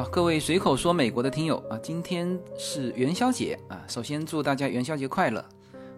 好，各位随口说美国的听友啊，今天是元宵节啊，首先祝大家元宵节快乐。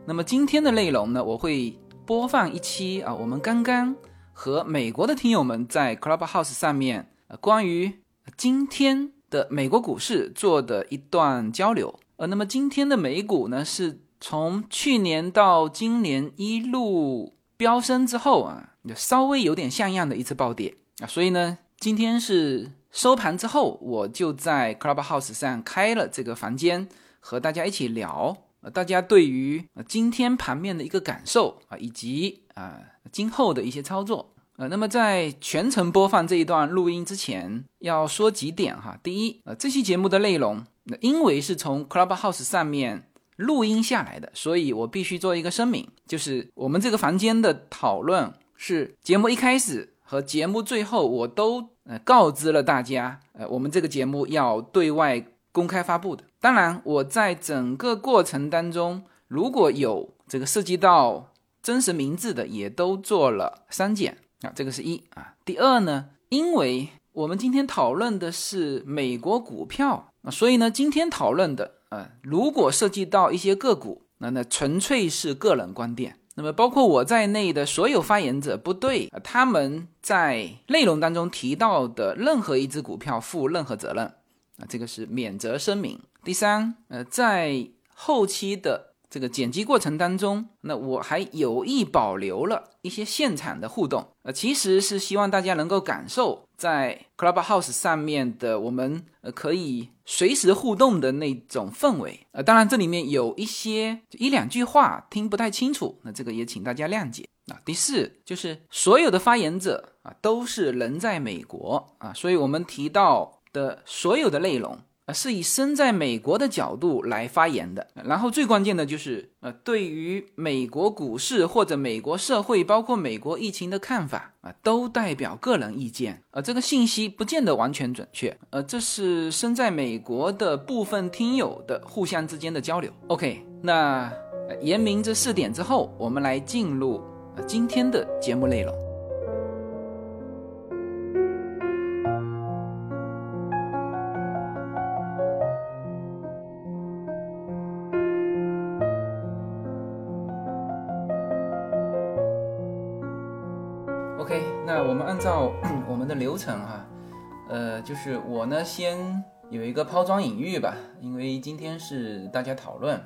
那么今天的内容呢，我会播放一期啊，我们刚刚和美国的听友们在 Clubhouse 上面关于今天的美国股市做的一段交流。呃，那么今天的美股呢，是从去年到今年一路飙升之后啊，就稍微有点像样的一次暴跌啊，所以呢，今天是。收盘之后，我就在 Clubhouse 上开了这个房间，和大家一起聊，呃，大家对于今天盘面的一个感受啊，以及啊今后的一些操作，呃，那么在全程播放这一段录音之前，要说几点哈。第一，呃，这期节目的内容，那因为是从 Clubhouse 上面录音下来的，所以我必须做一个声明，就是我们这个房间的讨论是节目一开始和节目最后我都。呃，告知了大家，呃，我们这个节目要对外公开发布的。当然，我在整个过程当中，如果有这个涉及到真实名字的，也都做了删减啊。这个是一啊。第二呢，因为我们今天讨论的是美国股票啊，所以呢，今天讨论的呃，如果涉及到一些个股，那那纯粹是个人观点。那么包括我在内的所有发言者不对他们在内容当中提到的任何一只股票负任何责任啊，这个是免责声明。第三，呃，在后期的。这个剪辑过程当中，那我还有意保留了一些现场的互动，呃，其实是希望大家能够感受在 Clubhouse 上面的我们呃可以随时互动的那种氛围，呃，当然这里面有一些一两句话听不太清楚，那这个也请大家谅解啊。第四就是所有的发言者啊都是人在美国啊，所以我们提到的所有的内容。啊，是以身在美国的角度来发言的。然后最关键的就是，呃，对于美国股市或者美国社会，包括美国疫情的看法啊，都代表个人意见。呃，这个信息不见得完全准确。呃，这是身在美国的部分听友的互相之间的交流。OK，那言明这四点之后，我们来进入今天的节目内容。我们按照 我们的流程哈，呃，就是我呢先有一个抛砖引玉吧，因为今天是大家讨论，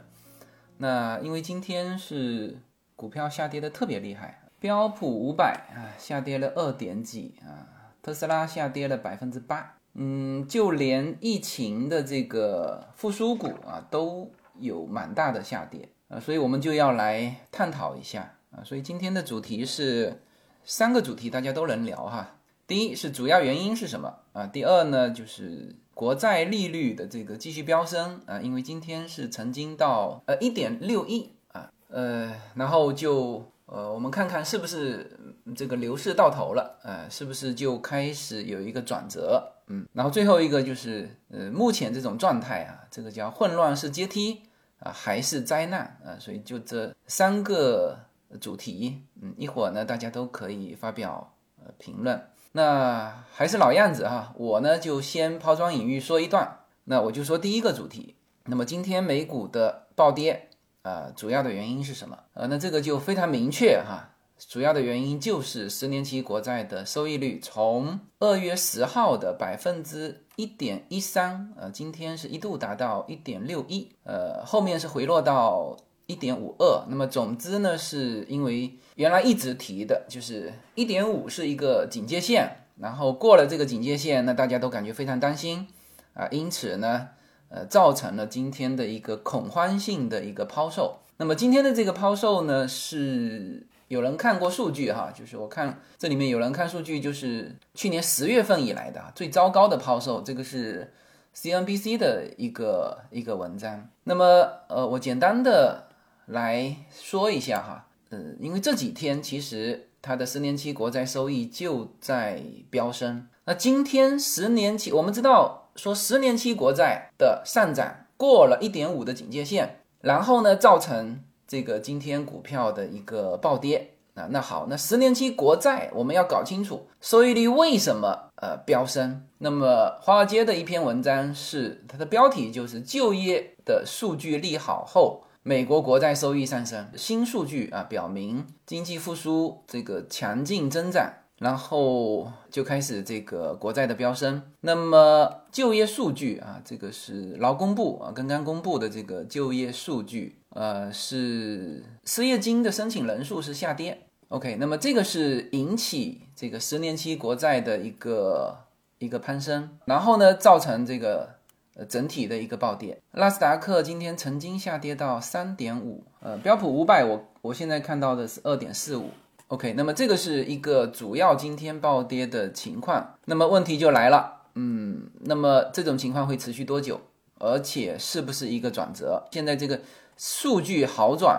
那因为今天是股票下跌的特别厉害，标普五百啊下跌了二点几啊，特斯拉下跌了百分之八，嗯，就连疫情的这个复苏股啊都有蛮大的下跌啊，所以我们就要来探讨一下啊，所以今天的主题是。三个主题大家都能聊哈。第一是主要原因是什么啊？第二呢就是国债利率的这个继续飙升啊，因为今天是曾经到呃一点六一啊，呃，然后就呃我们看看是不是这个牛市到头了，呃，是不是就开始有一个转折？嗯，然后最后一个就是呃目前这种状态啊，这个叫混乱是阶梯啊还是灾难啊？所以就这三个。主题，嗯，一会儿呢，大家都可以发表呃评论。那还是老样子哈，我呢就先抛砖引玉说一段。那我就说第一个主题。那么今天美股的暴跌，啊，主要的原因是什么？呃，那这个就非常明确哈，主要的原因就是十年期国债的收益率从二月十号的百分之一点一三，呃，今天是一度达到一点六一，呃，后面是回落到。一点五二，那么总之呢，是因为原来一直提的就是一点五是一个警戒线，然后过了这个警戒线，那大家都感觉非常担心啊，因此呢，呃，造成了今天的一个恐慌性的一个抛售。那么今天的这个抛售呢，是有人看过数据哈，就是我看这里面有人看数据，就是去年十月份以来的最糟糕的抛售，这个是 CNBC 的一个一个文章。那么呃，我简单的。来说一下哈，呃，因为这几天其实它的十年期国债收益就在飙升。那今天十年期，我们知道说十年期国债的上涨过了一点五的警戒线，然后呢造成这个今天股票的一个暴跌。啊。那好，那十年期国债我们要搞清楚收益率为什么呃飙升。那么华尔街的一篇文章是它的标题就是就业的数据利好后，美国国债收益上升。新数据啊表明经济复苏这个强劲增长。然后就开始这个国债的飙升。那么就业数据啊，这个是劳工部啊刚刚公布的这个就业数据，呃，是失业金的申请人数是下跌。OK，那么这个是引起这个十年期国债的一个一个攀升，然后呢，造成这个呃整体的一个暴跌。纳斯达克今天曾经下跌到三点五，呃，标普五百我我现在看到的是二点四五。OK，那么这个是一个主要今天暴跌的情况。那么问题就来了，嗯，那么这种情况会持续多久？而且是不是一个转折？现在这个数据好转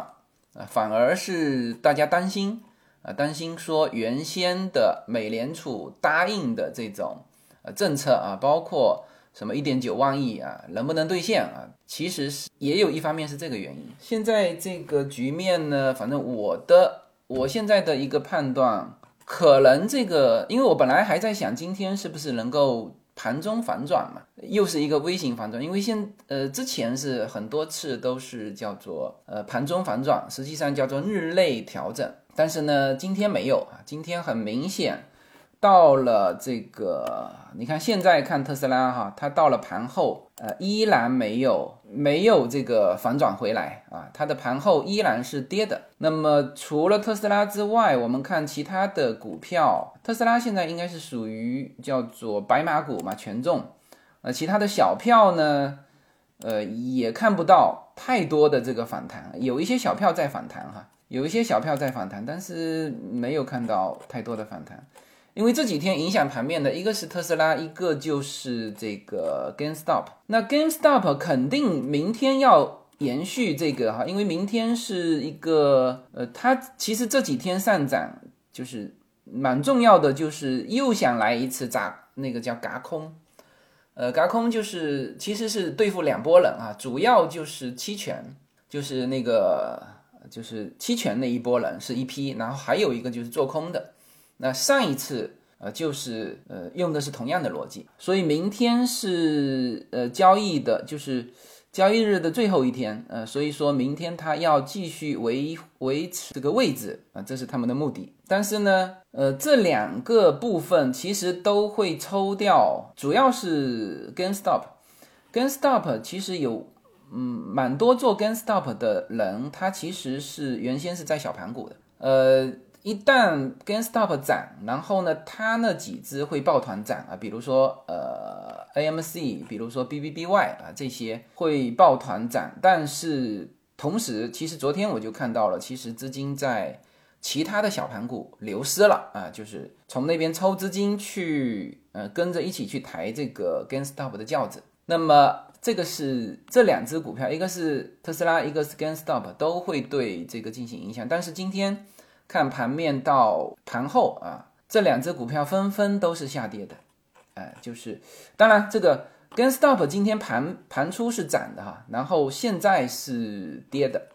啊，反而是大家担心啊，担心说原先的美联储答应的这种呃政策啊，包括什么一点九万亿啊，能不能兑现啊？其实是也有一方面是这个原因。现在这个局面呢，反正我的。我现在的一个判断，可能这个，因为我本来还在想今天是不是能够盘中反转嘛，又是一个微型反转，因为现呃之前是很多次都是叫做呃盘中反转，实际上叫做日内调整，但是呢今天没有啊，今天很明显。到了这个，你看现在看特斯拉哈，它到了盘后，呃，依然没有没有这个反转回来啊，它的盘后依然是跌的。那么除了特斯拉之外，我们看其他的股票，特斯拉现在应该是属于叫做白马股嘛，权重。呃，其他的小票呢，呃，也看不到太多的这个反弹，有一些小票在反弹哈，有一些小票在反弹，但是没有看到太多的反弹。因为这几天影响盘面的一个是特斯拉，一个就是这个 GameStop。那 GameStop 肯定明天要延续这个哈，因为明天是一个呃，它其实这几天上涨就是蛮重要的，就是又想来一次砸那个叫嘎空，呃，嘎空就是其实是对付两拨人啊，主要就是期权，就是那个就是期权那一波人是一批，然后还有一个就是做空的。那上一次呃就是呃用的是同样的逻辑，所以明天是呃交易的，就是交易日的最后一天，呃，所以说明天它要继续维维持这个位置啊，这是他们的目的。但是呢，呃，这两个部分其实都会抽掉，主要是 GameStop，GameStop 其实有嗯蛮多做 GameStop 的人，他其实是原先是在小盘股的，呃。一旦 GameStop 涨，然后呢，它那几只会抱团涨啊，比如说呃 AMC，比如说 BBBY 啊，这些会抱团涨。但是同时，其实昨天我就看到了，其实资金在其他的小盘股流失了啊，就是从那边抽资金去呃跟着一起去抬这个 GameStop 的轿子。那么这个是这两只股票，一个是特斯拉，一个是 GameStop，都会对这个进行影响。但是今天。看盘面到盘后啊，这两只股票纷纷都是下跌的，哎，就是当然这个 g a n s t o p 今天盘盘初是涨的哈，然后现在是跌的，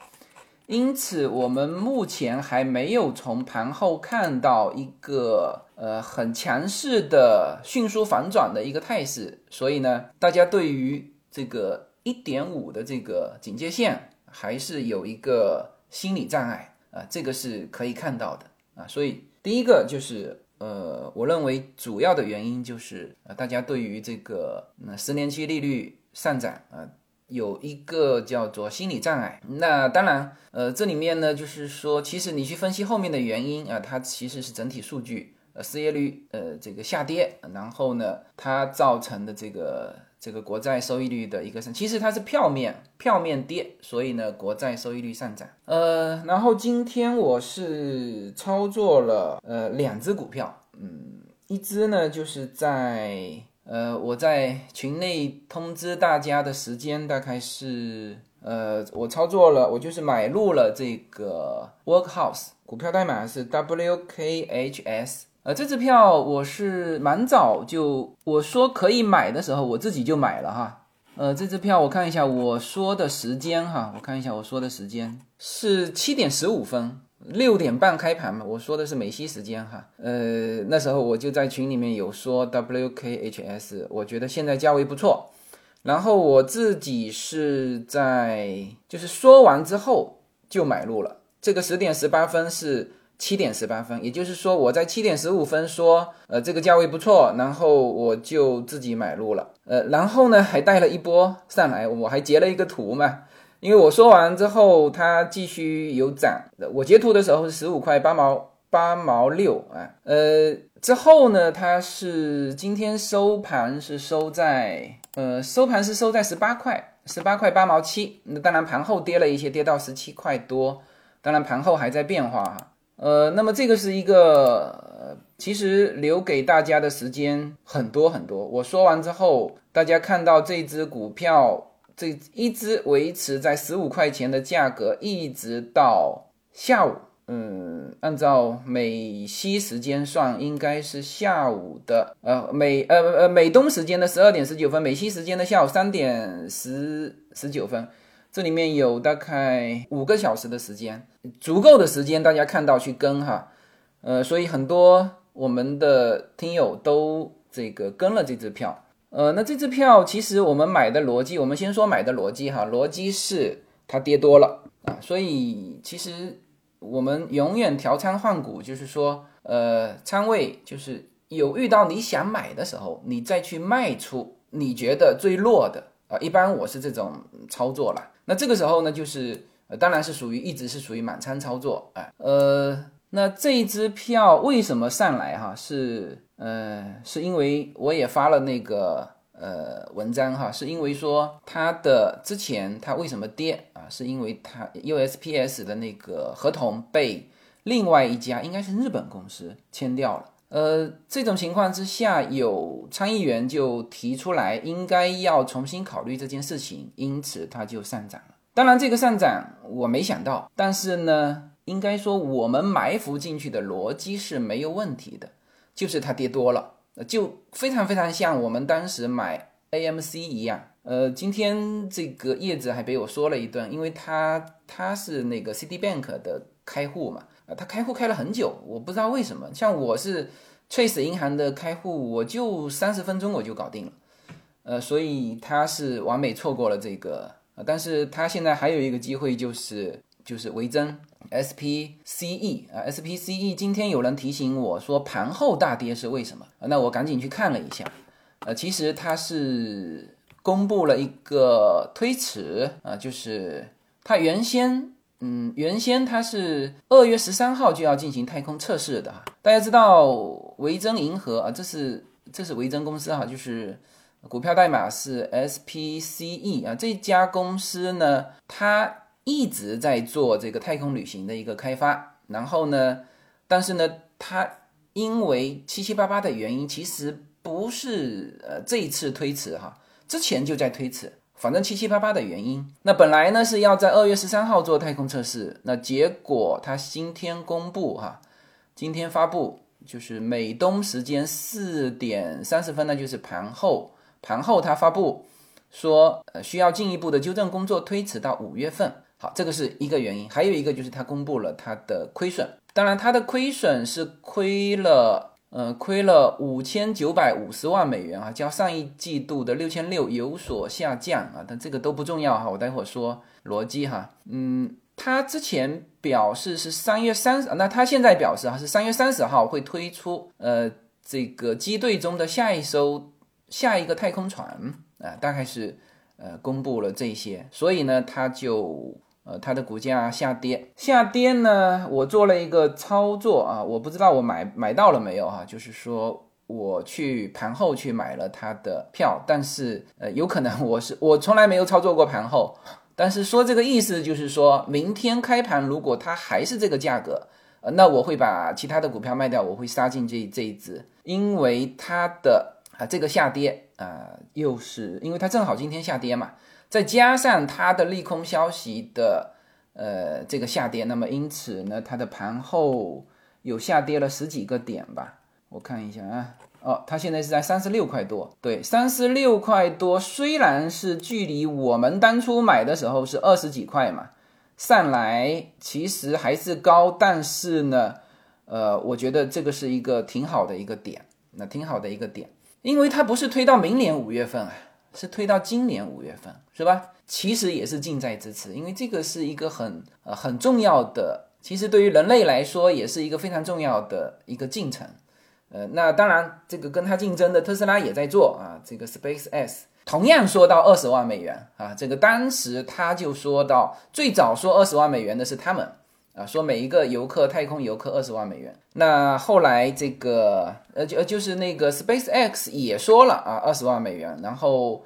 因此我们目前还没有从盘后看到一个呃很强势的迅速反转的一个态势，所以呢，大家对于这个一点五的这个警戒线还是有一个心理障碍。啊，这个是可以看到的啊，所以第一个就是，呃，我认为主要的原因就是，呃，大家对于这个那十年期利率上涨啊，有一个叫做心理障碍。那当然，呃，这里面呢，就是说，其实你去分析后面的原因啊，它其实是整体数据，呃，失业率呃这个下跌，然后呢，它造成的这个。这个国债收益率的一个上，其实它是票面票面跌，所以呢，国债收益率上涨。呃，然后今天我是操作了呃两只股票，嗯，一只呢就是在呃我在群内通知大家的时间大概是呃我操作了，我就是买入了这个 Workhouse 股票代码是 WKHS。呃，这支票我是蛮早就我说可以买的时候，我自己就买了哈。呃，这支票我看一下我说的时间哈，我看一下我说的时间是七点十五分，六点半开盘嘛，我说的是美西时间哈。呃，那时候我就在群里面有说 WKHS，我觉得现在价位不错。然后我自己是在就是说完之后就买入了。这个十点十八分是七点十八分，也就是说我在七点十五分说，呃，这个价位不错，然后我就自己买入了。呃，然后呢还带了一波上来，我还截了一个图嘛。因为我说完之后，它继续有涨。我截图的时候是十五块八毛八毛六啊，呃，之后呢，它是今天收盘是收在呃收盘是收在十八块十八块八毛七。那当然盘后跌了一些，跌到十七块多。当然盘后还在变化哈。呃，那么这个是一个其实留给大家的时间很多很多。我说完之后，大家看到这只股票。这一只维持在十五块钱的价格，一直到下午。嗯，按照美西时间算，应该是下午的呃美呃呃美东时间的十二点十九分，美西时间的下午三点十十九分。这里面有大概五个小时的时间，足够的时间大家看到去跟哈。呃，所以很多我们的听友都这个跟了这支票。呃，那这支票其实我们买的逻辑，我们先说买的逻辑哈，逻辑是它跌多了啊，所以其实我们永远调仓换股，就是说，呃，仓位就是有遇到你想买的时候，你再去卖出你觉得最弱的啊，一般我是这种操作了。那这个时候呢，就是呃，当然是属于一直是属于满仓操作，哎，呃，那这一支票为什么上来哈是？呃，是因为我也发了那个呃文章哈，是因为说它的之前它为什么跌啊？是因为它 USPS 的那个合同被另外一家应该是日本公司签掉了。呃，这种情况之下，有参议员就提出来应该要重新考虑这件事情，因此它就上涨了。当然，这个上涨我没想到，但是呢，应该说我们埋伏进去的逻辑是没有问题的。就是它跌多了，就非常非常像我们当时买 AMC 一样。呃，今天这个叶子还被我说了一顿，因为他他是那个 Citibank 的开户嘛，他开户开了很久，我不知道为什么。像我是 Trace 银行的开户，我就三十分钟我就搞定了，呃，所以他是完美错过了这个，但是他现在还有一个机会，就是就是维珍。SPCE 啊，SPCE 今天有人提醒我说盘后大跌是为什么？那我赶紧去看了一下，呃，其实它是公布了一个推迟啊，就是它原先，嗯，原先它是二月十三号就要进行太空测试的。大家知道维珍银河啊，这是这是维珍公司哈，就是股票代码是 SPCE 啊，这家公司呢，它。一直在做这个太空旅行的一个开发，然后呢，但是呢，它因为七七八八的原因，其实不是呃这一次推迟哈，之前就在推迟，反正七七八八的原因。那本来呢是要在二月十三号做太空测试，那结果它今天公布哈，今天发布就是美东时间四点三十分呢，就是盘后盘后它发布说呃需要进一步的纠正工作，推迟到五月份。好，这个是一个原因，还有一个就是它公布了它的亏损，当然它的亏损是亏了，呃，亏了五千九百五十万美元啊，较上一季度的六千六有所下降啊，但这个都不重要哈，我待会儿说逻辑哈，嗯，他之前表示是三月三十，那他现在表示啊是三月三十号会推出，呃，这个机队中的下一艘下一个太空船啊，大概是呃公布了这些，所以呢，他就。呃，它的股价下跌，下跌呢，我做了一个操作啊，我不知道我买买到了没有哈，就是说我去盘后去买了它的票，但是呃，有可能我是我从来没有操作过盘后，但是说这个意思就是说明天开盘如果它还是这个价格，呃，那我会把其他的股票卖掉，我会杀进这这一只，因为它的啊这个下跌啊，又是因为它正好今天下跌嘛。再加上它的利空消息的，呃，这个下跌，那么因此呢，它的盘后有下跌了十几个点吧？我看一下啊，哦，它现在是在三十六块多，对，三十六块多，虽然是距离我们当初买的时候是二十几块嘛，上来其实还是高，但是呢，呃，我觉得这个是一个挺好的一个点，那挺好的一个点，因为它不是推到明年五月份啊，是推到今年五月份，是吧？其实也是近在咫尺，因为这个是一个很呃很重要的，其实对于人类来说也是一个非常重要的一个进程。呃，那当然，这个跟它竞争的特斯拉也在做啊，这个 Space X 同样说到二十万美元啊，这个当时他就说到，最早说二十万美元的是他们啊，说每一个游客太空游客二十万美元。那后来这个呃就就是那个 Space X 也说了啊，二十万美元，然后。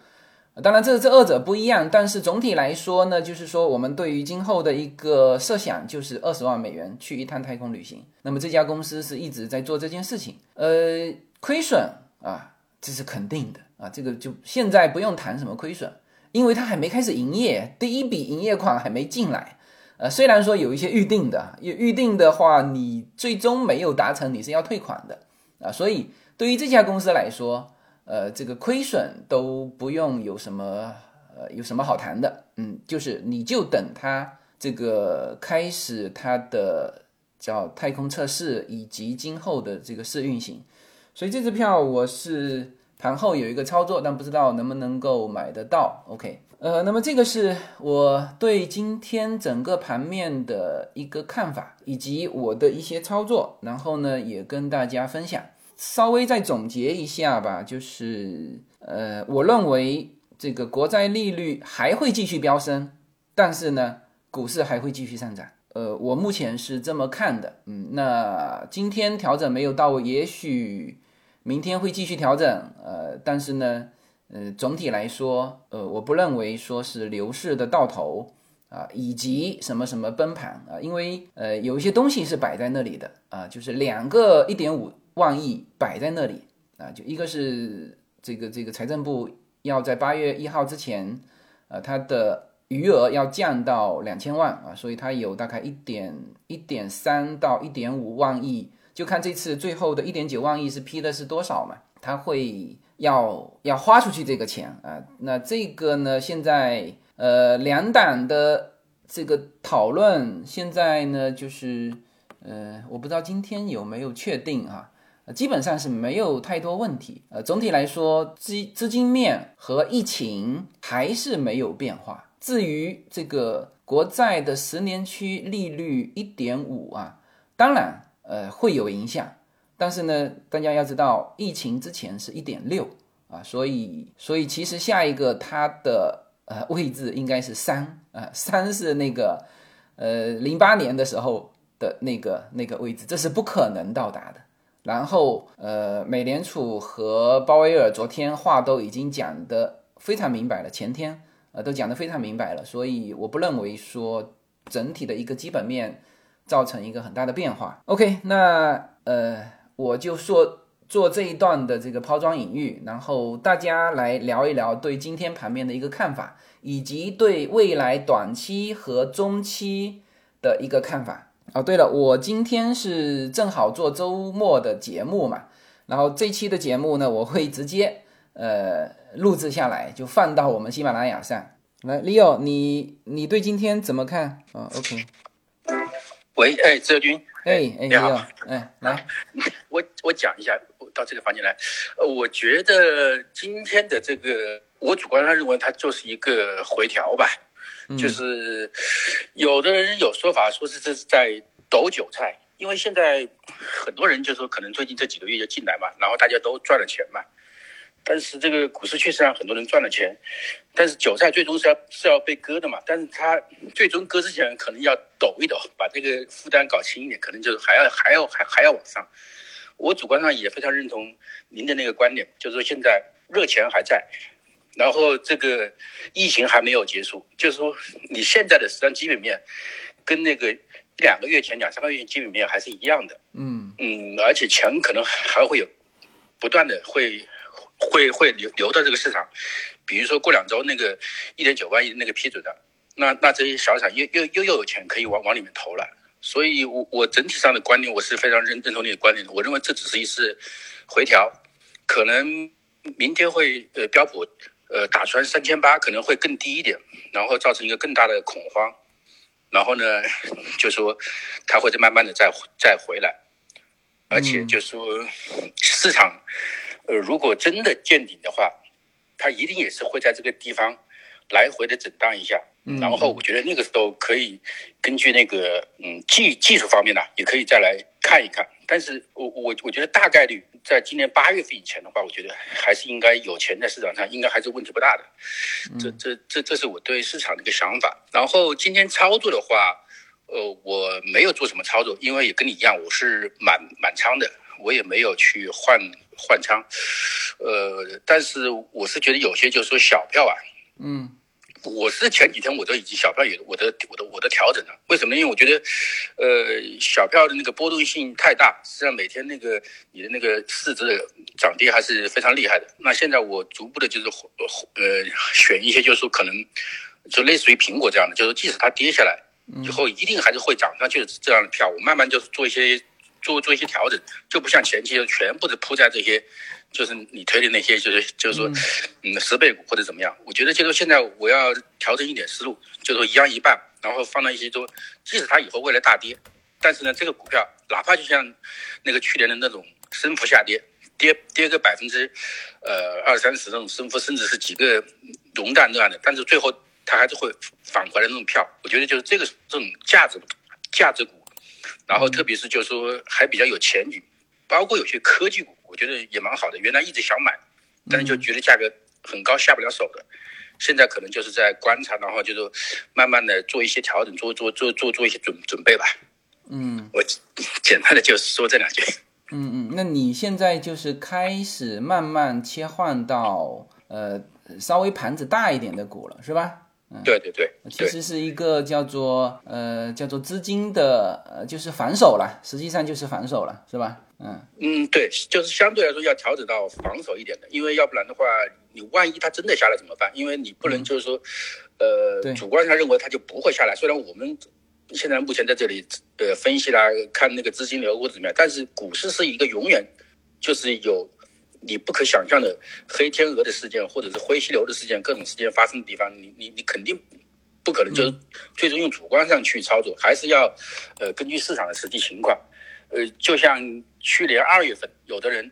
当然，这这二者不一样，但是总体来说呢，就是说我们对于今后的一个设想就是二十万美元去一趟太空旅行。那么这家公司是一直在做这件事情，呃，亏损啊，这是肯定的啊，这个就现在不用谈什么亏损，因为它还没开始营业，第一笔营业款还没进来。呃，虽然说有一些预定的，预预定的话，你最终没有达成，你是要退款的啊，所以对于这家公司来说。呃，这个亏损都不用有什么呃，有什么好谈的？嗯，就是你就等它这个开始它的叫太空测试以及今后的这个试运行。所以这支票我是盘后有一个操作，但不知道能不能够买得到。OK，呃，那么这个是我对今天整个盘面的一个看法，以及我的一些操作，然后呢也跟大家分享。稍微再总结一下吧，就是呃，我认为这个国债利率还会继续飙升，但是呢，股市还会继续上涨。呃，我目前是这么看的。嗯，那今天调整没有到位，也许明天会继续调整。呃，但是呢，呃，总体来说，呃，我不认为说是牛市的到头啊，以及什么什么崩盘啊，因为呃，有一些东西是摆在那里的啊，就是两个一点五。万亿摆在那里啊，就一个是这个这个财政部要在八月一号之前，呃，它的余额要降到两千万啊，所以它有大概一点一点三到一点五万亿，就看这次最后的一点九万亿是批的是多少嘛，它会要要花出去这个钱啊，那这个呢，现在呃两党的这个讨论现在呢就是呃，我不知道今天有没有确定啊。基本上是没有太多问题。呃，总体来说，资资金面和疫情还是没有变化。至于这个国债的十年期利率一点五啊，当然呃会有影响。但是呢，大家要知道，疫情之前是一点六啊，所以所以其实下一个它的呃位置应该是三啊，三是那个呃零八年的时候的那个那个位置，这是不可能到达的。然后，呃，美联储和鲍威尔昨天话都已经讲得非常明白了，前天呃都讲得非常明白了，所以我不认为说整体的一个基本面造成一个很大的变化。OK，那呃我就说做这一段的这个抛砖引玉，然后大家来聊一聊对今天盘面的一个看法，以及对未来短期和中期的一个看法。哦，对了，我今天是正好做周末的节目嘛，然后这期的节目呢，我会直接呃录制下来，就放到我们喜马拉雅上。来，Leo，你你对今天怎么看？啊，OK。喂，哎，泽军，哎哎，你好，哎，来，我我讲一下，到这个房间来，呃，我觉得今天的这个，我主观上认为它就是一个回调吧。就是有的人有说法，说是这是在抖韭菜，因为现在很多人就说可能最近这几个月就进来嘛，然后大家都赚了钱嘛。但是这个股市确实让很多人赚了钱，但是韭菜最终是要是要被割的嘛。但是他最终割之前可能要抖一抖，把这个负担搞轻一点，可能就是还要还要还还要往上。我主观上也非常认同您的那个观点，就是说现在热钱还在。然后这个疫情还没有结束，就是说你现在的实际上基本面，跟那个两个月前、两三个月前基本面还是一样的。嗯嗯，而且钱可能还会有不断的会会会流流到这个市场，比如说过两周那个一点九万亿那个批准的，那那这些小厂又又又又有钱可以往往里面投了。所以，我我整体上的观点我是非常认认同你的观点的。我认为这只是一次回调，可能明天会呃标普。呃，打穿三千八可能会更低一点，然后造成一个更大的恐慌。然后呢，就说它会再慢慢的再再回来，而且就说市场，呃，如果真的见顶的话，它一定也是会在这个地方来回的震荡一下。然后我觉得那个时候可以根据那个嗯技技术方面呢，也可以再来看一看。但是我我我觉得大概率在今年八月份以前的话，我觉得还是应该有钱在市场上，应该还是问题不大的。这这这这是我对市场的一个想法。然后今天操作的话，呃，我没有做什么操作，因为也跟你一样，我是满满仓的，我也没有去换换仓。呃，但是我是觉得有些就是说小票啊，嗯。我是前几天我都已经小票有我的我的我的调整了，为什么？因为我觉得，呃，小票的那个波动性太大，实际上每天那个你的那个市值的涨跌还是非常厉害的。那现在我逐步的就是呃选一些，就是说可能就类似于苹果这样的，就是即使它跌下来以后，一定还是会涨上去的这样的票，我慢慢就是做一些做做一些调整，就不像前期就全部的铺在这些。就是你推的那些，就是就是说，嗯，十倍股或者怎么样？我觉得就是现在我要调整一点思路，就是说一样一半，然后放到一些说，即使它以后未来大跌，但是呢，这个股票哪怕就像那个去年的那种升幅下跌，跌跌个百分之呃二三十那种升幅，甚至是几个熔断这样的，但是最后它还是会返回来那种票。我觉得就是这个这种价值价值股，然后特别是就是说还比较有前景，包括有些科技股。我觉得也蛮好的，原来一直想买，但是就觉得价格很高下不了手的，现在可能就是在观察，然后就是慢慢的做一些调整，做做做做做一些准准备吧。嗯，我简单的就说这两句。嗯嗯，那你现在就是开始慢慢切换到呃稍微盘子大一点的股了，是吧？对对对，其实是一个叫做呃叫做资金的呃就是反手了，实际上就是反手了，是吧？嗯嗯，对，就是相对来说要调整到防守一点的，因为要不然的话，你万一它真的下来怎么办？因为你不能就是说，呃，主观上认为它就不会下来。虽然我们现在目前在这里呃分析啦，看那个资金流或者怎么样，但是股市是一个永远就是有你不可想象的黑天鹅的事件，或者是灰犀牛的事件，各种事件发生的地方，你你你肯定不可能就是最终用主观上去操作，还是要呃根据市场的实际情况。呃，就像去年二月份，有的人，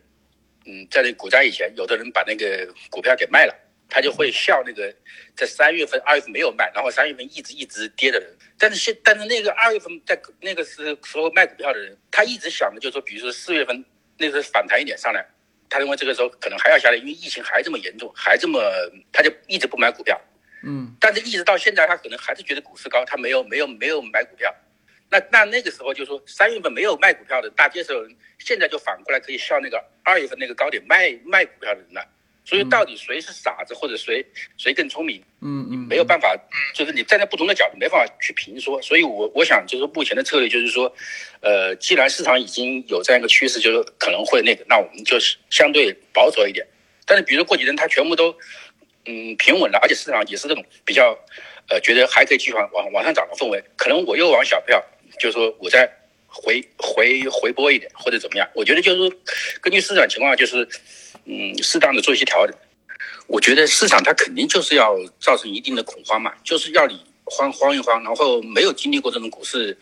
嗯，在那股灾以前，有的人把那个股票给卖了，他就会笑那个在三月份、二月份没有卖，然后三月份一直一直跌的人。但是现，但是那个二月份在那个时时候卖股票的人，他一直想的就是说，比如说四月份那时候反弹一点上来，他认为这个时候可能还要下来，因为疫情还这么严重，还这么，他就一直不买股票。嗯，但是一直到现在，他可能还是觉得股市高，他没有没有没有买股票。那那那个时候就说三月份没有卖股票的大街上人，现在就反过来可以笑那个二月份那个高点卖卖股票的人了。所以到底谁是傻子，或者谁谁更聪明？嗯嗯，没有办法，就是你站在不同的角度没办法去评说。所以我我想就是目前的策略就是说，呃，既然市场已经有这样一个趋势，就是可能会那个，那我们就是相对保守一点。但是比如过几天它全部都嗯平稳了，而且市场也是这种比较呃觉得还可以继续往往往上涨的氛围，可能我又往小票。就是说，我再回回回拨一点，或者怎么样？我觉得就是说，根据市场情况，就是嗯，适当的做一些调整。我觉得市场它肯定就是要造成一定的恐慌嘛，就是要你慌慌一慌，然后没有经历过这种股市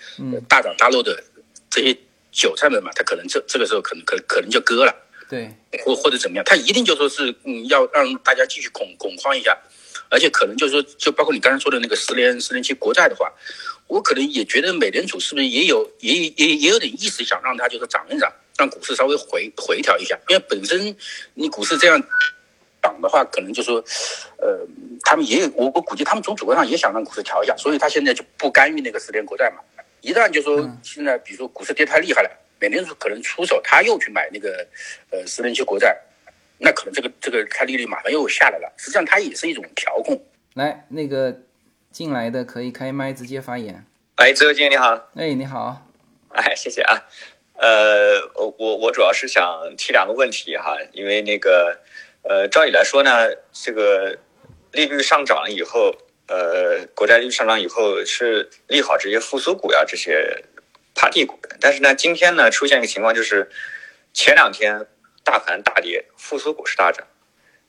大涨大落的这些韭菜们嘛，他可能这这个时候可能可可能就割了，对，或或者怎么样，他一定就说是嗯，要让大家继续恐恐慌一下，而且可能就是说，就包括你刚才说的那个十年十年期国债的话。我可能也觉得美联储是不是也有也也也有点意思，想让它就是涨一涨，让股市稍微回回调一下。因为本身你股市这样涨的话，可能就说，呃，他们也有我我估计他们从主观上也想让股市调一下，所以他现在就不干预那个十年国债嘛。一旦就说现在比如说股市跌太厉害了，美联储可能出手，他又去买那个呃十年期国债，那可能这个这个它利率马上又下来了。实际上它也是一种调控。来那个。进来的可以开麦直接发言。哎，自由经理你好。哎，你好。哎，谢谢啊。呃，我我我主要是想提两个问题哈，因为那个呃，照理来说呢，这个利率上涨以后，呃，国债利率上涨以后是利好这些复苏股呀，这些趴地股的。但是呢，今天呢出现一个情况，就是前两天大盘大跌，复苏股是大涨，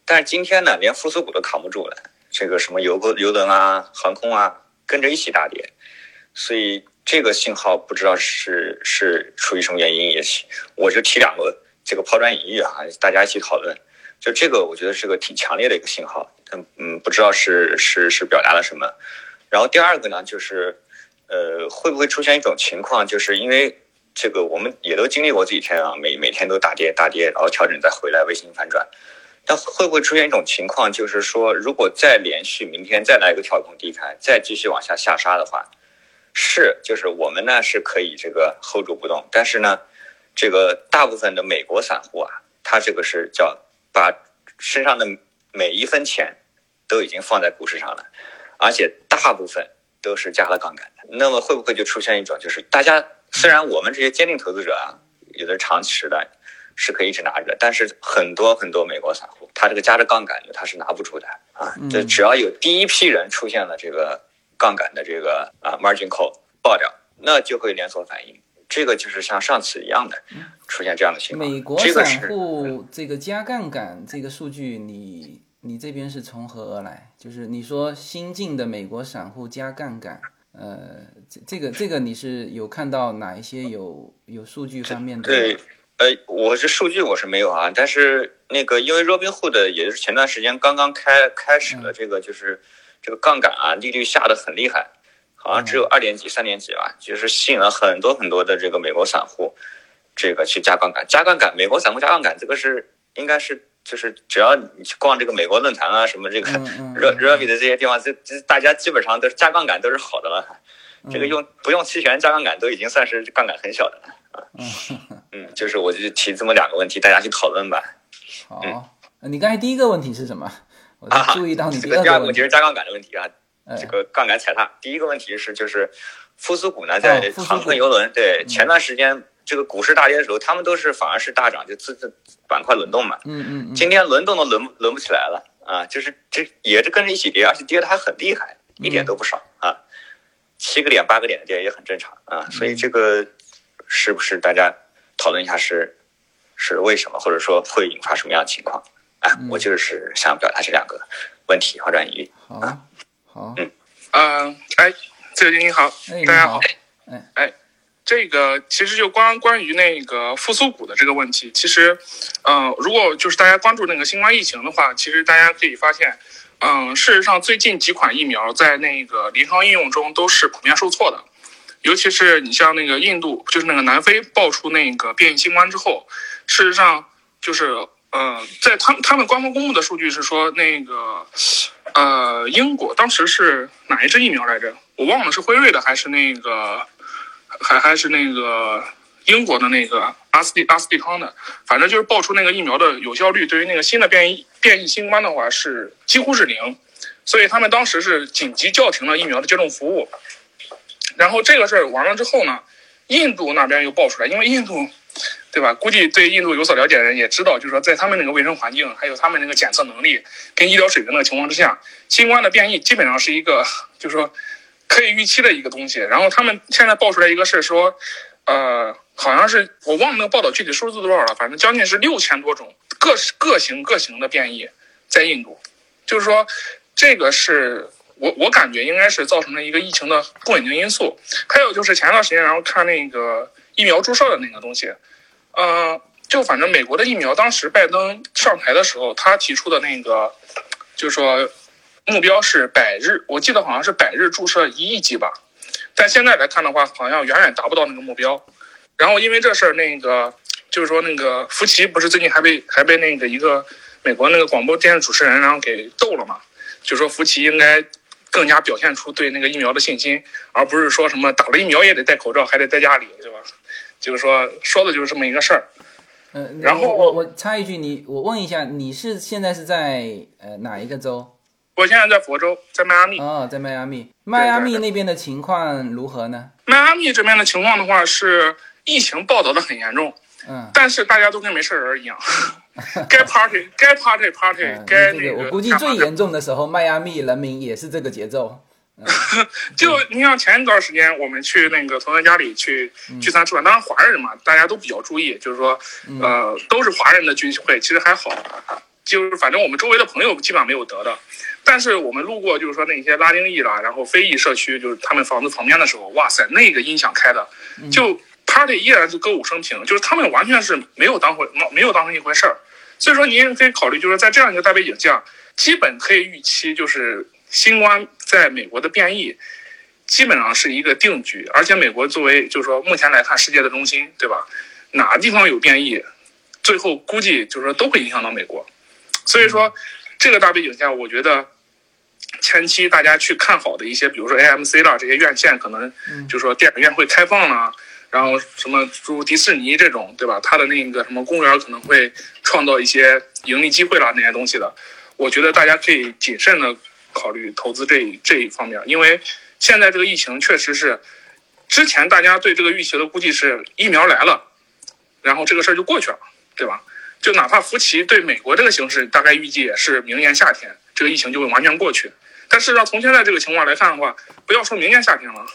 但是今天呢，连复苏股都扛不住了。这个什么油油轮啊、航空啊，跟着一起大跌，所以这个信号不知道是是出于什么原因，也我就提两个这个抛砖引玉啊，大家一起讨论。就这个，我觉得是个挺强烈的一个信号，嗯嗯，不知道是是是表达了什么。然后第二个呢，就是呃，会不会出现一种情况，就是因为这个我们也都经历过这几天啊，每每天都大跌大跌，然后调整再回来，微型反转。但会不会出现一种情况，就是说，如果再连续明天再来一个跳空低开，再继续往下下杀的话，是就是我们呢是可以这个 hold 住不动，但是呢，这个大部分的美国散户啊，他这个是叫把身上的每一分钱都已经放在股市上了，而且大部分都是加了杠杆的。那么会不会就出现一种，就是大家虽然我们这些坚定投资者啊，有的长期的。是可以一直拿着，但是很多很多美国散户，他这个加着杠杆的，他是拿不住的啊！这只要有第一批人出现了这个杠杆的这个啊 margin call 爆掉，那就会连锁反应。这个就是像上次一样的出现这样的情况。美国散户这个加杠杆这个数据，你你这边是从何而来？就是你说新进的美国散户加杠杆，呃，这这个这个你是有看到哪一些有有数据方面的？对。呃，我这数据我是没有啊，但是那个因为 Robinhood 也就是前段时间刚刚开开始了这个就是这个杠杆啊，利率下的很厉害，好像只有二点几、三点几吧，就是吸引了很多很多的这个美国散户，这个去加杠杆，加杠杆，美国散户加杠杆，这个是应该是就是只要你去逛这个美国论坛啊，什么这个 Robin 的这些地方，这这大家基本上都是加杠杆都是好的了，这个用不用期权加杠杆都已经算是杠杆很小的了。啊 嗯，就是我就提这么两个问题，大家去讨论吧。好，你刚才第一个问题是什么？我注意到你这个第二个问题是加杠杆的问题啊。这个杠杆踩踏。第一个问题是就是复苏股呢在航空游轮，对前段时间这个股市大跌的时候，他们都是反而是大涨，就资资板块轮动嘛。嗯嗯。今天轮动都轮轮不起来了啊，就是这也是跟着一起跌，而且跌的还很厉害，一点都不少啊。七个点八个点的跌也很正常啊，所以这个。是不是大家讨论一下是是为什么，或者说会引发什么样的情况？啊，我就是想表达这两个问题和转移。好，好，嗯，嗯，哎，自由军你好，大家好，哎，哎，这个其实就关关于那个复苏股的这个问题，其实，嗯，如果就是大家关注那个新冠疫情的话，其实大家可以发现，嗯，事实上最近几款疫苗在那个临床应用中都是普遍受挫的。尤其是你像那个印度，就是那个南非爆出那个变异新冠之后，事实上就是，呃，在他他们官方公布的数据是说，那个，呃，英国当时是哪一支疫苗来着？我忘了是辉瑞的还是那个，还还是那个英国的那个阿斯蒂阿斯蒂康的，反正就是爆出那个疫苗的有效率对于那个新的变异变异新冠的话是几乎是零，所以他们当时是紧急叫停了疫苗的接种服务。然后这个事儿完了之后呢，印度那边又爆出来，因为印度，对吧？估计对印度有所了解的人也知道，就是说在他们那个卫生环境，还有他们那个检测能力跟医疗水平的情况之下，新冠的变异基本上是一个，就是说可以预期的一个东西。然后他们现在爆出来一个事儿，说，呃，好像是我忘了那个报道具体数字多少了，反正将近是六千多种各各型各型的变异在印度，就是说这个是。我我感觉应该是造成了一个疫情的不稳定因素，还有就是前段时间然后看那个疫苗注射的那个东西，呃，就反正美国的疫苗，当时拜登上台的时候，他提出的那个，就是说目标是百日，我记得好像是百日注射一亿剂吧，但现在来看的话，好像远远达不到那个目标。然后因为这事儿，那个就是说那个福奇不是最近还被还被那个一个美国那个广播电视主持人然后给逗了嘛，就说福奇应该。更加表现出对那个疫苗的信心，而不是说什么打了疫苗也得戴口罩，还得在家里，对吧？就是说说的就是这么一个事儿。嗯，然后我我插一句，你我问一下，你是现在是在呃哪一个州？我现在在佛州，在迈阿密。哦，在迈阿密。迈阿密那边的情况如何呢？迈阿密这边的情况的话，是疫情报道的很严重。嗯。但是大家都跟没事人一样。该 party 该 party party 该那个，我估计最严重的时候，迈阿密人民也是这个节奏。就你像前一段时间，我们去那个同学家里去聚餐吃饭，当然华人嘛，大家都比较注意，就是说，呃，都是华人的聚会，其实还好。就是反正我们周围的朋友基本上没有得的，但是我们路过，就是说那些拉丁裔啦，然后非裔社区，就是他们房子旁边的时候，哇塞，那个音响开的，就 party 依然是歌舞升平，就是他们完全是没有当回没有当成一回事儿。所以说，您也可以考虑，就是在这样一个大背景下，基本可以预期，就是新冠在美国的变异基本上是一个定局，而且美国作为就是说目前来看世界的中心，对吧？哪个地方有变异，最后估计就是说都会影响到美国。所以说，这个大背景下，我觉得。前期大家去看好的一些，比如说 AMC 啦，这些院线可能就是说电影院会开放啦，然后什么诸如迪士尼这种，对吧？它的那个什么公园可能会创造一些盈利机会啦，那些东西的，我觉得大家可以谨慎的考虑投资这这一方面，因为现在这个疫情确实是，之前大家对这个预期的估计是疫苗来了，然后这个事儿就过去了，对吧？就哪怕福奇对美国这个形势大概预计也是明年夏天这个疫情就会完全过去。但事实上，从现在这个情况来看的话，不要说明年夏天了，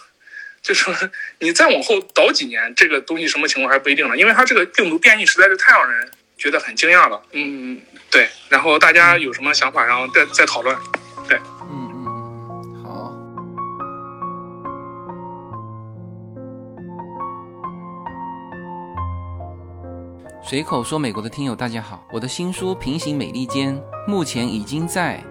就说你再往后倒几年，这个东西什么情况还不一定呢。因为它这个病毒变异实在是太让人觉得很惊讶了。嗯，对。然后大家有什么想法，然后再再讨论。对，嗯嗯嗯，好。随口说，美国的听友大家好，我的新书《平行美利坚》目前已经在。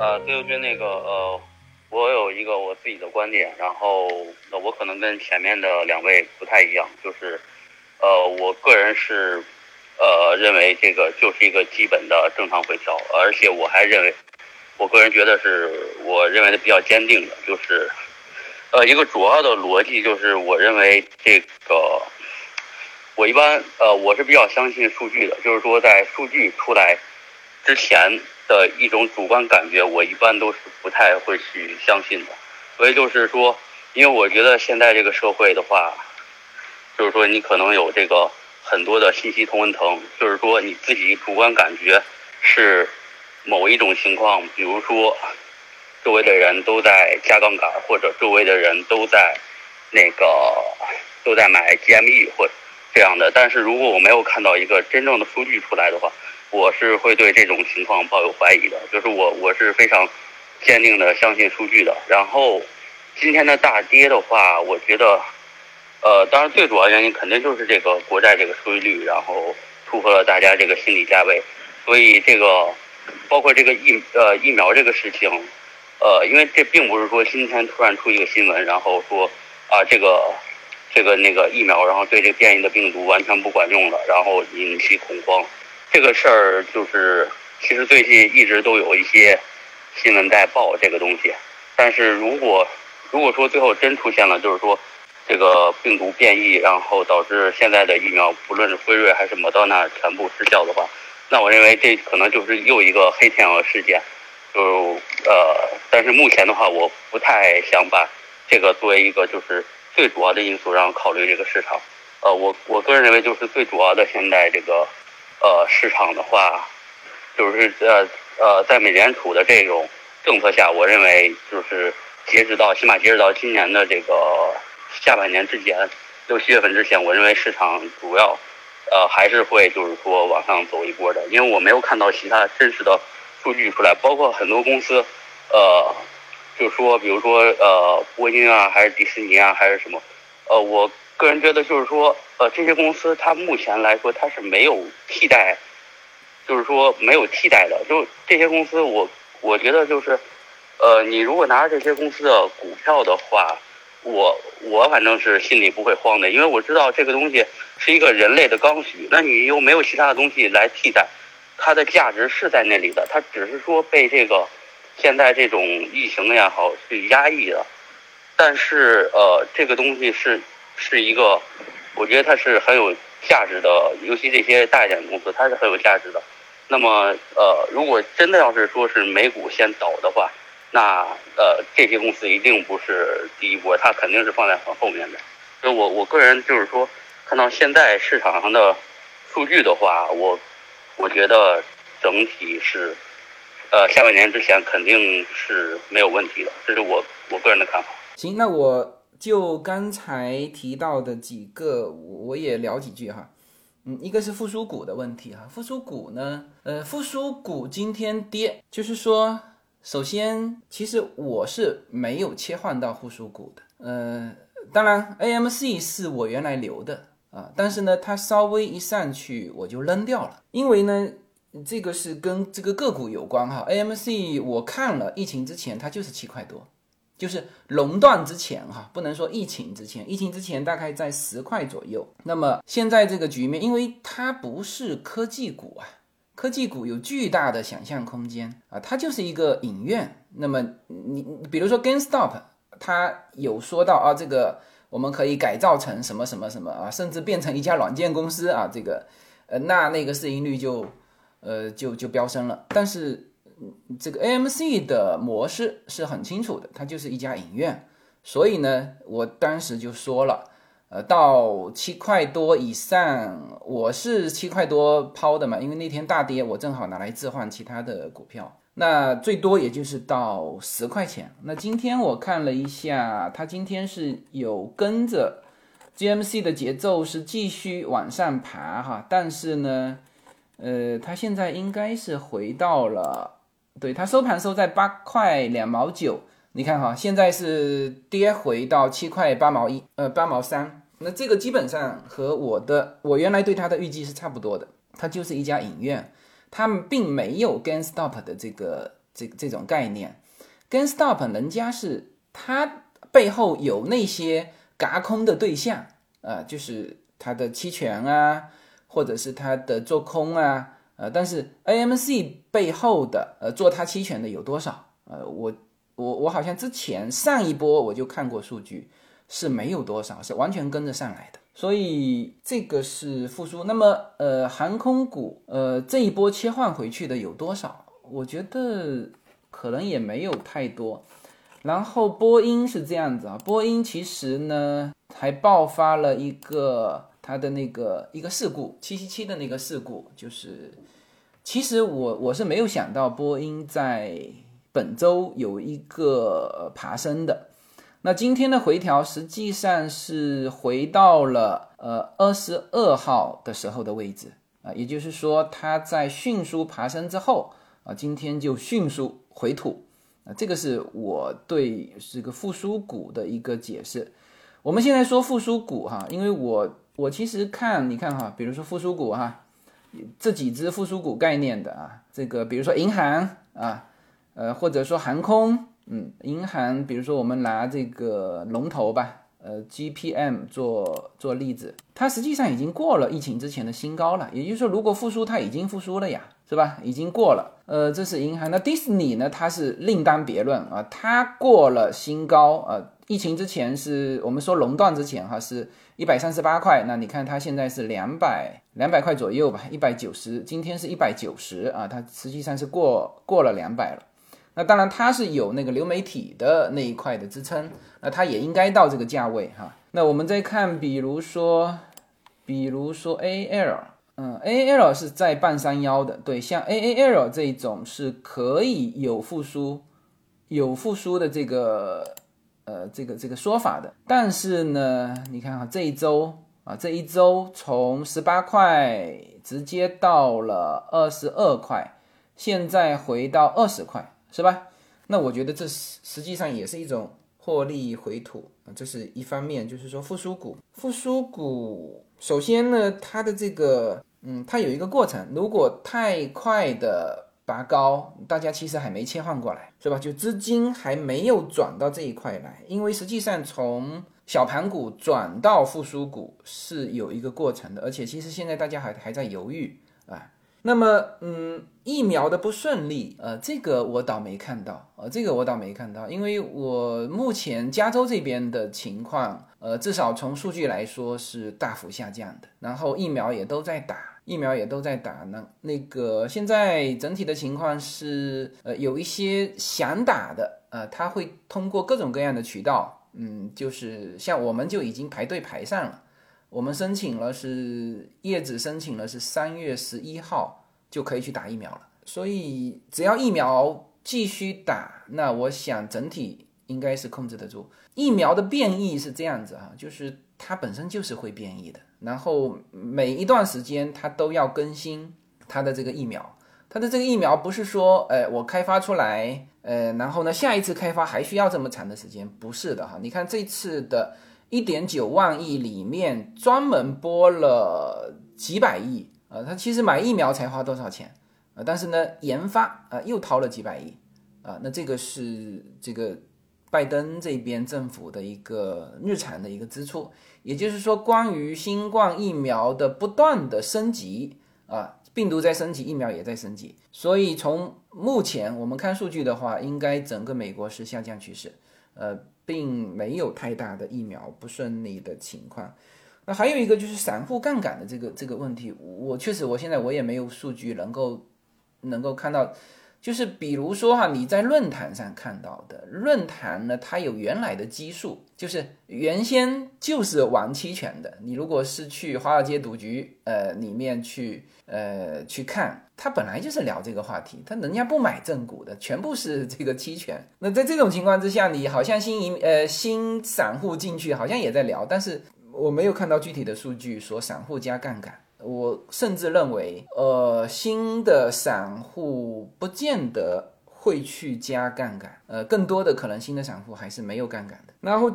呃，自由军那个呃，我有一个我自己的观点，然后我可能跟前面的两位不太一样，就是呃，我个人是呃认为这个就是一个基本的正常回调，而且我还认为，我个人觉得是我认为的比较坚定的，就是呃一个主要的逻辑就是我认为这个我一般呃我是比较相信数据的，就是说在数据出来之前。的一种主观感觉，我一般都是不太会去相信的。所以就是说，因为我觉得现在这个社会的话，就是说你可能有这个很多的信息同温层，就是说你自己主观感觉是某一种情况，比如说周围的人都在加杠杆，或者周围的人都在那个都在买 GME 或这样的。但是如果我没有看到一个真正的数据出来的话，我是会对这种情况抱有怀疑的，就是我我是非常坚定的相信数据的。然后今天的大跌的话，我觉得，呃，当然最主要原因肯定就是这个国债这个收益率，然后突破了大家这个心理价位。所以这个包括这个疫呃疫苗这个事情，呃，因为这并不是说今天突然出一个新闻，然后说啊这个这个那个疫苗，然后对这个变异的病毒完全不管用了，然后引起恐慌。这个事儿就是，其实最近一直都有一些新闻在报这个东西，但是如果如果说最后真出现了，就是说这个病毒变异，然后导致现在的疫苗，不论是辉瑞还是莫德纳全部失效的话，那我认为这可能就是又一个黑天鹅事件，就呃，但是目前的话，我不太想把这个作为一个就是最主要的因素，然后考虑这个市场。呃，我我个人认为就是最主要的现在这个。呃，市场的话，就是呃呃，在美联储的这种政策下，我认为就是截止到起码截止到今年的这个下半年之前，六七月份之前，我认为市场主要呃还是会就是说往上走一波的，因为我没有看到其他真实的数据出来，包括很多公司，呃，就说比如说呃波音啊，还是迪士尼啊，还是什么，呃我。个人觉得就是说，呃，这些公司它目前来说它是没有替代，就是说没有替代的。就这些公司，我我觉得就是，呃，你如果拿着这些公司的股票的话，我我反正是心里不会慌的，因为我知道这个东西是一个人类的刚需。那你又没有其他的东西来替代，它的价值是在那里的，它只是说被这个现在这种疫情也好去压抑的。但是呃，这个东西是。是一个，我觉得它是很有价值的，尤其这些大一点的公司，它是很有价值的。那么呃，如果真的要是说是美股先倒的话，那呃这些公司一定不是第一波，它肯定是放在很后面的。所以我我个人就是说，看到现在市场上的数据的话，我我觉得整体是呃下半年之前肯定是没有问题的，这是我我个人的看法。行，那我就刚才提到的几个，我也聊几句哈。嗯，一个是复苏股的问题哈，复苏股呢，呃，复苏股今天跌，就是说，首先，其实我是没有切换到复苏股的，呃，当然，AMC 是我原来留的啊，但是呢，它稍微一上去我就扔掉了，因为呢，这个是跟这个个股有关哈，AMC 我看了，疫情之前它就是七块多。就是垄断之前哈，不能说疫情之前，疫情之前大概在十块左右。那么现在这个局面，因为它不是科技股啊，科技股有巨大的想象空间啊，它就是一个影院。那么你比如说 GameStop，它有说到啊，这个我们可以改造成什么什么什么啊，甚至变成一家软件公司啊，这个呃，那那个市盈率就呃就就飙升了。但是这个 AMC 的模式是很清楚的，它就是一家影院，所以呢，我当时就说了，呃，到七块多以上，我是七块多抛的嘛，因为那天大跌，我正好拿来置换其他的股票，那最多也就是到十块钱。那今天我看了一下，它今天是有跟着 GMC 的节奏是继续往上爬哈，但是呢，呃，它现在应该是回到了。对它收盘收在八块两毛九，你看哈，现在是跌回到七块八毛一，呃八毛三，那这个基本上和我的我原来对它的预计是差不多的，它就是一家影院，他们并没有 GameStop 的这个这这种概念，GameStop 人家是它背后有那些嘎空的对象啊，就是它的期权啊，或者是它的做空啊。呃，但是 AMC 背后的呃做它期权的有多少？呃，我我我好像之前上一波我就看过数据，是没有多少，是完全跟着上来的。所以这个是复苏。那么呃，航空股呃这一波切换回去的有多少？我觉得可能也没有太多。然后波音是这样子啊，波音其实呢还爆发了一个。它的那个一个事故，七七七的那个事故，就是其实我我是没有想到波音在本周有一个爬升的。那今天的回调实际上是回到了呃二十二号的时候的位置啊，也就是说它在迅速爬升之后啊，今天就迅速回吐啊，这个是我对这个复苏股的一个解释。我们现在说复苏股哈，因为我。我其实看，你看哈，比如说复苏股哈，这几只复苏股概念的啊，这个比如说银行啊，呃，或者说航空，嗯，银行，比如说我们拿这个龙头吧，呃，GPM 做做例子，它实际上已经过了疫情之前的新高了，也就是说，如果复苏，它已经复苏了呀，是吧？已经过了，呃，这是银行。那迪士尼呢？它是另当别论啊，它过了新高啊，疫情之前是我们说垄断之前哈是。一百三十八块，那你看它现在是两百两百块左右吧，一百九十，今天是一百九十啊，它实际上是过过了两百了。那当然它是有那个流媒体的那一块的支撑，那它也应该到这个价位哈。那我们再看，比如说，比如说 A L，嗯，A L 是在半山腰的，对，像 A A L 这一种是可以有复苏，有复苏的这个。呃，这个这个说法的，但是呢，你看哈，这一周啊，这一周从十八块直接到了二十二块，现在回到二十块，是吧？那我觉得这实际上也是一种获利回吐啊，这是一方面，就是说复苏股，复苏股首先呢，它的这个嗯，它有一个过程，如果太快的。拔高，大家其实还没切换过来，是吧？就资金还没有转到这一块来，因为实际上从小盘股转到复苏股是有一个过程的，而且其实现在大家还还在犹豫啊。那么，嗯，疫苗的不顺利，呃，这个我倒没看到，呃，这个我倒没看到，因为我目前加州这边的情况，呃，至少从数据来说是大幅下降的，然后疫苗也都在打。疫苗也都在打呢。那个现在整体的情况是，呃，有一些想打的，呃，他会通过各种各样的渠道，嗯，就是像我们就已经排队排上了，我们申请了是叶子申请了是三月十一号就可以去打疫苗了，所以只要疫苗继续打，那我想整体应该是控制得住。疫苗的变异是这样子啊，就是它本身就是会变异的。然后每一段时间它都要更新它的这个疫苗，它的这个疫苗不是说，呃，我开发出来，呃，然后呢下一次开发还需要这么长的时间，不是的哈。你看这次的一点九万亿里面专门拨了几百亿啊，它其实买疫苗才花多少钱啊？但是呢研发啊又掏了几百亿啊，那这个是这个。拜登这边政府的一个日常的一个支出，也就是说，关于新冠疫苗的不断的升级啊，病毒在升级，疫苗也在升级，所以从目前我们看数据的话，应该整个美国是下降趋势，呃，并没有太大的疫苗不顺利的情况。那还有一个就是散户杠杆的这个这个问题，我确实我现在我也没有数据能够能够看到。就是比如说哈，你在论坛上看到的论坛呢，它有原来的基数，就是原先就是玩期权的。你如果是去华尔街赌局呃里面去呃去看，它本来就是聊这个话题，他人家不买正股的，全部是这个期权。那在这种情况之下，你好像新移呃新散户进去好像也在聊，但是我没有看到具体的数据说散户加杠杆。我甚至认为，呃，新的散户不见得会去加杠杆，呃，更多的可能新的散户还是没有杠杆的。然后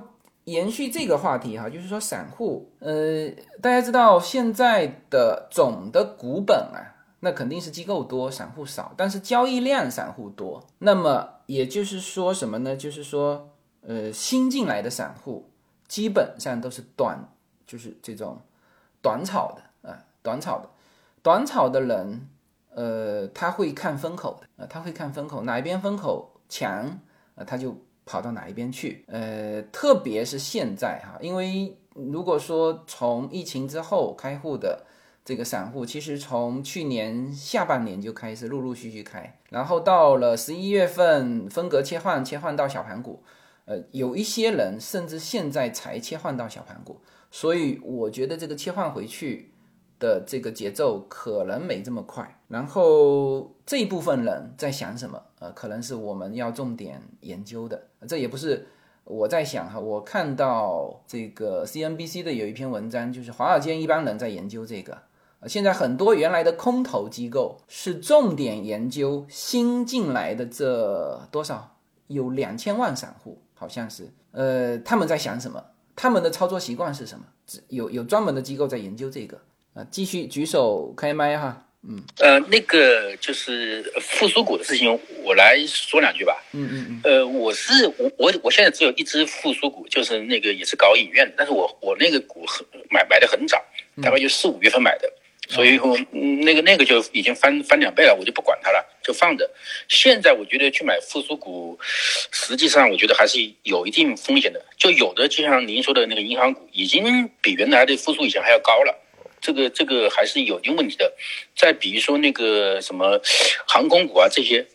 延续这个话题哈，就是说散户，呃，大家知道现在的总的股本啊，那肯定是机构多，散户少，但是交易量散户多。那么也就是说什么呢？就是说，呃，新进来的散户基本上都是短，就是这种短炒的。短炒的，短炒的人，呃，他会看风口的，呃，他会看风口，哪一边风口强，呃，他就跑到哪一边去，呃，特别是现在哈，因为如果说从疫情之后开户的这个散户，其实从去年下半年就开始陆陆续续开，然后到了十一月份风格切换，切换到小盘股，呃，有一些人甚至现在才切换到小盘股，所以我觉得这个切换回去。的这个节奏可能没这么快，然后这一部分人在想什么？呃，可能是我们要重点研究的。这也不是我在想哈，我看到这个 CNBC 的有一篇文章，就是华尔街一帮人在研究这个。现在很多原来的空头机构是重点研究新进来的这多少有两千万散户，好像是。呃，他们在想什么？他们的操作习惯是什么？有有专门的机构在研究这个。啊，继续举手开麦哈，嗯，呃，那个就是复苏股的事情，我来说两句吧。嗯嗯嗯。呃，我是我我我现在只有一只复苏股，就是那个也是搞影院的，但是我我那个股很买买的很早，大概就四五月份买的，所以说那个那个就已经翻翻两倍了，我就不管它了，就放着。现在我觉得去买复苏股，实际上我觉得还是有一定风险的，就有的就像您说的那个银行股，已经比原来的复苏以前还要高了。这个这个还是有一定问题的，再比如说那个什么航空股啊这些，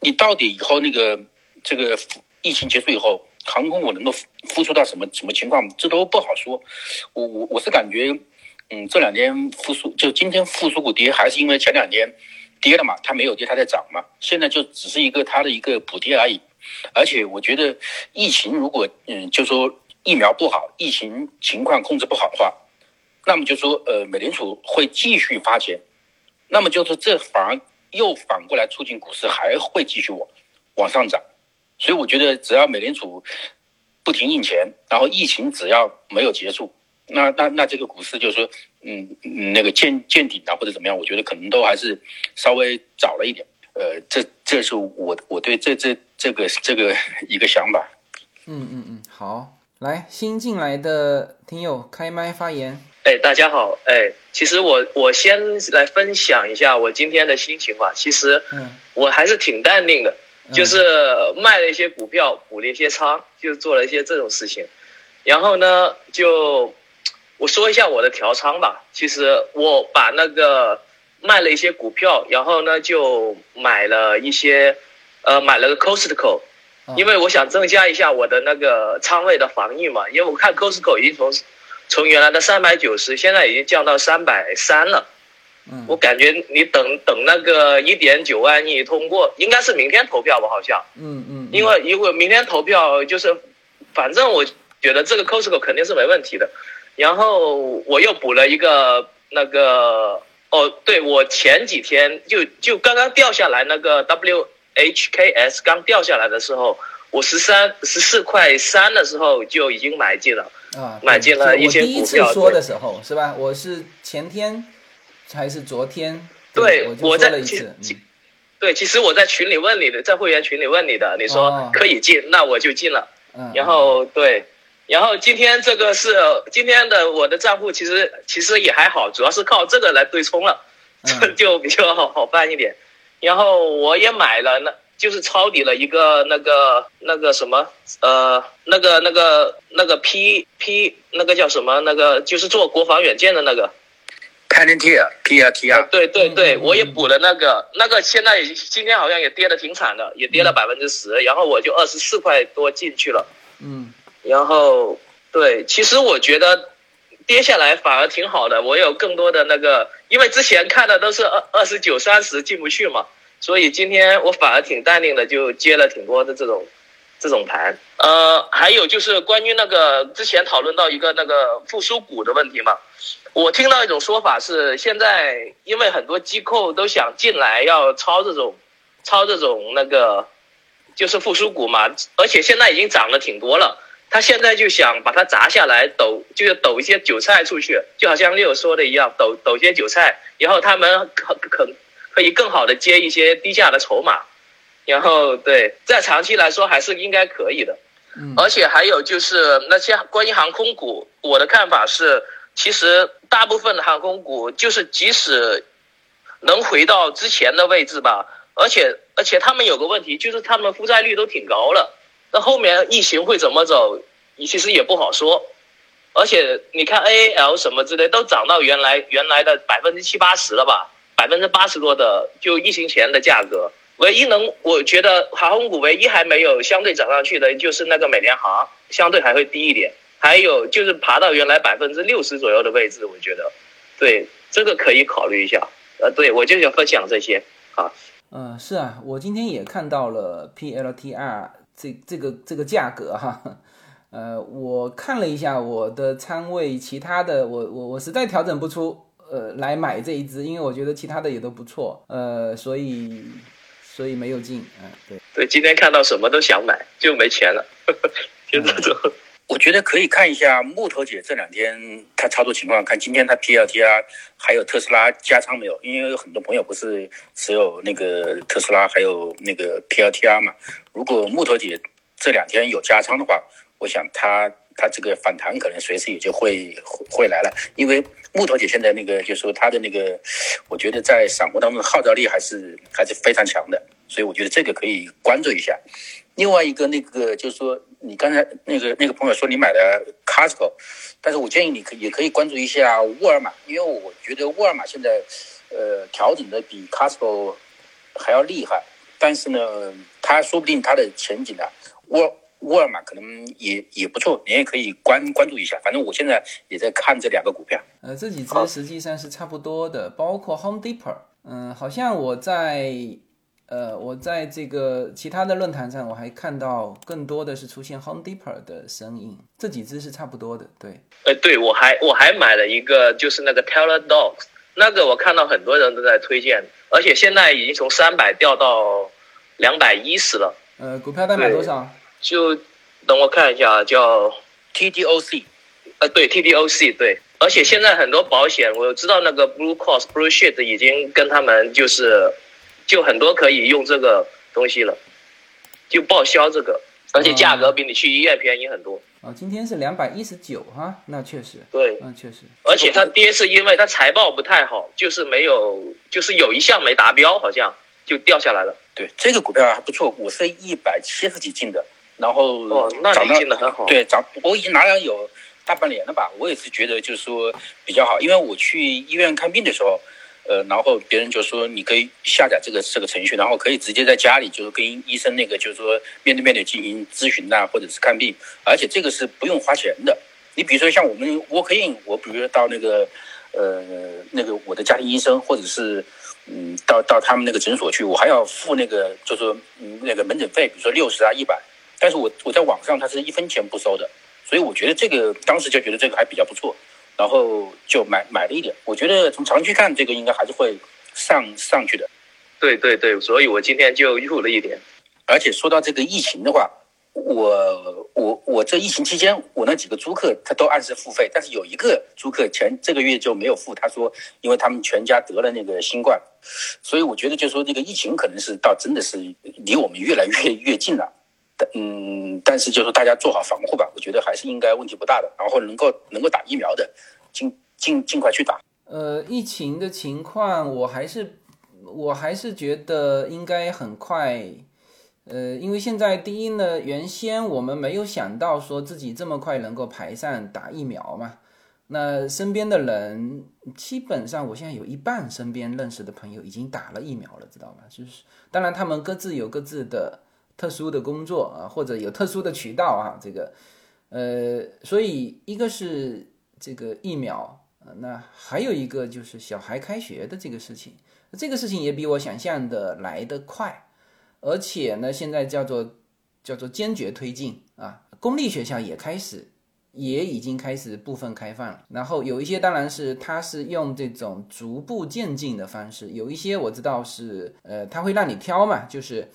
你到底以后那个这个疫情结束以后，航空股能够复苏到什么什么情况，这都不好说。我我我是感觉，嗯，这两天复苏就今天复苏股跌，还是因为前两天跌了嘛，它没有跌，它在涨嘛，现在就只是一个它的一个补跌而已。而且我觉得疫情如果嗯，就说疫苗不好，疫情情况控制不好的话。那么就说，呃，美联储会继续发钱，那么就是这反而又反过来促进股市还会继续往往上涨，所以我觉得只要美联储不停印钱，然后疫情只要没有结束，那那那这个股市就是说，嗯，那个见见顶啊或者怎么样，我觉得可能都还是稍微早了一点。呃，这这是我我对这这这个这个一个想法。嗯嗯嗯，好，来新进来的听友开麦发言。哎，大家好！哎，其实我我先来分享一下我今天的心情吧。其实，嗯，我还是挺淡定的，就是卖了一些股票，补了一些仓，就做了一些这种事情。然后呢，就我说一下我的调仓吧。其实我把那个卖了一些股票，然后呢就买了一些，呃，买了个 Costco，因为我想增加一下我的那个仓位的防御嘛。因为我看 Costco 已经从从原来的三百九十，现在已经降到三百三了。嗯，我感觉你等等那个一点九万亿通过，应该是明天投票吧？好像。嗯嗯。因为因为明天投票就是，反正我觉得这个 Costco 肯定是没问题的。然后我又补了一个那个哦，对我前几天就就刚刚掉下来那个 WHKS 刚掉下来的时候，我十三十四块三的时候就已经买进了啊，买进了一些股票。第一次说的时候是吧？我是前天还是昨天？对，我在次。对，其实我在群里问你的，在会员群里问你的，你说可以进，那我就进了。嗯，然后对。然后今天这个是今天的我的账户，其实其实也还好，主要是靠这个来对冲了，这 就比较好好办一点。然后我也买了，那就是抄底了一个那个那个什么呃那个那个那个 P P 那个叫什么那个就是做国防软件的那个 p a n t i r P L T R。对对对，我也补了那个那个，现在今天好像也跌的挺惨的，也跌了百分之十，然后我就二十四块多进去了。嗯。然后，对，其实我觉得跌下来反而挺好的。我有更多的那个，因为之前看的都是二二十九、三十进不去嘛，所以今天我反而挺淡定的，就接了挺多的这种这种盘。呃，还有就是关于那个之前讨论到一个那个复苏股的问题嘛，我听到一种说法是，现在因为很多机构都想进来要抄这种抄这种那个就是复苏股嘛，而且现在已经涨了挺多了。他现在就想把它砸下来，抖就是抖一些韭菜出去，就好像六说的一样，抖抖些韭菜，然后他们可可可以更好的接一些低价的筹码，然后对，在长期来说还是应该可以的。嗯，而且还有就是那些关于航空股，我的看法是，其实大部分的航空股就是即使能回到之前的位置吧，而且而且他们有个问题，就是他们负债率都挺高了。那后面疫情会怎么走？你其实也不好说，而且你看 A A L 什么之类都涨到原来原来的百分之七八十了吧，百分之八十多的就疫情前的价格。唯一能我觉得航空股唯一还没有相对涨上去的，就是那个美联航，相对还会低一点。还有就是爬到原来百分之六十左右的位置，我觉得，对这个可以考虑一下。呃，对我就想分享这些啊。嗯，是啊，我今天也看到了 P L T R。这这个这个价格哈，呃，我看了一下我的仓位，其他的我我我实在调整不出，呃，来买这一只，因为我觉得其他的也都不错，呃，所以所以没有进，嗯，对对，今天看到什么都想买，就没钱了，就这种。我觉得可以看一下木头姐这两天她操作情况，看今天她 P L T R 还有特斯拉加仓没有？因为有很多朋友不是持有那个特斯拉还有那个 P L T R 嘛。如果木头姐这两天有加仓的话，我想她她这个反弹可能随时也就会会来了。因为木头姐现在那个就是说她的那个，我觉得在散户当中的号召力还是还是非常强的，所以我觉得这个可以关注一下。另外一个那个就是说，你刚才那个那个朋友说你买的 Costco，但是我建议你可也可以关注一下沃尔玛，因为我觉得沃尔玛现在呃调整的比 Costco 还要厉害，但是呢，它说不定它的前景呢，沃沃尔玛可能也也不错，你也可以关关注一下。反正我现在也在看这两个股票。呃，这几只实际上是差不多的，包括 Home Depot，嗯，好像我在。呃，我在这个其他的论坛上，我还看到更多的是出现 Home Depot 的身影，这几只是差不多的，对。呃，对我还我还买了一个，就是那个 Taylor Dogs，那个我看到很多人都在推荐，而且现在已经从三百掉到两百一十了。呃，股票代码多少？就等我看一下，叫 TDOC。呃，对 TDOC，对。而且现在很多保险，我知道那个 Blue Cross Blue Shield 已经跟他们就是。就很多可以用这个东西了，就报销这个，而且价格比你去医院便宜很多。啊，今天是两百一十九哈，那确实。对，那，确实。而且它跌是因为它财报不太好，就是没有，就是有一项没达标，好像就掉下来了。对，这个股票还不错，我是一百七十几进的，然后哦，那你进的很好。对，长，我已经拿了有大半年了吧，我也是觉得就是说比较好，因为我去医院看病的时候，呃，然后别人就说你可以下载这个这个程序，然后可以直接在家里就是跟医生那个就是说面对面的进行咨询呐，或者是看病，而且这个是不用花钱的。你比如说像我们 walk in，我比如说到那个呃那个我的家庭医生，或者是嗯到到他们那个诊所去，我还要付那个就是说嗯那个门诊费，比如说六十啊一百，但是我我在网上它是一分钱不收的。所以我觉得这个当时就觉得这个还比较不错，然后就买买了一点。我觉得从长期看，这个应该还是会上上去的。对对对，所以我今天就入了一点。而且说到这个疫情的话，我我我这疫情期间，我那几个租客他都按时付费，但是有一个租客前这个月就没有付，他说因为他们全家得了那个新冠，所以我觉得就说这个疫情可能是到真的是离我们越来越越近了。嗯，但是就是大家做好防护吧，我觉得还是应该问题不大的。然后能够能够打疫苗的，尽尽尽快去打。呃，疫情的情况，我还是我还是觉得应该很快。呃，因为现在第一呢，原先我们没有想到说自己这么快能够排上打疫苗嘛。那身边的人基本上，我现在有一半身边认识的朋友已经打了疫苗了，知道吗？就是当然他们各自有各自的。特殊的工作啊，或者有特殊的渠道啊，这个，呃，所以一个是这个疫苗，那还有一个就是小孩开学的这个事情，这个事情也比我想象的来得快，而且呢，现在叫做叫做坚决推进啊，公立学校也开始，也已经开始部分开放了，然后有一些当然是它是用这种逐步渐进的方式，有一些我知道是，呃，他会让你挑嘛，就是。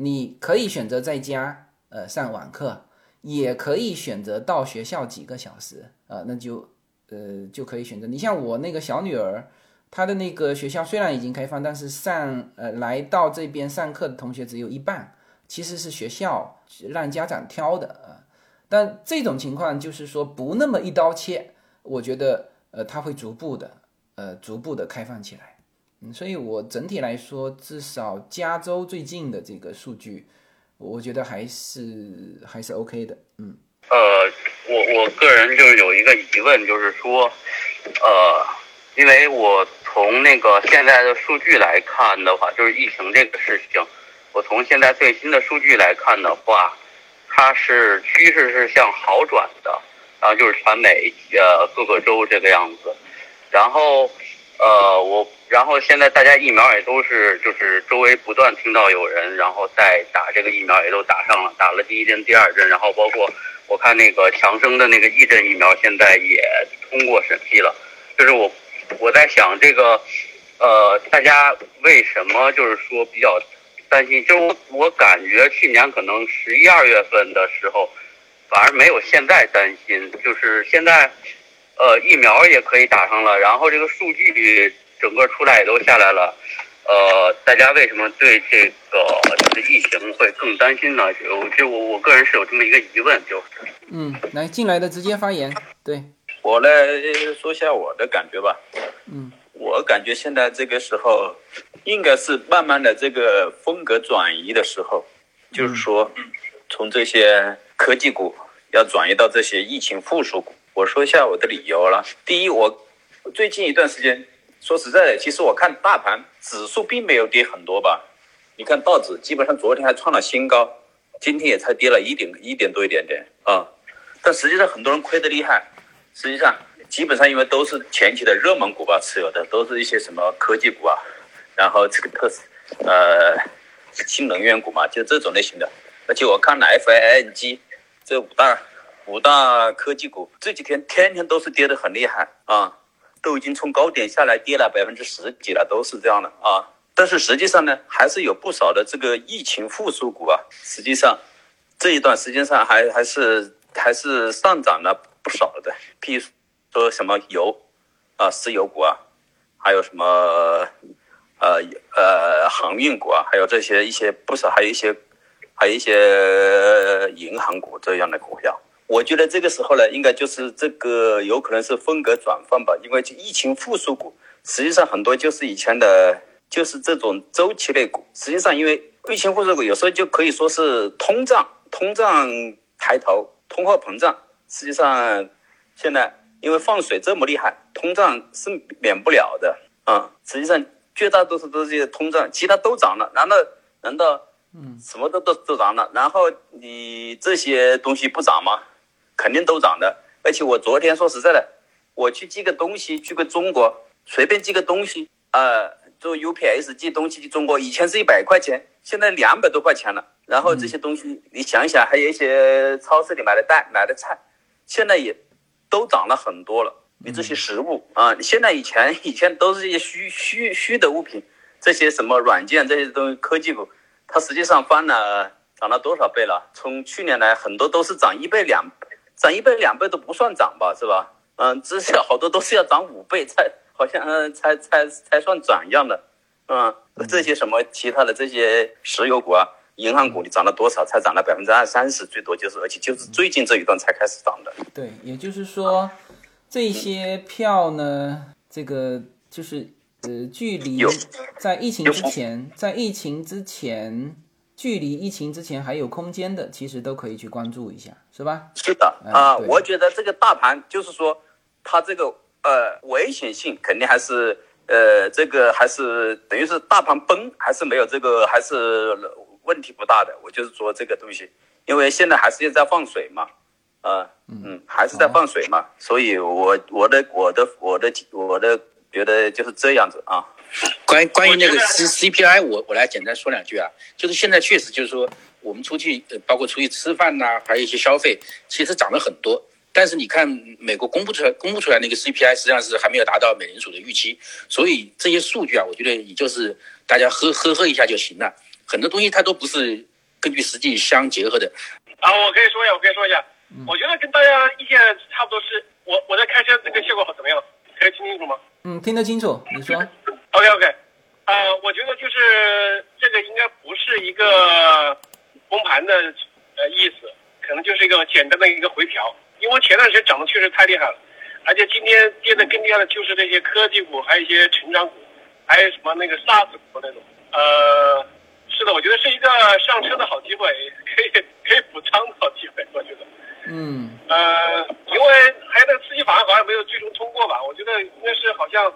你可以选择在家呃上网课，也可以选择到学校几个小时啊，那就呃就可以选择。你像我那个小女儿，她的那个学校虽然已经开放，但是上呃来到这边上课的同学只有一半，其实是学校让家长挑的啊。但这种情况就是说不那么一刀切，我觉得呃他会逐步的呃逐步的开放起来。嗯，所以我整体来说，至少加州最近的这个数据，我觉得还是还是 OK 的。嗯，呃，我我个人就是有一个疑问，就是说，呃，因为我从那个现在的数据来看的话，就是疫情这个事情，我从现在最新的数据来看的话，它是趋势是向好转的，然后就是传美呃各个州这个样子，然后呃我。然后现在大家疫苗也都是，就是周围不断听到有人，然后在打这个疫苗也都打上了，打了第一针、第二针，然后包括我看那个强生的那个一针疫苗现在也通过审批了。就是我我在想这个，呃，大家为什么就是说比较担心？就是我我感觉去年可能十一二月份的时候，反而没有现在担心。就是现在，呃，疫苗也可以打上了，然后这个数据。整个出来也都下来了，呃，大家为什么对这个就是疫情会更担心呢？就就我我个人是有这么一个疑问，就嗯，来进来的直接发言，对我来说一下我的感觉吧。嗯，我感觉现在这个时候应该是慢慢的这个风格转移的时候，就是说从这些科技股要转移到这些疫情复苏股。我说一下我的理由了。第一，我最近一段时间。说实在的，其实我看大盘指数并没有跌很多吧？你看道指基本上昨天还创了新高，今天也才跌了一点一点多一点点啊。但实际上很多人亏得厉害，实际上基本上因为都是前期的热门股吧持有的，都是一些什么科技股啊，然后这个特斯呃新能源股嘛，就这种类型的。而且我看了 F I N G 这五大五大科技股这几天天天都是跌得很厉害啊。都已经从高点下来跌了百分之十几了，都是这样的啊。但是实际上呢，还是有不少的这个疫情复苏股啊。实际上这一段时间上还还是还是上涨了不少的。譬如说什么油啊，石油股啊，还有什么呃呃航运股啊，还有这些一些不少，还有一些还有一些银行股这样的股票。我觉得这个时候呢，应该就是这个有可能是风格转换吧，因为疫情复苏股实际上很多就是以前的，就是这种周期类股。实际上，因为疫情复苏股有时候就可以说是通胀，通胀抬头，通货膨胀，实际上现在因为放水这么厉害，通胀是免不了的啊。实际上绝大多数都是通胀，其他都涨了，难道难道嗯什么都都都涨了？然后你这些东西不涨吗？肯定都涨的。而且我昨天说实在的，我去寄个东西去个中国，随便寄个东西，呃，做 UPS 寄东西去中国，以前是一百块钱，现在两百多块钱了。然后这些东西你想想，还有一些超市里买的蛋、买的菜，现在也都涨了很多了。你这些食物啊，现在以前 以前都是一些虚虚虚的物品，这些什么软件这些东西，科技股，它实际上翻了涨了多少倍了？从去年来，很多都是涨一倍两。涨一倍两倍都不算涨吧，是吧？嗯，之前好多都是要涨五倍才好像嗯才才才算涨一样的。嗯，这些什么其他的这些石油股啊、银行股，你涨了多少？才涨了百分之二三十，最多就是，而且就是最近这一段才开始涨的。对，也就是说，这些票呢，这个就是呃，距离在疫情之前，在疫情之前。距离疫情之前还有空间的，其实都可以去关注一下，是吧？是的啊，我觉得这个大盘就是说，它这个呃危险性肯定还是呃这个还是等于是大盘崩还是没有这个还是问题不大的。我就是说这个东西，因为现在还是在放水嘛，啊嗯还是在放水嘛，所以我我的我的我的我的觉得就是这样子啊。关关于那个 C C P I，我我来简单说两句啊，就是现在确实就是说，我们出去呃，包括出去吃饭呐，还有一些消费，其实涨了很多。但是你看美国公布出来公布出来那个 C P I，实际上是还没有达到美联储的预期。所以这些数据啊，我觉得也就是大家呵呵呵一下就行了。很多东西它都不是根据实际相结合的。啊，我可以说一下，我可以说一下，我觉得跟大家意见差不多。是我我在开车，这个效果怎么样？可以听清楚吗？嗯，听得清楚。你说。OK OK，呃，我觉得就是这个应该不是一个崩盘的呃意思，可能就是一个简单的一个回调。因为前段时间涨得确实太厉害了，而且今天跌的更厉害的就是那些科技股，还有一些成长股，还有什么那个 SaaS 股那种。呃，是的，我觉得是一个上车的好机会，可以 可以补仓的好机会，我觉得。嗯。呃，因为还有那个刺激法案好像没有最终通过吧？我觉得应该是好像。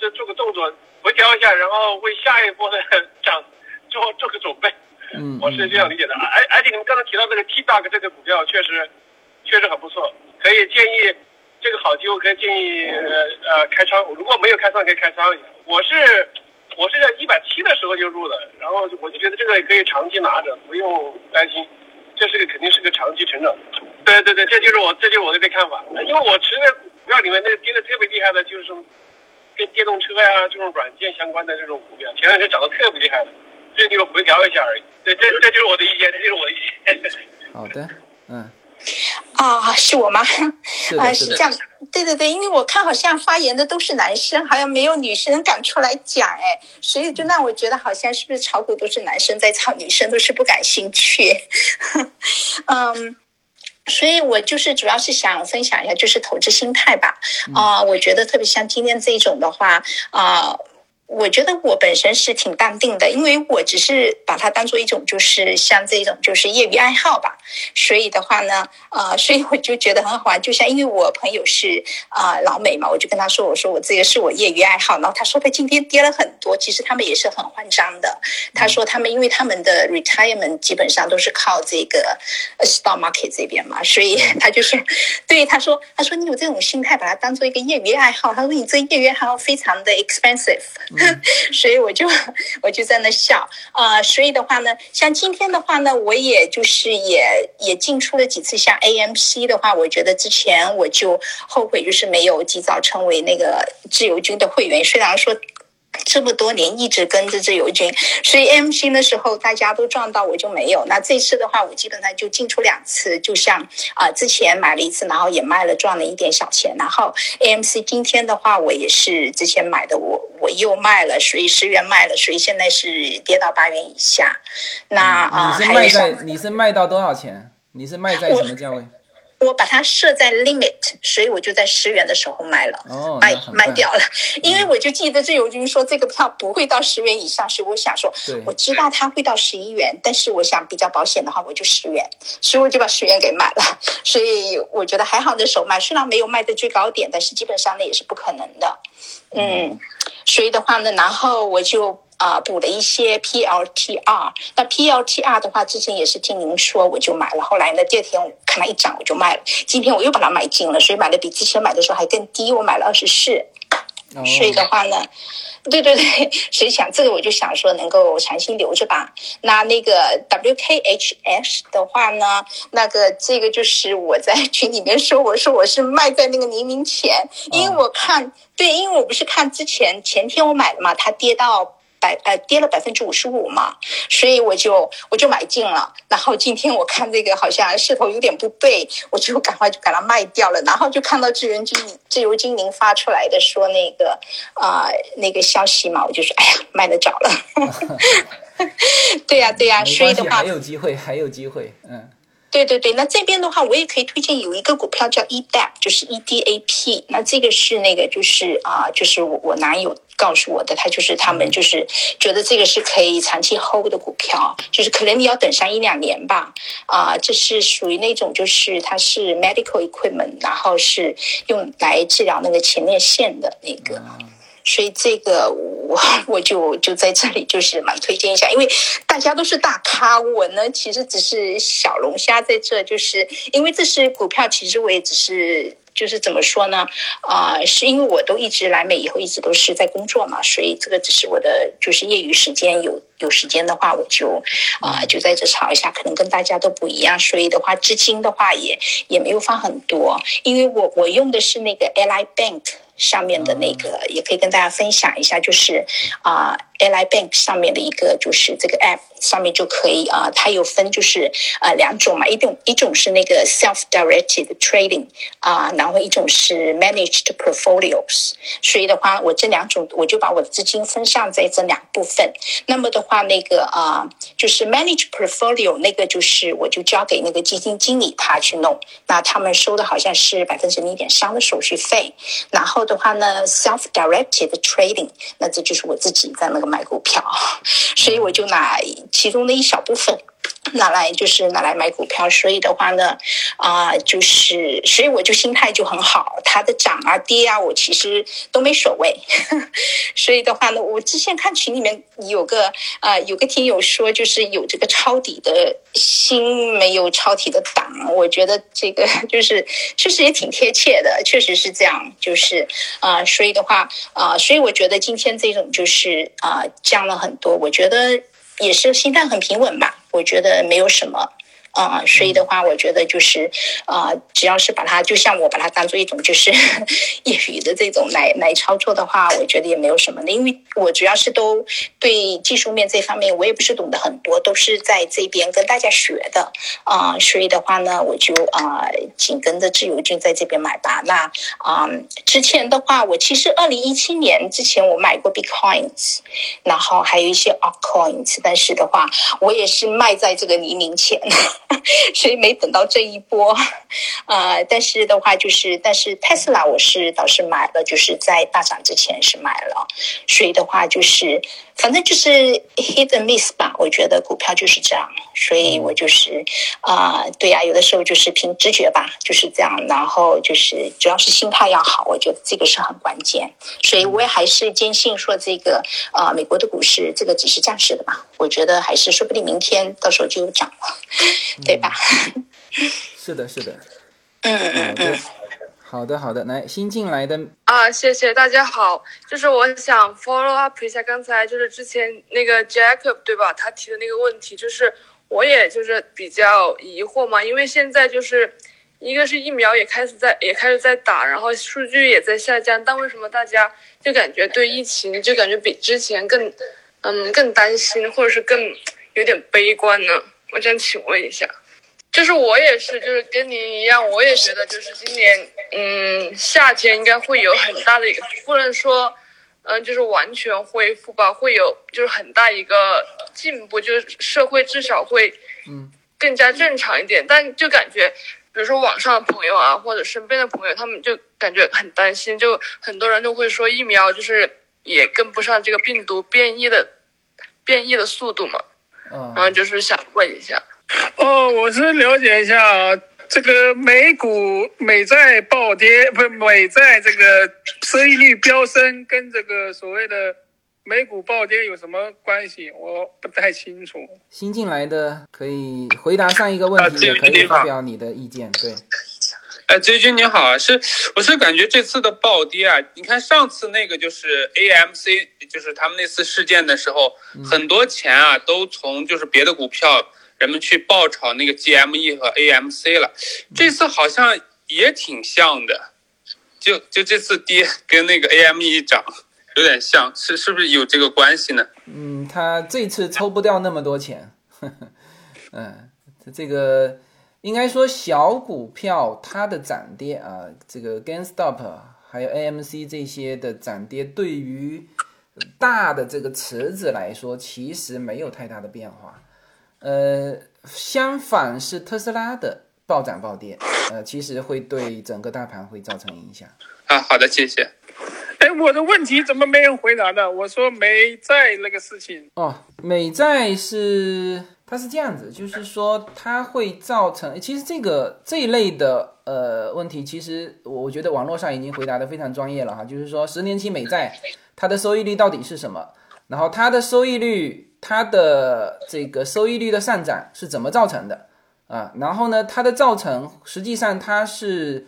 这做个动作，回调一下，然后为下一波的涨做做个准备。嗯，我是这样理解的。而而且你们刚才提到这个 T o g 这个股票，确实确实很不错，可以建议这个好机会可以建议呃开仓。如果没有开仓，可以开仓一下。我是我是在一百七的时候就入的，然后我就觉得这个可以长期拿着，不用担心，这是个肯定是个长期成长。对对对，这就是我这就是我的这看法。因为我持的股票里面那个跌的特别厉害的，就是。跟电动车呀这种软件相关的这种股票，前两天涨得特别厉害的，这就是回调一下而已。对，这这就是我的意见，这就是我的意见。好的，嗯。啊，是我吗？啊，是这样。对对对，因为我看好像发言的都是男生，好像没有女生敢出来讲，哎，所以就让我觉得好像是不是炒股都是男生在炒，女生都是不感兴趣。嗯。所以我就是主要是想分享一下，就是投资心态吧。啊，我觉得特别像今天这种的话，啊。我觉得我本身是挺淡定的，因为我只是把它当做一种，就是像这种就是业余爱好吧。所以的话呢，呃，所以我就觉得很好玩。就像因为我朋友是啊老美嘛，我就跟他说，我说我这个是我业余爱好。然后他说他今天跌了很多，其实他们也是很慌张的。他说他们因为他们的 retirement 基本上都是靠这个 stock market 这边嘛，所以他就是 对他说，他说你有这种心态，把它当做一个业余爱好。他说你这业余爱好非常的 expensive。所以我就我就在那笑啊，所以的话呢，像今天的话呢，我也就是也也进出了几次，像 AMC 的话，我觉得之前我就后悔，就是没有及早成为那个自由军的会员，虽然说。这么多年一直跟着自由军，所以 M C 的时候大家都赚到，我就没有。那这次的话，我基本上就进出两次，就像啊之前买了一次，然后也卖了，赚了一点小钱。然后 A M C 今天的话，我也是之前买的，我我又卖了，所以十元卖了，所以现在是跌到八元以下。那啊，你是卖在你是卖到多少钱？你是卖在什么价位？我把它设在 limit，所以我就在十元的时候卖了，哦，卖卖掉了。因为我就记得自由军说这个票不会到十元以上，所以我想说，我知道它会到十一元，但是我想比较保险的话，我就十元，所以我就把十元给买了。所以我觉得还好，那时候卖虽然没有卖在最高点，但是基本上那也是不可能的。嗯，所以的话呢，然后我就啊、补了一些 PLTR。那 PLTR 的话，之前也是听您说，我就买了。后来呢，第二天我看它一涨，我就卖了。今天我又把它买进了，所以买的比之前买的时候还更低，我买了二十四。哦所以的话呢，对对对，所以想这个我就想说能够长期留着吧。那那个 WKHS 的话呢，那个这个就是我在群里面说，我说我是卖在那个黎明前，因为我看对，因为我不是看之前前天我买的嘛，它跌到。百呃跌了百分之五十五嘛，所以我就我就买进了。然后今天我看这个好像势头有点不对，我就赶快就把它卖掉了。然后就看到自由金自由精灵发出来的说那个啊、那个消息嘛，我就说哎呀卖得早了。对呀、对呀、没所以的话还有机会，还有机会，嗯，对对对，那这边的话，我也可以推荐有一个股票叫 EDAP，就是 EDAP。那这个是那个就是啊、就是我我男友告诉我的，他就是他们就是觉得这个是可以长期 hold 的股票，就是可能你要等上一两年吧。啊、这是属于那种就是它是 medical equipment，然后是用来治疗那个前列腺的那个。所以这个我 我就就在这里就是蛮推荐一下，因为大家都是大咖，我呢其实只是小龙虾在这，就是因为这是股票，其实我也只是。就是怎么说呢？啊、是因为我都一直来美以后一直都是在工作嘛，所以这个只是我的就是业余时间有有时间的话，我就啊、就在这炒一下，可能跟大家都不一样，所以的话资金的话也也没有放很多，因为我我用的是那个 Ally Bank 上面的那个，也可以跟大家分享一下，就是啊、Ally Bank 上面的一个就是这个 App 上面就可以啊、它有分就是呃两种嘛，一种一种是那个 self directed trading 啊、然后一种是 managed portfolios，所以的话我这两种我就把我的资金分散在这两部分。那么的话，那个啊、就是 managed portfolio 那个就是我就交给那个基金经理他去弄，那他们收的好像是百分之零点三的手续费。然后的话呢，self directed trading，那这就是我自己在那个买股票，所以我就拿其中的一小部分。拿来就是拿来买股票，所以的话呢，啊、就是所以我就心态就很好，它的涨啊跌啊，我其实都没所谓。所以的话呢，我之前看群里面有个呃有个听友说，就是有这个抄底的心，没有抄底的胆，我觉得这个 就是确实也挺贴切的，确实是这样，就是啊、所以的话啊、所以我觉得今天这种就是啊、降了很多，我觉得也是心态很平稳吧，我觉得没有什么。啊、所以的话，我觉得就是啊、只要是把它，就像我把它当做一种就是 业余的这种来来操作的话，我觉得也没有什么的，因为我主要是都对技术面这方面我也不是懂得很多，都是在这边跟大家学的啊、所以的话呢，我就啊、紧跟着自由军在这边买吧。那啊、之前的话，我其实二零一七年之前我买过 Bitcoins，然后还有一些 altcoins，但是的话，我也是卖在这个黎明前，所以没等到这一波。啊，但是的话就是，但是特斯拉我是倒是买了，就是在大涨之前是买了，所以的话就是，反正就是 hit and miss 吧。我觉得股票就是这样，所以我就是啊、对呀、有的时候就是凭直觉吧，就是这样。然后就是主要是心态要好，我觉得这个是很关键。所以我也还是坚信说这个呃美国的股市这个只是暂时的嘛，我觉得还是说不定明天到时候就涨了，对吧？是的，是的，嗯嗯嗯，好的，好的，来新进来的啊，谢谢大家好，就是我想 follow up 一下刚才就是之前那个 Jacob 对吧？他提的那个问题，就是我也就是比较疑惑嘛，因为现在就是一个是疫苗也开始在也开始在打，然后数据也在下降，但为什么大家就感觉对疫情就感觉比之前更嗯更担心，或者是更有点悲观呢？我想请问一下。就是我也是，就是跟您一样，我也觉得就是今年，嗯，夏天应该会有很大的一个，不能说，嗯，就是完全恢复吧，会有就是很大一个进步，就是社会至少会，嗯，更加正常一点。但就感觉，比如说网上的朋友啊，或者身边的朋友，他们就感觉很担心，就很多人就会说疫苗就是也跟不上这个病毒变异的变异的速度嘛。嗯然后就是想问一下，哦，我是了解一下啊，这个美股美债暴跌，不是美债这个收益率飙升，跟这个所谓的美股暴跌有什么关系？我不太清楚。新进来的可以回答上一个问啊题，也可以发表你的意见。对，哎，追军你好啊，是我是感觉这次的暴跌啊，你看上次那个就是 AMC，就是他们那次事件的时候，很多钱啊都从就是别的股票人们去爆炒那个 GME 和 AMC 了，这次好像也挺像的，就就这次跌跟那个 AME 涨有点像，是是不是有这个关系呢？嗯，他这次抽不掉那么多钱，呵 呵嗯，这个应该说小股票它的涨跌啊，这个 GameStop 还有 AMC 这些的涨跌，对于大的这个池子来说，其实没有太大的变化。呃，相反是特斯拉的暴涨暴跌，呃，其实会对整个大盘会造成影响。啊，好的，谢谢。我的问题怎么没人回答呢？我说美债那个事情，哦，美债是它是这样子，就是说它会造成，其实这个这一类的呃问题，其实我觉得网络上已经回答的非常专业了哈，就是说十年期美债它的收益率到底是什么，然后它的收益率，它的这个收益率的上涨是怎么造成的啊？然后呢，它的造成实际上它是。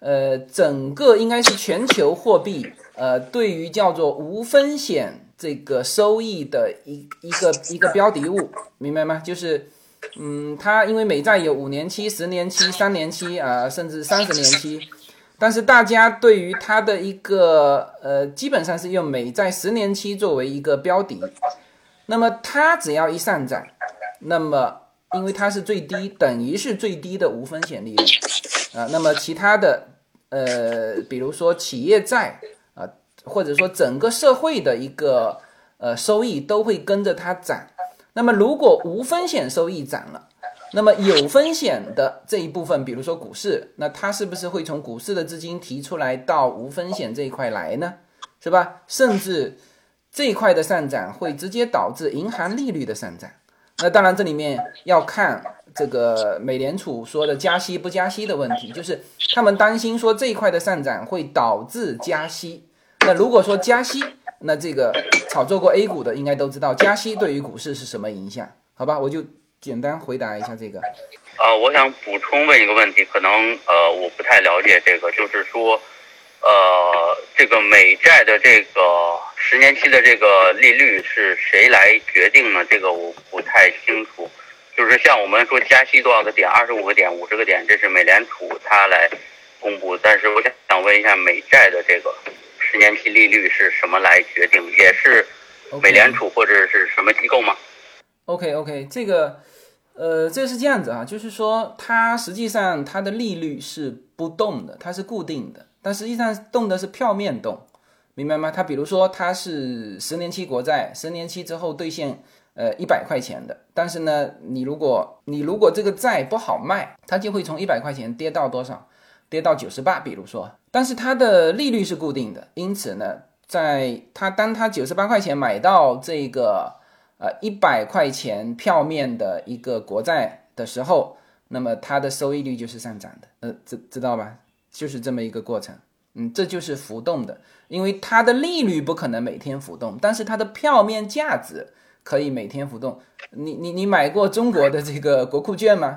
呃，整个应该是全球货币，呃，对于叫做无风险这个收益的一一个一个标的物，明白吗？就是，嗯，它因为美债有五年期、十年期、三年期啊、甚至三十年期，但是大家对于它的一个呃，基本上是用美债十年期作为一个标的，那么它只要一上涨，那么因为它是最低，等于是最低的无风险利率啊，那么其他的。呃，比如说企业债、或者说整个社会的一个呃收益都会跟着它涨。那么如果无风险收益涨了，那么有风险的这一部分，比如说股市，那它是不是会从股市的资金提出来到无风险这一块来呢？是吧？甚至这一块的上涨会直接导致银行利率的上涨。那当然，这里面要看这个美联储说的加息不加息的问题，就是他们担心说这一块的上涨会导致加息。那如果说加息，那这个炒作过 A 股的应该都知道加息对于股市是什么影响，好吧？我就简单回答一下这个。呃，我想补充问一个问题，可能呃我不太了解这个，就是说，呃，这个美债的这个十年期的这个利率是谁来决定呢？这个我不太清楚。就是像我们说加息多少个点，二十五个点、五十个点，这是美联储它来公布。但是我想想问一下，美债的这个十年期利率是什么来决定？也是美联储或者是什么机构吗？OK OK，这个呃，这是这样子啊，就是说它实际上它的利率是不动的，它是固定的，但实际上动的是票面动，明白吗？它比如说它是十年期国债，十年期之后兑现呃一百块钱的，但是呢，你如果你如果这个债不好卖，它就会从一百块钱跌到多少？跌到九十八，比如说，但是它的利率是固定的，因此呢，在它当它九十八块钱买到这个。呃，一百块钱票面的一个国债的时候，那么它的收益率就是上涨的，呃，知知道吧？就是这么一个过程，嗯，这就是浮动的，因为它的利率不可能每天浮动，但是它的票面价值可以每天浮动。你你你买过中国的这个国库券吗？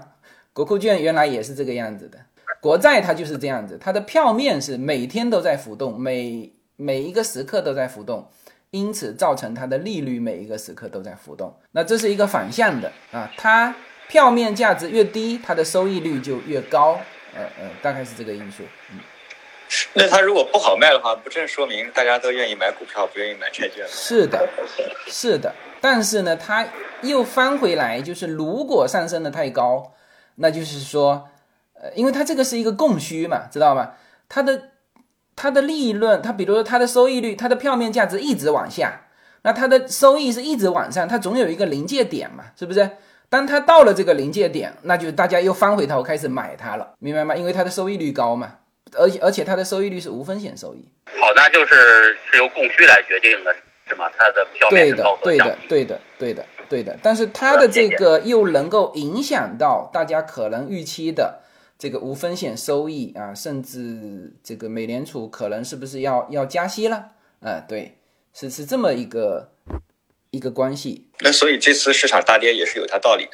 国库券原来也是这个样子的，国债它就是这样子，它的票面是每天都在浮动，每每一个时刻都在浮动。因此造成它的利率每一个时刻都在浮动，那这是一个反向的啊，它票面价值越低，它的收益率就越高，呃呃，大概是这个因素。嗯，那它如果不好卖的话，不正说明大家都愿意买股票，不愿意买债券吗？是的，是的，但是呢，它又翻回来，就是如果上升的太高，那就是说，呃，因为它这个是一个供需嘛，知道吗？它的。它的利润，它比如说它的收益率，它的票面价值一直往下，那它的收益是一直往上，它总有一个临界点嘛，是不是？当它到了这个临界点，那就大家又翻回头开始买它了，明白吗？因为它的收益率高嘛，而且而且它的收益率是无风险收益。好，那就是是由供需来决定的，是吗？它的票面对的对的。对的，对的，对的。但是它的这个又能够影响到大家可能预期的这个无风险收益啊，甚至这个美联储可能是不是要要加息了？啊，对，是是这么一个一个关系。那所以这次市场大跌也是有它道理的。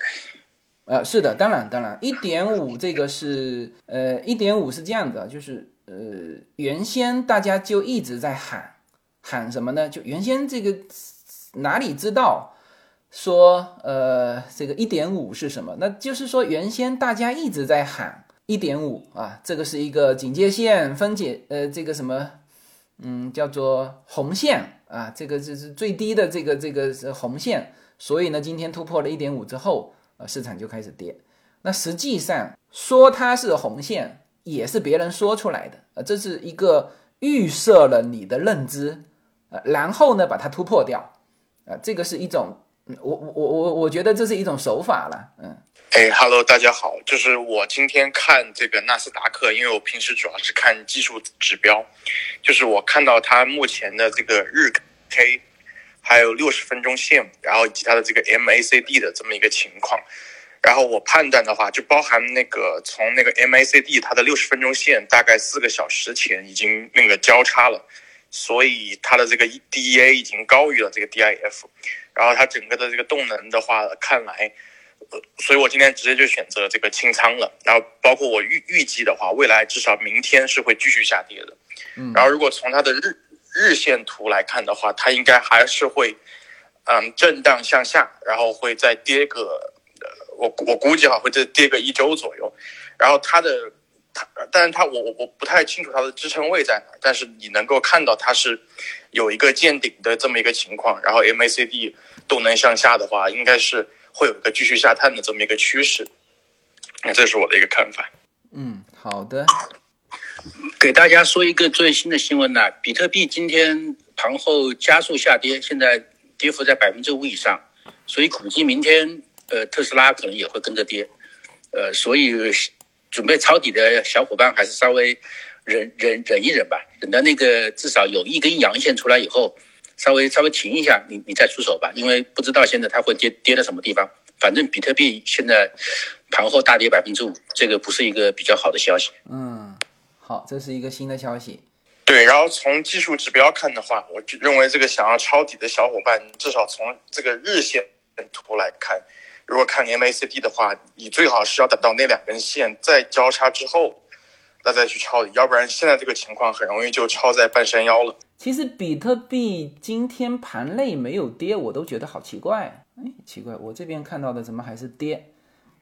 呃，是的，当然，当然，一点五这个是，呃，一点五是这样的，就是，呃，原先大家就一直在喊，喊什么呢？就原先这个哪里知道说，呃，这个一点五是什么？那就是说，原先大家一直在喊一点五啊，这个是一个警戒线分解，呃，这个什么，嗯，叫做红线啊，这个就是最低的这个这个是红线，所以呢，今天突破了一点五之后。呃，市场就开始跌。那实际上说它是红线，也是别人说出来的，呃，这是一个预设了你的认知，呃，然后呢把它突破掉，啊、这个是一种，我我我我我觉得这是一种手法了，嗯。哎哈喽，大家好，就是我今天看这个纳斯达克，因为我平时主要是看技术指标，就是我看到它目前的这个日 K，还有六十分钟线，然后以及它的这个 MACD 的这么一个情况，然后我判断的话，就包含那个从那个 MACD 它的六十分钟线大概四个小时前已经那个交叉了，所以它的这个 DEA 已经高于了这个 DIF，然后它整个的这个动能的话，看来。呃，所以我今天直接就选择这个清仓了。然后包括我预预计的话，未来至少明天是会继续下跌的。嗯然后如果从它的日日线图来看的话，它应该还是会嗯震荡向下，然后会再跌个呃，我我估计哈会再跌个一周左右。然后它的它，但是它我我我不太清楚它的支撑位在哪，但是你能够看到它是有一个见顶的这么一个情况。然后 MACD 动能向下的话，应该是。会有一个继续下探的这么一个趋势，那这是我的一个看法。嗯，好的。给大家说一个最新的新闻呢，比特币今天盘后加速下跌，现在跌幅在百分之五以上，所以估计明天呃特斯拉可能也会跟着跌，呃，所以准备抄底的小伙伴还是稍微忍忍忍一忍吧，等到那个至少有一根阳线出来以后。稍微稍微停一下，你你再出手吧，因为不知道现在它会跌跌到什么地方。反正比特币现在盘后大跌百分之五，这个不是一个比较好的消息。嗯，好，这是一个新的消息。对，然后从技术指标看的话，我就认为这个想要抄底的小伙伴，至少从这个日线图来看，如果看 MACD 的话，你最好是要等到那两根线再交叉之后，那再去抄底，要不然现在这个情况很容易就抄在半山腰了。其实比特币今天盘内没有跌，我都觉得好奇怪。哎，奇怪，我这边看到的怎么还是跌？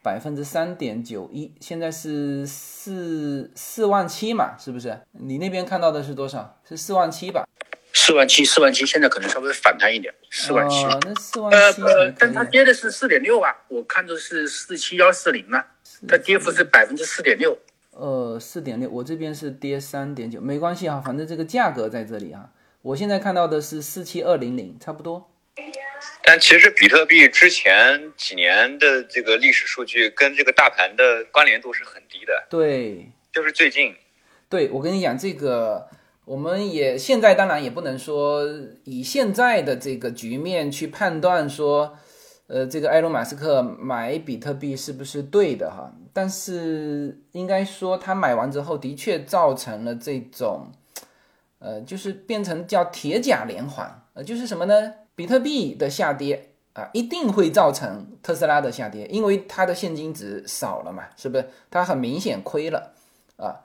百分之三点九一，现在是四四万七嘛，是不是？你那边看到的是多少？是四万七吧？四万七，四万七，现在可能稍微反弹一点，四万七。哦，那四万呃七呃，但它跌的是四点六啊，我看的是四七幺四零啊，它跌幅是百分之四点六。呃，四点六，我这边是跌三点九，没关系啊，反正这个价格在这里啊。我现在看到的是四七二零零，差不多。但其实比特币之前几年的这个历史数据跟这个大盘的关联度是很低的。对，就是最近。对，我跟你讲，这个我们也现在当然也不能说以现在的这个局面去判断说，呃，这个埃隆·马斯克买比特币是不是对的哈？但是应该说他买完之后，的确造成了这种，呃，就是变成叫铁甲连环，呃，就是什么呢？比特币的下跌啊，一定会造成特斯拉的下跌，因为它的现金值少了嘛，是不是？它很明显亏了啊，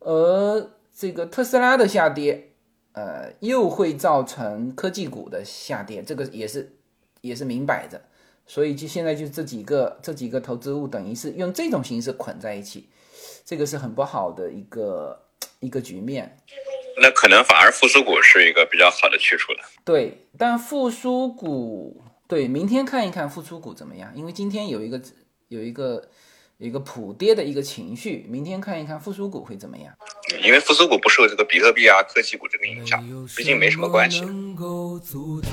而这个特斯拉的下跌，呃，又会造成科技股的下跌，这个也是也是明摆着。所以就现在就这几个这几个投资物，等于是用这种形式捆在一起，这个是很不好的一个一个局面。那可能反而复苏股是一个比较好的去处了。对，但复苏股对，明天看一看复苏股怎么样，因为今天有一个有一个有一个普跌的一个情绪，明天看一看复苏股会怎么样。因为复苏股不受这个比特币啊、科技股这个影响，毕竟没什么关系。能够阻挡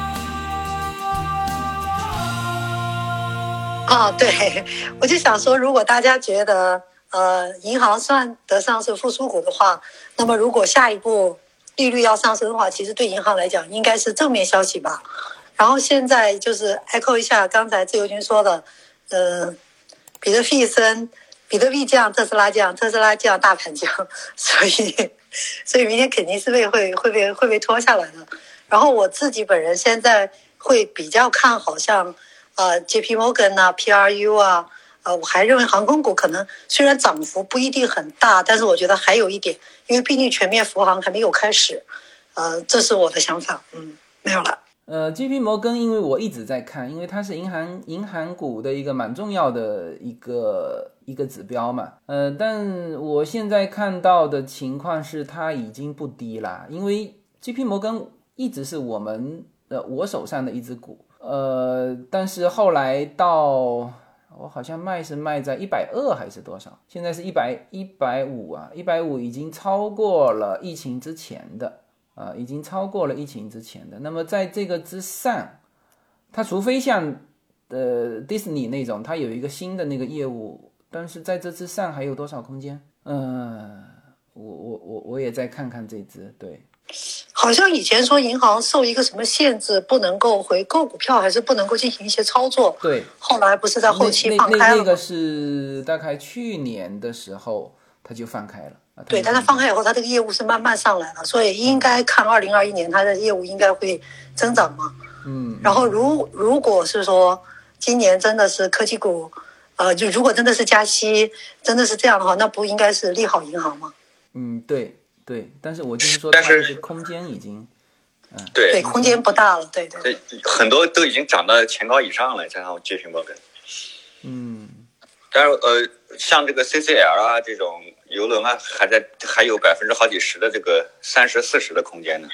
啊，对，我就想说，如果大家觉得呃银行算得上是复苏股的话，那么如果下一步利率要上升的话，其实对银行来讲应该是正面消息吧。然后现在就是 echo 一下刚才自由军说的，呃，比特币升，比特币降，特斯拉降，特斯拉降，大盘降，所以所以明天肯定是被会会被会被拖下来的。然后我自己本人现在会比较看好像。呃，J.P. Morgan 啊，P.R.U. 啊，呃，我还认为航空股可能虽然涨幅不一定很大，但是我觉得还有一点，因为毕竟全面复航还没有开始，呃，这是我的想法。嗯，没有了。呃，J.P. 摩根，因为我一直在看，因为它是银行银行股的一个蛮重要的一个一个指标嘛。呃，但我现在看到的情况是它已经不低了，因为 J.P. 摩根一直是我们呃我手上的一只股。呃，但是后来到我好像卖是卖在一百二还是多少？现在是一百一百五啊，一百五已经超过了疫情之前的啊，已经超过了疫情之前的。那么在这个之上，它除非像呃迪士尼那种，它有一个新的那个业务，但是在这之上还有多少空间？嗯，我我我我也再看看这只，对。好像以前说银行受一个什么限制，不能够回购股票，还是不能够进行一些操作。对，后来不是在后期放开了那个是大概去年的时候，它就放开了。对，但他放开以后，它这个业务是慢慢上来了，所以应该看二零二一年它的业务应该会增长嘛。嗯。然后如如果是说今年真的是科技股，呃，就如果真的是加息，真的是这样的话，那不应该是利好银行吗？嗯，对。对，但是我就是说，但是空间已经，嗯，对，对，空间不大了，对对。很多都已经涨到前高以上了，加上接平摩根。嗯，但是呃，像这个 CCL 啊这种游轮啊，还在还有百分之好几十的这个三十四十的空间呢。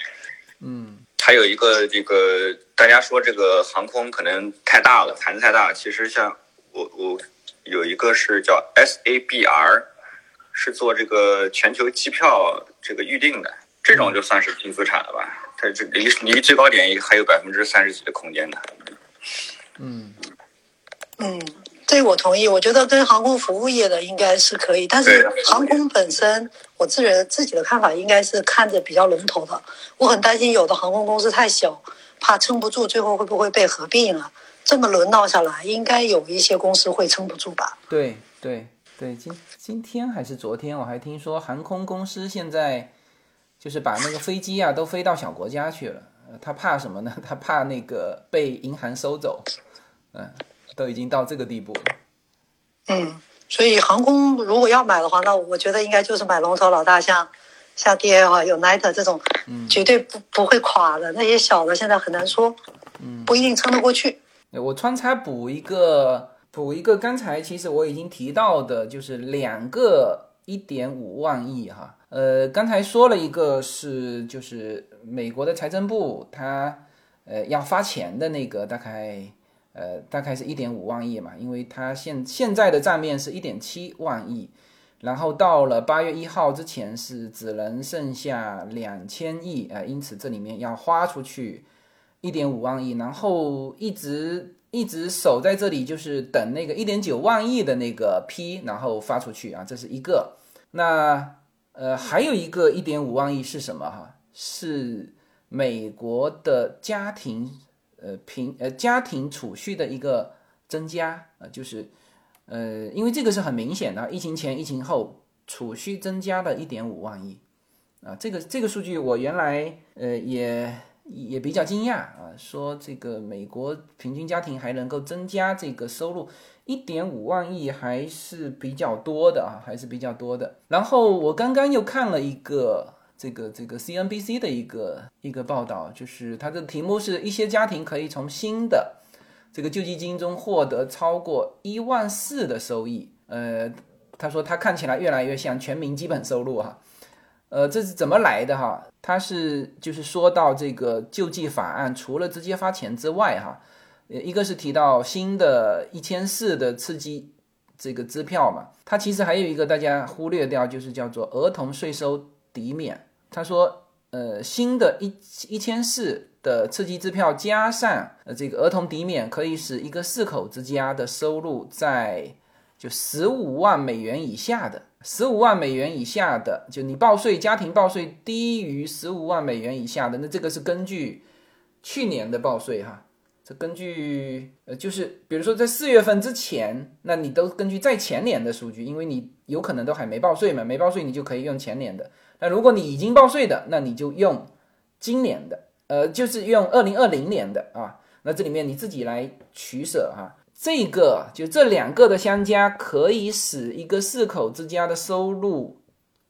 嗯，还有一个这个大家说这个航空可能太大了，盘子太大。其实像我我有一个是叫 SABR。是做这个全球机票这个预定的，这种就算是净资产了吧？它这离离最高点还有百分之三十几的空间呢。嗯嗯，这我同意。我觉得跟航空服务业的应该是可以，但是航空本身，我自人自己的看法应该是看着比较龙头的。我很担心有的航空公司太小，怕撑不住，最后会不会被合并了？这么轮闹下来，应该有一些公司会撑不住吧？对对对，今。今天还是昨天，我还听说航空公司现在就是把那个飞机啊都飞到小国家去了。他怕什么呢？他怕那个被银行收走。嗯，都已经到这个地步了。嗯，所以航空如果要买的话，那我觉得应该就是买龙头老大，像像 D L 有 United 这种，绝对不不会垮的。那些小的现在很难说，嗯，不一定撑得过去。我穿插补一个。补一个，刚才其实我已经提到的，就是两个一点五万亿哈。呃，刚才说了一个是，就是美国的财政部他呃要发钱的那个，大概呃大概是一点五万亿嘛，因为他现现在的账面是一点七万亿，然后到了八月一号之前是只能剩下两千亿啊，因此这里面要花出去一点五万亿，然后一直。一直守在这里，就是等那个一点九万亿的那个批，然后发出去啊，这是一个。那呃，还有一个一点五万亿是什么哈？是美国的家庭呃平呃家庭储蓄的一个增加啊，就是呃，因为这个是很明显的，疫情前、疫情后储蓄增加了一点五万亿啊，这个这个数据我原来呃也也比较惊讶啊，说这个美国平均家庭还能够增加这个收入一点五万亿，还是比较多的啊，还是比较多的。然后我刚刚又看了一个。这个这个 CNBC 的一个一个报道，就是它的题目是一些家庭可以从新的这个救济金中获得超过一万四的收益。呃，他说他看起来越来越像全民基本收入哈。呃，这是怎么来的哈？他是就是说到这个救济法案，除了直接发钱之外哈，一个是提到新的一千四的刺激这个支票嘛，它其实还有一个大家忽略掉，就是叫做儿童税收抵免。他说，呃，新的一一千四的刺激支票加上呃这个儿童抵免，可以使一个四口之家的收入在就十五万美元以下的，十五万美元以下的，就你报税家庭报税低于十五万美元以下的，那这个是根据去年的报税哈，这根据呃就是比如说在四月份之前，那你都根据在前年的数据，因为你有可能都还没报税嘛，没报税你就可以用前年的。那如果你已经报税的，那你就用今年的，呃，就是用二零二零年的啊。那这里面你自己来取舍哈。这个就这两个的相加，可以使一个四口之家的收入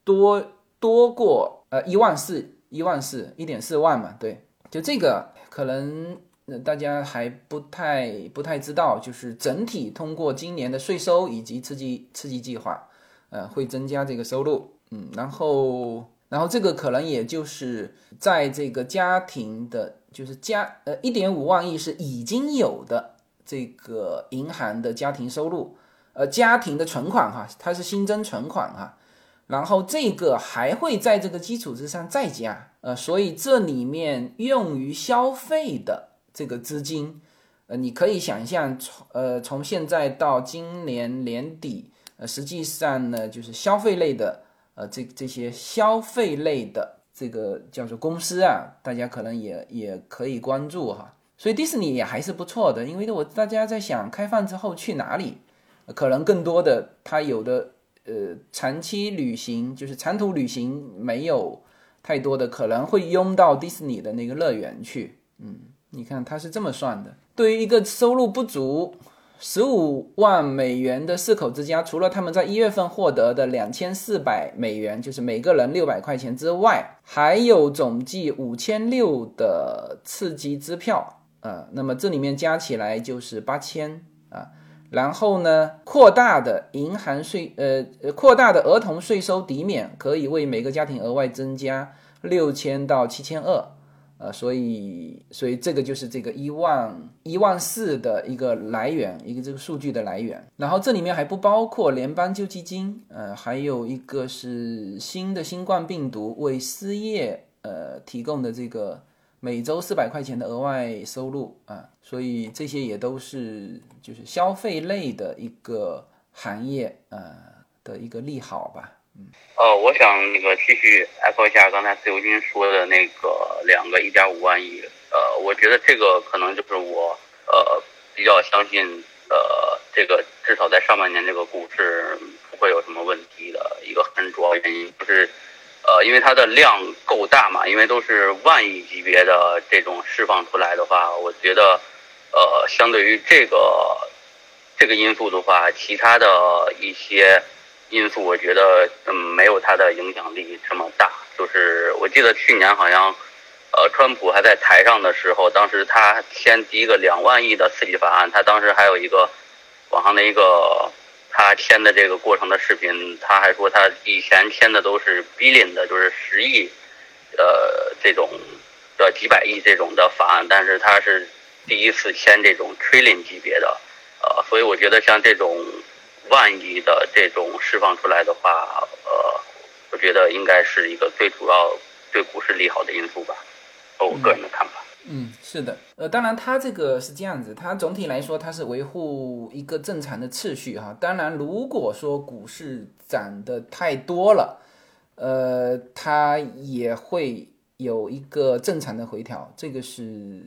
多多过呃一万四，一万四，一点四万嘛。对，就这个可能大家还不太不太知道，就是整体通过今年的税收以及刺激刺激计划，呃，会增加这个收入。嗯，然后，然后这个可能也就是在这个家庭的，就是家呃一点五万亿是已经有的这个银行的家庭收入，呃家庭的存款哈，它是新增存款哈，然后这个还会在这个基础之上再加，呃，所以这里面用于消费的这个资金，呃，你可以想象从呃从现在到今年年底，呃，实际上呢就是消费类的。呃，这这些消费类的这个叫做公司啊，大家可能也也可以关注哈。所以迪士尼也还是不错的，因为我大家在想开放之后去哪里，可能更多的它有的呃长期旅行就是长途旅行没有太多的可能会拥到迪士尼的那个乐园去。嗯，你看他是这么算的，对于一个收入不足。十五万美元的四口之家，除了他们在一月份获得的两千四百美元，就是每个人六百块钱之外，还有总计五千六的刺激支票啊。那么这里面加起来就是八千啊。然后呢，扩大的银行税，呃，扩大的儿童税收抵免，可以为每个家庭额外增加六千到七千二。呃，所以，所以这个就是这个一万一万四的一个来源，一个这个数据的来源。然后这里面还不包括联邦救济金，呃，还有一个是新的新冠病毒为失业呃提供的这个每周四百块钱的额外收入啊。所以这些也都是就是消费类的一个行业呃的一个利好吧。嗯呃，我想那个继续 echo 一下刚才自由军说的那个两个一点五万亿，呃，我觉得这个可能就是我呃比较相信，呃，这个至少在上半年这个股市不会有什么问题的一个很主要原因，就是呃，因为它的量够大嘛，因为都是万亿级别的这种释放出来的话，我觉得呃，相对于这个这个因素的话，其他的一些。因素我觉得嗯没有它的影响力这么大，就是我记得去年好像，呃，川普还在台上的时候，当时他签第一个两万亿的刺激法案，他当时还有一个网上的一个他签的这个过程的视频，他还说他以前签的都是 billion 的，就是十亿，呃，这种的几百亿这种的法案，但是他是第一次签这种 trillion 级别的，呃，所以我觉得像这种。万亿的这种释放出来的话，呃，我觉得应该是一个最主要对股市利好的因素吧，我个人的看法。嗯是的，呃，当然它这个是这样子，它总体来说它是维护一个正常的次序哈。当然，如果说股市涨得太多了，呃，它也会有一个正常的回调，这个是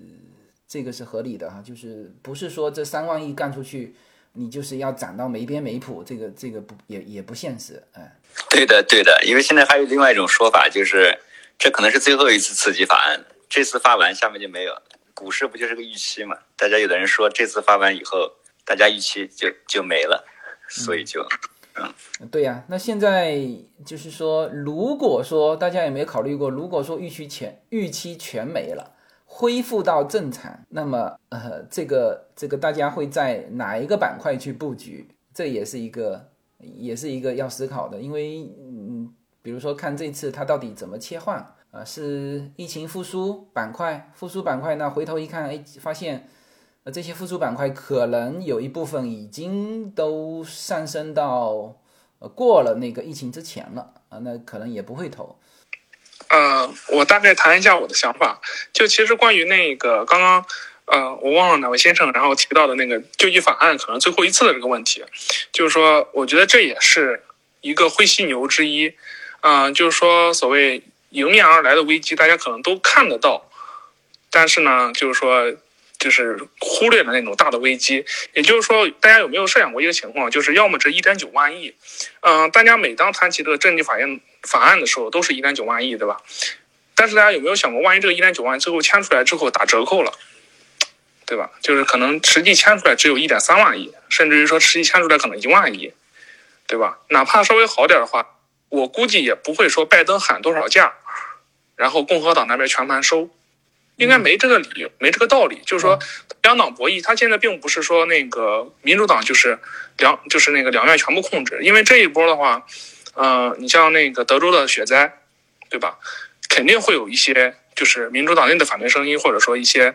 这个是合理的哈，就是不是说这三万亿干出去，你就是要涨到没边没谱，这个这个不也也不现实，哎。对的，对的，因为现在还有另外一种说法，就是这可能是最后一次刺激法案，这次发完，下面就没有。股市不就是个预期嘛？大家有的人说这次发完以后，大家预期就就没了，所以就，嗯，对呀。那现在就是说，如果说大家有没有考虑过，如果说预期全预期全没了，恢复到正常，那么呃，这个这个大家会在哪一个板块去布局？这也是一个也是一个要思考的，因为嗯，比如说看这次它到底怎么切换。啊，是疫情复苏板块，复苏板块。那回头一看，哎，发现，呃，这些复苏板块可能有一部分已经都上升到，过了那个疫情之前了啊，那可能也不会投。呃，我大概谈一下我的想法。就其实关于那个刚刚，呃，我忘了哪位先生然后提到的那个救济法案可能最后一次的这个问题，就是说，我觉得这也是一个灰犀牛之一。嗯，就是说，所谓。迎面而来的危机，大家可能都看得到，但是呢，就是说，就是忽略了那种大的危机。也就是说，大家有没有设想过一个情况，就是要么这一点九万亿，嗯，大家每当谈起这个政治法院法案的时候，都是一点九万亿，对吧？但是大家有没有想过，万一这个一点九万最后签出来之后打折扣了，对吧？就是可能实际签出来只有一点三万亿，甚至于说实际签出来可能一万亿，对吧？哪怕稍微好点的话，我估计也不会说拜登喊多少价。然后共和党那边全盘收，应该没这个理由，没这个道理。就是说，两党博弈，他现在并不是说那个民主党就是两就是那个两院全部控制，因为这一波的话，呃，你像那个德州的雪灾，对吧？肯定会有一些就是民主党内的反对声音，或者说一些，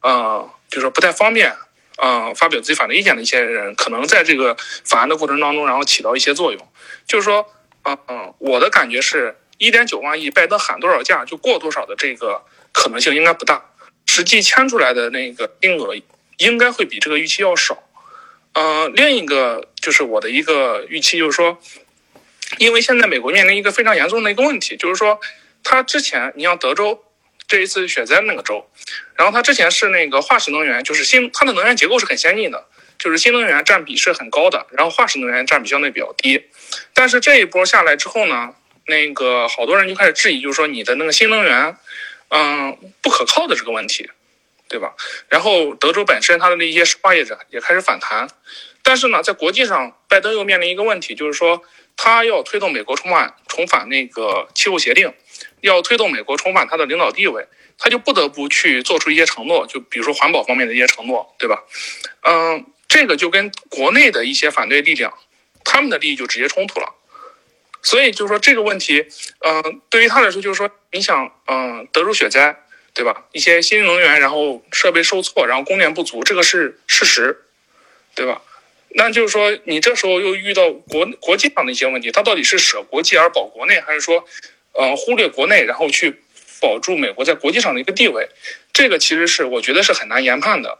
呃，就是说不太方便，呃，发表自己反对意见的一些人，可能在这个法案的过程当中，然后起到一些作用。就是说，嗯嗯，我的感觉是。一点九万亿，拜登喊多少价就过多少的这个可能性应该不大，实际签出来的那个金额应该会比这个预期要少。呃，另一个就是我的一个预期就是说，因为现在美国面临一个非常严重的一个问题，就是说，它之前你像德州这一次雪灾那个州，然后它之前是那个化石能源，就是新它的能源结构是很先进的，就是新能源占比是很高的，然后化石能源占比相对比较低，但是这一波下来之后呢？那个好多人就开始质疑，就是说你的那个新能源，嗯，不可靠的这个问题，对吧？然后德州本身它的那些石化业者也开始反弹，但是呢，在国际上，拜登又面临一个问题，就是说他要推动美国重返重返那个气候协定，要推动美国重返它的领导地位，他就不得不去做出一些承诺，就比如说环保方面的一些承诺，对吧？嗯，这个就跟国内的一些反对力量，他们的利益就直接冲突了。所以就是说这个问题，嗯，对于他来说，就是说你想，嗯，德州雪灾，对吧？一些新能源，然后设备受挫，然后供电不足，这个是事实，对吧？那就是说你这时候又遇到国国际上的一些问题，他到底是舍国际而保国内，还是说，嗯，忽略国内，然后去保住美国在国际上的一个地位？这个其实是我觉得是很难研判的。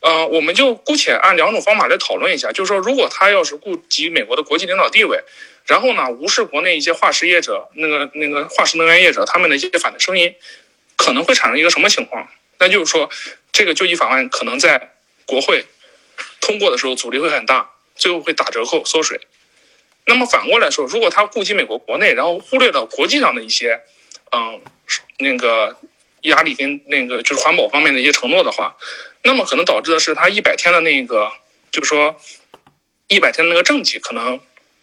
呃，我们就姑且按两种方法来讨论一下，就是说，如果他要是顾及美国的国际领导地位。然后呢，无视国内一些化石业者，那个那个化石能源业者他们的一些反对声音，可能会产生一个什么情况？那就是说，这个救济法案可能在国会通过的时候阻力会很大，最后会打折扣缩水。那么反过来说，如果他顾及美国国内，然后忽略了国际上的一些，嗯，那个压力跟那个就是环保方面的一些承诺的话，那么可能导致的是他一百天的那个，就是说一百天的那个政绩可能。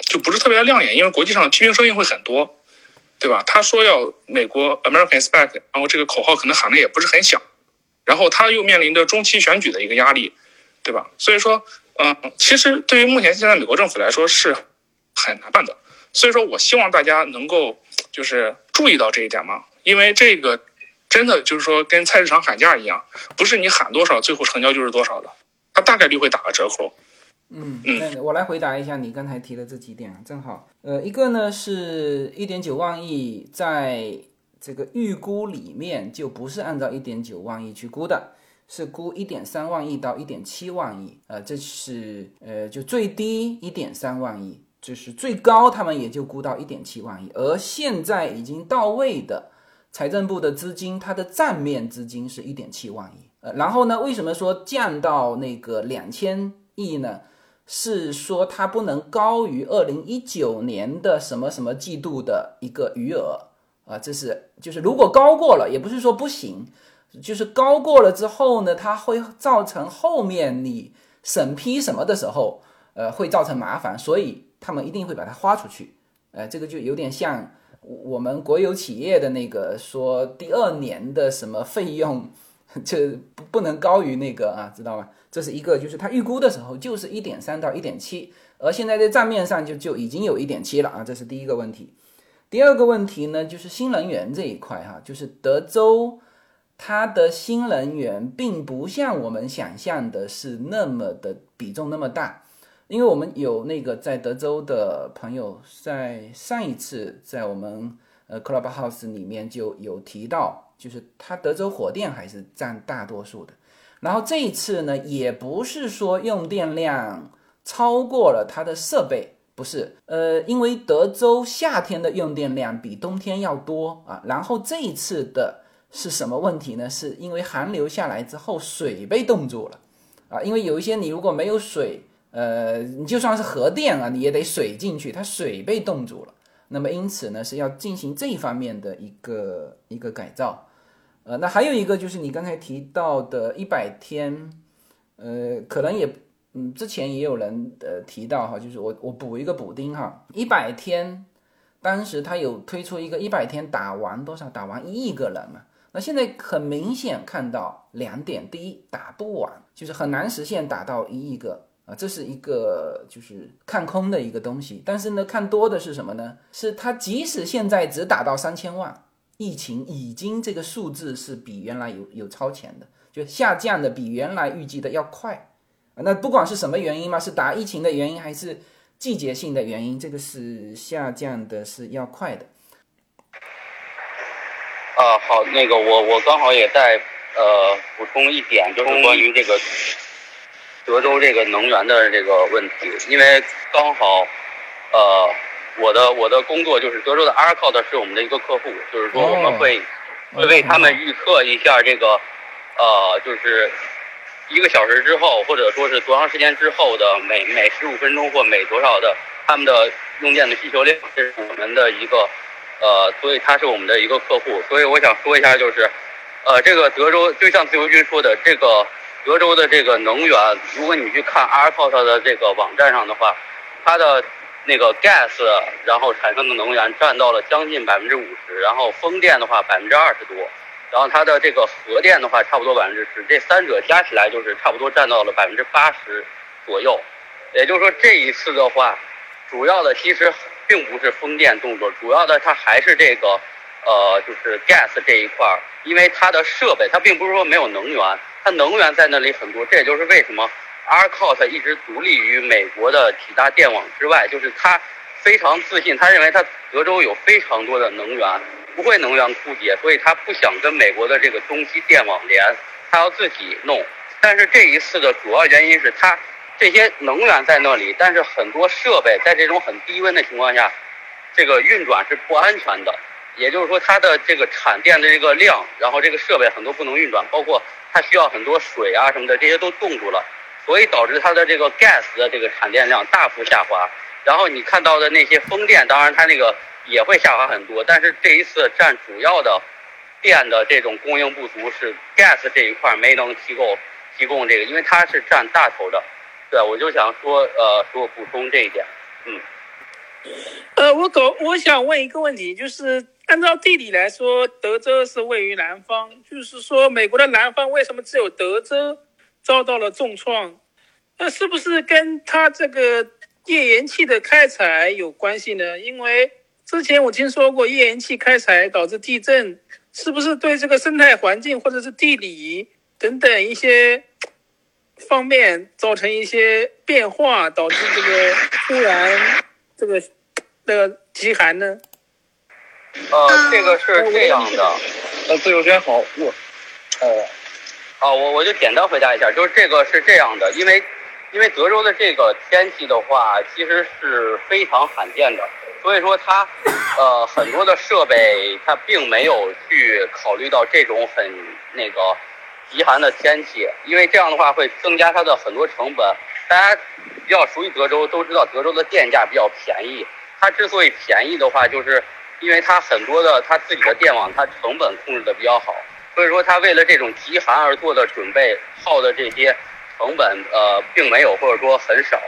就不是特别的亮眼，因为国际上的批评声音会很多，对吧？他说要美国 American is back，然后这个口号可能喊的也不是很响，然后他又面临着中期选举的一个压力，对吧？所以说，嗯，其实对于目前现在美国政府来说是很难办的。所以说我希望大家能够就是注意到这一点嘛，因为这个真的就是说跟菜市场喊价一样，不是你喊多少最后成交就是多少的，它大概率会打个折扣。嗯，那我来回答一下你刚才提的这几点啊，正好，呃，一个呢是一点九万亿，在这个预估里面就不是按照一点九万亿去估的，是估一点三万亿到一点七万亿，呃，这是呃就最低一点三万亿，就是最高他们也就估到一点七万亿，而现在已经到位的财政部的资金，它的账面资金是一点七万亿。呃，然后呢，为什么说降到那个两千亿呢？是说它不能高于二零一九年的什么什么季度的一个余额啊？这是就是如果高过了，也不是说不行，就是高过了之后呢，它会造成后面你审批什么的时候，呃，会造成麻烦，所以他们一定会把它花出去。呃，这个就有点像我们国有企业的那个说第二年的什么费用。就不不能高于那个啊，知道吗？这是一个，就是他预估的时候就是一点三到一点七，而现在在账面上就就已经有一点七了啊，这是第一个问题。第二个问题呢，就是新能源这一块哈，就是德州它的新能源并不像我们想象的是那么的比重那么大，因为我们有那个在德州的朋友在上一次在我们呃 Clubhouse 里面就有提到。就是它德州火电还是占大多数的，然后这一次呢，也不是说用电量超过了它的设备，不是，呃，因为德州夏天的用电量比冬天要多啊，然后这一次的是什么问题呢？是因为寒流下来之后水被冻住了啊，因为有一些你如果没有水，呃，你就算是核电啊，你也得水进去，它水被冻住了，那么因此呢是要进行这一方面的一个一个改造。呃，那还有一个就是你刚才提到的一百天，呃，可能也，嗯，之前也有人呃提到哈，就是我我补一个补丁哈，一百天，当时他有推出一个一百天打完多少，打完一亿个人嘛，那现在很明显看到两点，第一打不完，就是很难实现打到一亿个啊，这是一个就是看空的一个东西，但是呢，看多的是什么呢？是它即使现在只打到三千万。疫情已经这个数字是比原来有有超前的，就下降的比原来预计的要快。那不管是什么原因嘛，是打疫情的原因还是季节性的原因，这个是下降的是要快的。啊，好，那个我我刚好也在呃补充一点，就是关于这个德州这个能源的这个问题，因为刚好呃。我的我的工作就是德州的 a r c o t 是我们的一个客户，就是说我们会会为他们预测一下这个呃，就是一个小时之后，或者说是多长时间之后的每每十五分钟或每多少的他们的用电的需求量，这是我们的一个呃，所以他是我们的一个客户。所以我想说一下，就是呃，这个德州就像自由军说的，这个德州的这个能源，如果你去看 a r c o t 的这个网站上的话，它的。那个 gas，然后产生的能源占到了将近百分之五十，然后风电的话百分之二十多，然后它的这个核电的话差不多百分之十，这三者加起来就是差不多占到了百分之八十左右。也就是说，这一次的话，主要的其实并不是风电动作，主要的它还是这个，呃，就是 gas 这一块儿，因为它的设备它并不是说没有能源，它能源在那里很多，这也就是为什么。Arcot 一直独立于美国的几大电网之外，就是他非常自信，他认为他德州有非常多的能源，不会能源枯竭，所以他不想跟美国的这个中西电网连，他要自己弄。但是这一次的主要原因是他这些能源在那里，但是很多设备在这种很低温的情况下，这个运转是不安全的。也就是说，它的这个产电的这个量，然后这个设备很多不能运转，包括它需要很多水啊什么的，这些都冻住了。所以导致它的这个 gas 的这个产电量大幅下滑，然后你看到的那些风电，当然它那个也会下滑很多，但是这一次占主要的电的这种供应不足是 gas 这一块没能提供提供这个，因为它是占大头的。对，我就想说，呃，说补充这一点，嗯。呃，我搞，我想问一个问题，就是按照地理来说，德州是位于南方，就是说美国的南方为什么只有德州？遭到了重创，那是不是跟它这个页岩气的开采有关系呢？因为之前我听说过页岩气开采导致地震，是不是对这个生态环境或者是地理等等一些方面造成一些变化，导致这个突然这个的极寒呢？呃，这个是这样的，呃，自由轩好，我，哦。啊，我我就简单回答一下，就是这个是这样的，因为，因为德州的这个天气的话，其实是非常罕见的，所以说它，呃，很多的设备它并没有去考虑到这种很那个极寒的天气，因为这样的话会增加它的很多成本。大家比较熟悉德州，都知道德州的电价比较便宜。它之所以便宜的话，就是因为它很多的它自己的电网，它成本控制的比较好。所以说，他为了这种极寒而做的准备，耗的这些成本，呃，并没有或者说很少。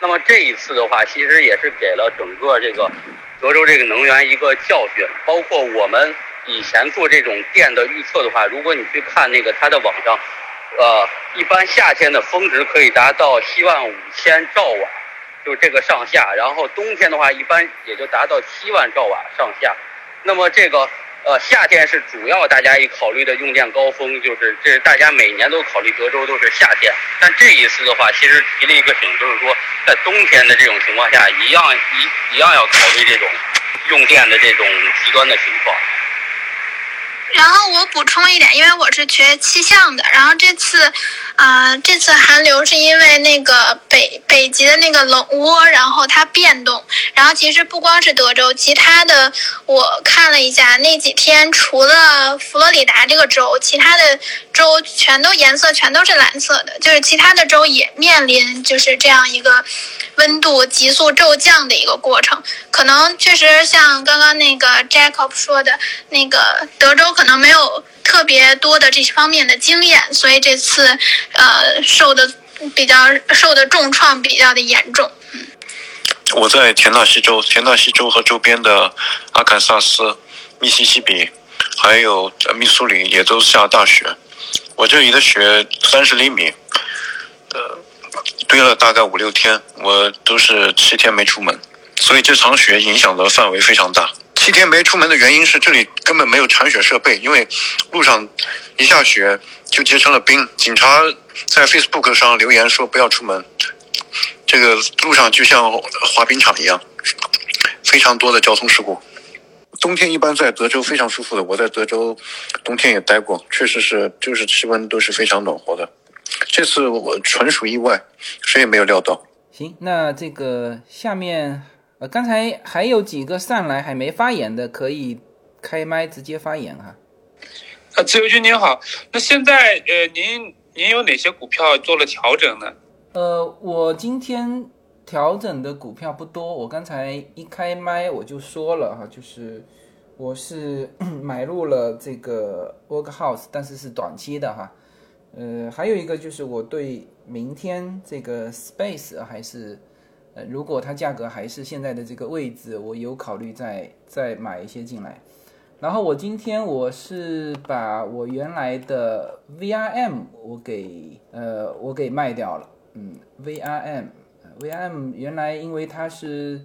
那么这一次的话，其实也是给了整个这个德州这个能源一个教训。包括我们以前做这种电的预测的话，如果你去看那个它的网上，呃，一般夏天的峰值可以达到七万五千兆瓦，就这个上下。然后冬天的话，一般也就达到七万兆瓦上下。那么这个。呃，夏天是主要大家一考虑的用电高峰，就是这大家每年都考虑德州都是夏天，但这一次的话，其实提了一个醒，就是说在冬天的这种情况下，一样一一样要考虑这种用电的这种极端的情况。然后我补充一点，因为我是学气象的，然后这次，啊，这次寒流是因为那个北北极的那个冷涡，然后它变动，然后其实不光是德州，其他的我看了一下，那几天除了佛罗里达这个州，其他的州全都颜色全都是蓝色的，就是其他的州也面临就是这样一个温度急速骤降的一个过程，可能确实像刚刚那个 Jacob 说的那个德州。可能没有特别多的这些方面的经验，所以这次呃受的比较受的重创比较的严重。我在田纳西州，田纳西州和周边的阿堪萨斯、密西西比，还有密苏里也都下大雪。我这里的雪三十厘米，呃，堆了大概五六天，我都是七天没出门，所以这场雪影响的范围非常大。七天没出门的原因是这里根本没有铲雪设备，因为路上一下雪就结成了冰。警察在 Facebook 上留言说不要出门，这个路上就像滑冰场一样，非常多的交通事故。冬天一般在德州非常舒服的，我在德州冬天也待过，确实是就是气温都是非常暖和的。这次我纯属意外，谁也没有料到。行，那这个下面。呃，刚才还有几个上来还没发言的，可以开麦直接发言哈。啊，自由军您好，那现在呃，您您有哪些股票做了调整呢？呃，我今天调整的股票不多，我刚才一开麦我就说了哈，就是我是 买入了这个 Workhouse，但是是短期的哈。呃，还有一个就是我对明天这个 Space 还是。如果它价格还是现在的这个位置，我有考虑再再买一些进来。然后我今天我是把我原来的 VRM 我给呃我给卖掉了，嗯，VRM VRM 原来因为它是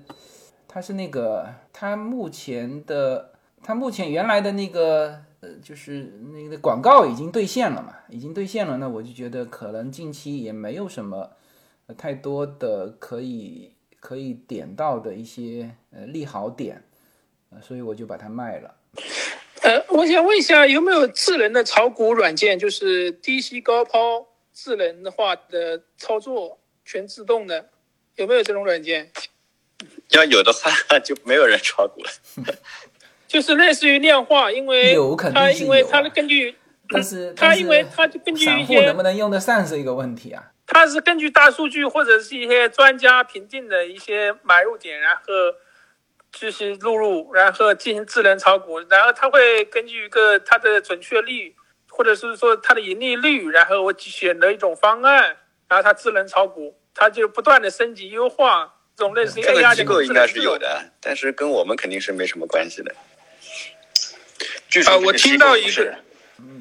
它是那个它目前的它目前原来的那个呃就是那个广告已经兑现了嘛，已经兑现了，那我就觉得可能近期也没有什么。太多的可以可以点到的一些呃利好点，呃，所以我就把它卖了。呃，我想问一下，有没有智能的炒股软件，就是低吸高抛、智能化的操作，全自动的，有没有这种软件？要有的话，就没有人炒股了。就是类似于量化，因为有肯定它因为它根据，但是它因为它就根据一些能不能用得上是一个问题啊。它是根据大数据或者是一些专家评定的一些买入点，然后进行录入，然后进行智能炒股，然后它会根据一个它的准确率，或者是说它的盈利率，然后我选择一种方案，然后它智能炒股，它就不断的升级优化这种类似于 AI 的机构应该是有的，但是跟我们肯定是没什么关系的。啊，我听到一个。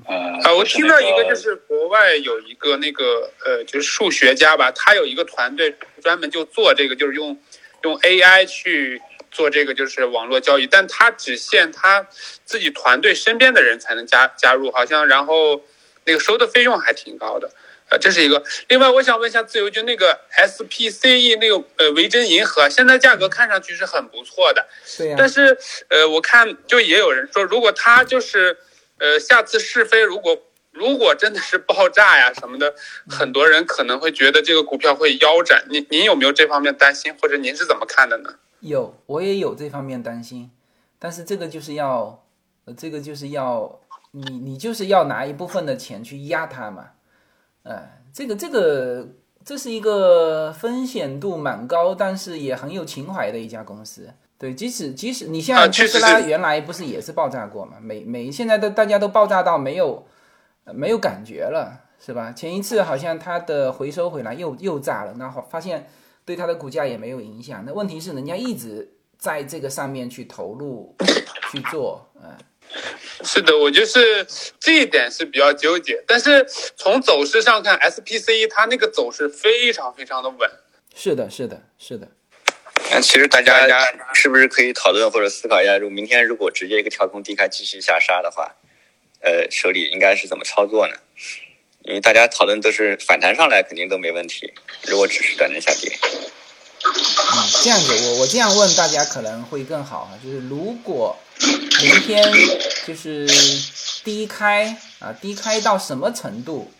啊，我听到一个就是国外有一个那个呃，就是数学家吧，他有一个团队专门就做这个，就是用用 AI 去做这个就是网络交易，但他只限他自己团队身边的人才能加加入，好像然后那个收的费用还挺高的，呃，这是一个。另外，我想问一下自由军，那个 SPCE 那个呃维珍银河，现在价格看上去是很不错的，对但是呃，我看就也有人说，如果他就是。呃，下次试飞如果如果真的是爆炸呀什么的，很多人可能会觉得这个股票会腰斩。您您有没有这方面担心，或者您是怎么看的呢？有，我也有这方面担心，但是这个就是要，呃，这个就是要你你就是要拿一部分的钱去压它嘛，哎，这个这个这是一个风险度蛮高，但是也很有情怀的一家公司。对，即使即使你像特斯拉原来不是也是爆炸过嘛，每每现在都大家都爆炸到没有没有感觉了，是吧？前一次好像它的回收回来又又炸了，然后发现对它的股价也没有影响。那问题是人家一直在这个上面去投入去做，嗯。是的，我就是这一点是比较纠结。但是从走势上看，SPC 它那个走势非常非常的稳。是的，是的，是的。那其实大家是不是可以讨论或者思考一下，如果明天如果直接一个跳空低开继续下杀的话，呃，手里应该是怎么操作呢？因为大家讨论都是反弹上来肯定都没问题，如果只是短暂下跌。嗯，这样子，我我这样问大家可能会更好哈，就是如果。明天就是低开啊，低开到什么程度，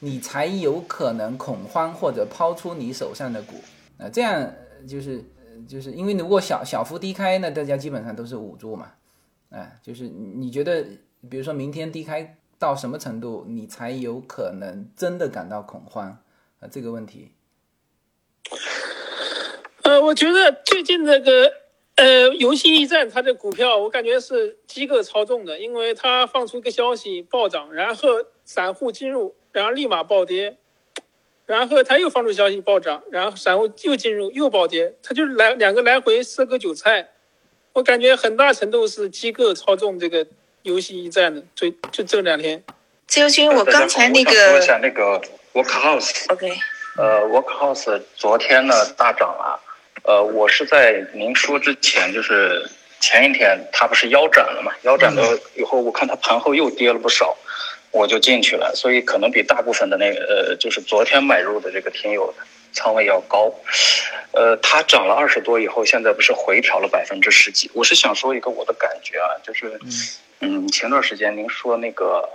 你才有可能恐慌或者抛出你手上的股啊？这样就是就是因为如果小小幅低开，那大家基本上都是捂住嘛，哎，就是你觉得，比如说明天低开到什么程度，你才有可能真的感到恐慌啊？这个问题，呃，我觉得最近这个。呃，游戏驿站它的股票，我感觉是机构操纵的，因为它放出一个消息暴涨，然后散户进入，然后立马暴跌，然后它又放出消息暴涨，然后散户又进入又暴跌，它就是来两个来回割个韭菜，我感觉很大程度是机构操纵这个游戏驿站的，最就这两天。自由军，我刚才那个说一下那个 Workhouse，OK，呃，Workhouse 昨天呢大涨了。呃，我是在您说之前，就是前一天它不是腰斩了嘛？腰斩了以后，我看它盘后又跌了不少，我就进去了。所以可能比大部分的那个呃，就是昨天买入的这个听友仓位要高。呃，它涨了二十多以后，现在不是回调了百分之十几？我是想说一个我的感觉啊，就是嗯，前段时间您说那个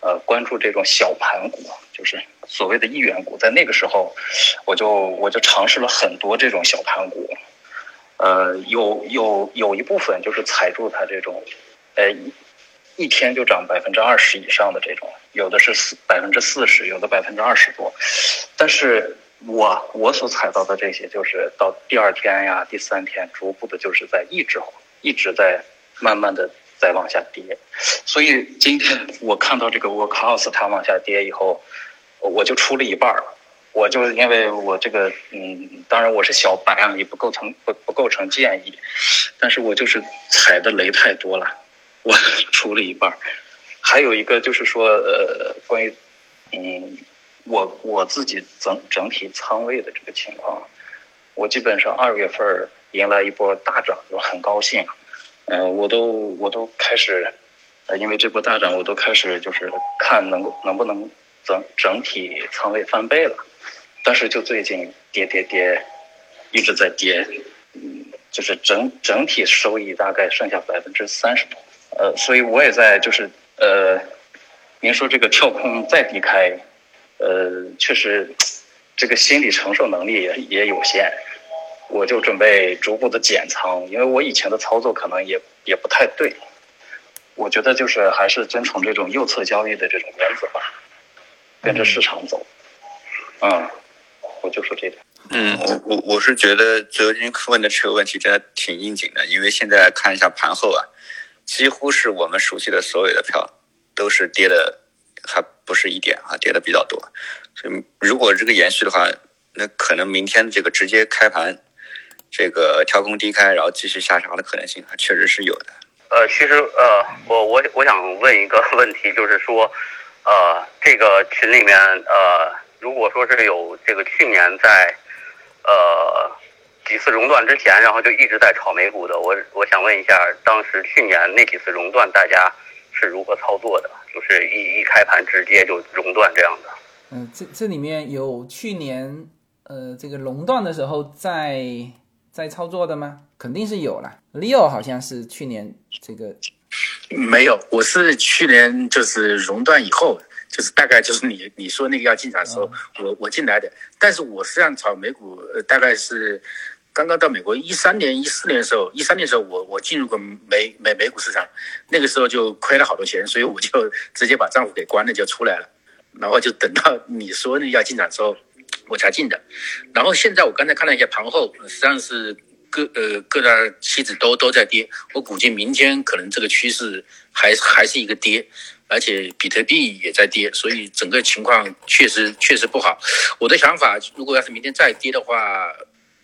呃，关注这种小盘股，就是。所谓的一元股，在那个时候，我就我就尝试了很多这种小盘股，呃，有有有一部分就是踩住它这种，呃，一天就涨百分之二十以上的这种，有的是四百分之四十，有的百分之二十多，但是我我所踩到的这些，就是到第二天呀、第三天，逐步的就是在一直一直在慢慢的在往下跌，所以今天我看到这个 Workhouse 它往下跌以后。我就出了一半儿，我就因为我这个，嗯，当然我是小白啊，也不构成不不构成建议，但是我就是踩的雷太多了，我 出了一半儿。还有一个就是说，呃，关于，嗯，我我自己整整体仓位的这个情况，我基本上二月份迎来一波大涨，就很高兴，嗯，我都我都开始，呃，因为这波大涨，我都开始就是看能够能不能。整整体仓位翻倍了，但是就最近跌跌跌，一直在跌，嗯，就是整整体收益大概剩下百分之三十多，呃，所以我也在就是呃，您说这个跳空再低开，呃，确实这个心理承受能力也也有限，我就准备逐步的减仓，因为我以前的操作可能也也不太对，我觉得就是还是遵从这种右侧交易的这种原则吧。跟着市场走，嗯，我就说这点。嗯，我我我是觉得泽军问的这个问题真的挺应景的，因为现在看一下盘后啊，几乎是我们熟悉的所有的票都是跌的，还不是一点啊，跌的比较多。所以如果这个延续的话，那可能明天这个直接开盘，这个跳空低开，然后继续下杀的可能性还确实是有的。呃，其实呃，我我我想问一个问题，就是说。呃，这个群里面，呃，如果说是有这个去年在，呃，几次熔断之前，然后就一直在炒美股的，我我想问一下，当时去年那几次熔断，大家是如何操作的？就是一一开盘直接就熔断这样的？嗯，这这里面有去年呃这个熔断的时候在在操作的吗？肯定是有了。Leo 好像是去年这个。没有，我是去年就是熔断以后，就是大概就是你你说那个要进场的时候，我我进来的。但是我实际上炒美股，大概是刚刚到美国一三年、一四年的时候，一三年的时候我我进入过美美美股市场，那个时候就亏了好多钱，所以我就直接把账户给关了就出来了，然后就等到你说要进场的时候，我才进的。然后现在我刚才看了一下盘后，实际上是各呃各大期指都都在跌，我估计明天可能这个趋势还还是一个跌。而且比特币也在跌，所以整个情况确实确实不好。我的想法，如果要是明天再跌的话，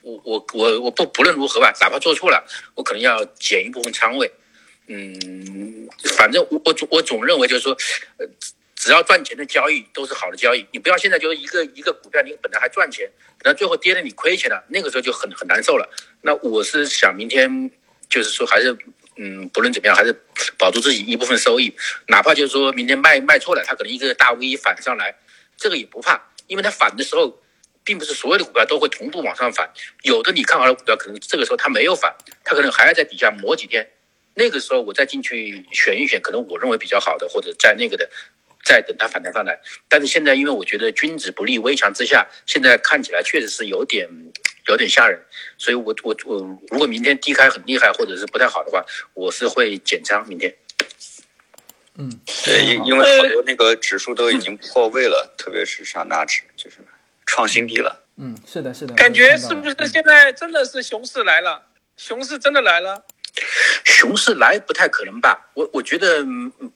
我我我我不不论如何吧，哪怕做错了，我可能要减一部分仓位。嗯，反正我我总我总认为就是说，呃，只要赚钱的交易都是好的交易。你不要现在就是一个一个股票，你本来还赚钱，等到最后跌了你亏钱了，那个时候就很很难受了。那我是想明天就是说还是。嗯，不论怎么样，还是保住自己一部分收益，哪怕就是说明天卖卖错了，它可能一个大 V 反上来，这个也不怕，因为它反的时候，并不是所有的股票都会同步往上反，有的你看好的股票，可能这个时候它没有反，它可能还要在底下磨几天，那个时候我再进去选一选，可能我认为比较好的，或者在那个的，再等它反弹上来。但是现在，因为我觉得君子不立危墙之下，现在看起来确实是有点。有点吓人，所以我我我如果明天低开很厉害或者是不太好的话，我是会减仓明天。嗯，对，因因为好多那个指数都已经破位了，特别是上纳指就是创新低了。嗯，是的，是的。感觉是不是现在真的是熊市来了？熊市真的来了？熊市来不太可能吧？我我觉得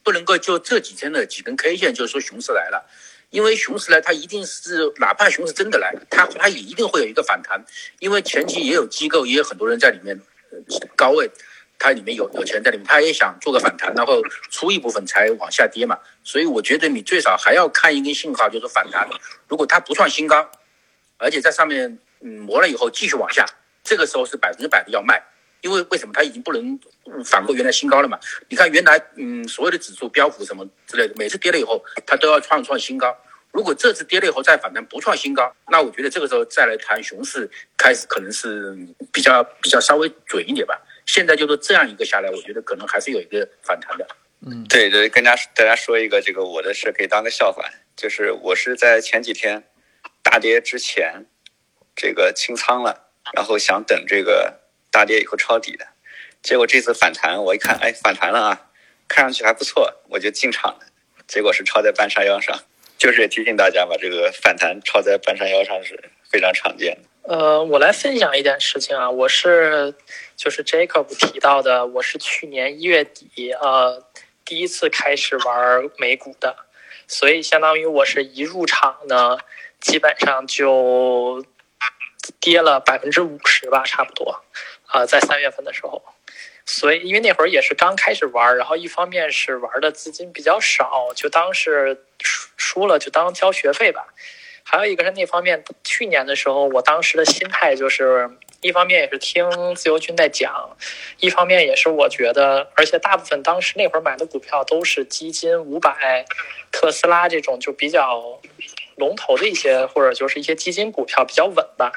不能够就这几天的几根 K 线就说熊市来了。因为熊市来，它一定是哪怕熊市真的来，它它也一定会有一个反弹，因为前期也有机构，也有很多人在里面高位，它里面有有钱在里面，它也想做个反弹，然后出一部分才往下跌嘛。所以我觉得你最少还要看一根信号，就是反弹。如果它不创新高，而且在上面嗯磨了以后继续往下，这个时候是百分之百的要卖。因为为什么它已经不能反过原来新高了嘛？你看原来嗯所有的指数标普什么之类的，每次跌了以后它都要创创新高。如果这次跌了以后再反弹不创新高，那我觉得这个时候再来谈熊市开始可能是比较比较稍微准一点吧。现在就是这样一个下来，我觉得可能还是有一个反弹的。嗯，对对，跟大家大家说一个这个我的事可以当个笑话，就是我是在前几天大跌之前这个清仓了，然后想等这个。大跌以后抄底的，结果这次反弹，我一看，哎，反弹了啊，看上去还不错，我就进场了。结果是抄在半山腰上，就是提醒大家吧，这个反弹抄在半山腰上是非常常见的。呃，我来分享一点事情啊，我是就是 Jacob 提到的，我是去年一月底呃第一次开始玩美股的，所以相当于我是一入场呢，基本上就跌了百分之五十吧，差不多。啊，在三月份的时候，所以因为那会儿也是刚开始玩，然后一方面是玩的资金比较少，就当是输了就当交学费吧。还有一个是那方面，去年的时候，我当时的心态就是，一方面也是听自由军在讲，一方面也是我觉得，而且大部分当时那会儿买的股票都是基金五百、特斯拉这种就比较龙头的一些，或者就是一些基金股票比较稳吧。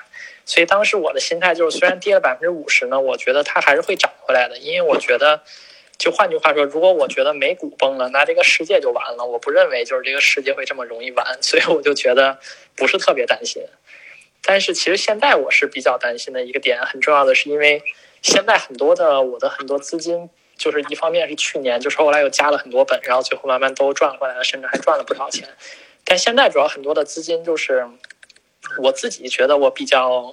所以当时我的心态就是，虽然跌了百分之五十呢，我觉得它还是会涨回来的。因为我觉得，就换句话说，如果我觉得美股崩了，那这个世界就完了。我不认为就是这个世界会这么容易完，所以我就觉得不是特别担心。但是其实现在我是比较担心的一个点，很重要的是，因为现在很多的我的很多资金，就是一方面是去年就是后来又加了很多本，然后最后慢慢都赚回来了，甚至还赚了不少钱。但现在主要很多的资金就是。我自己觉得我比较，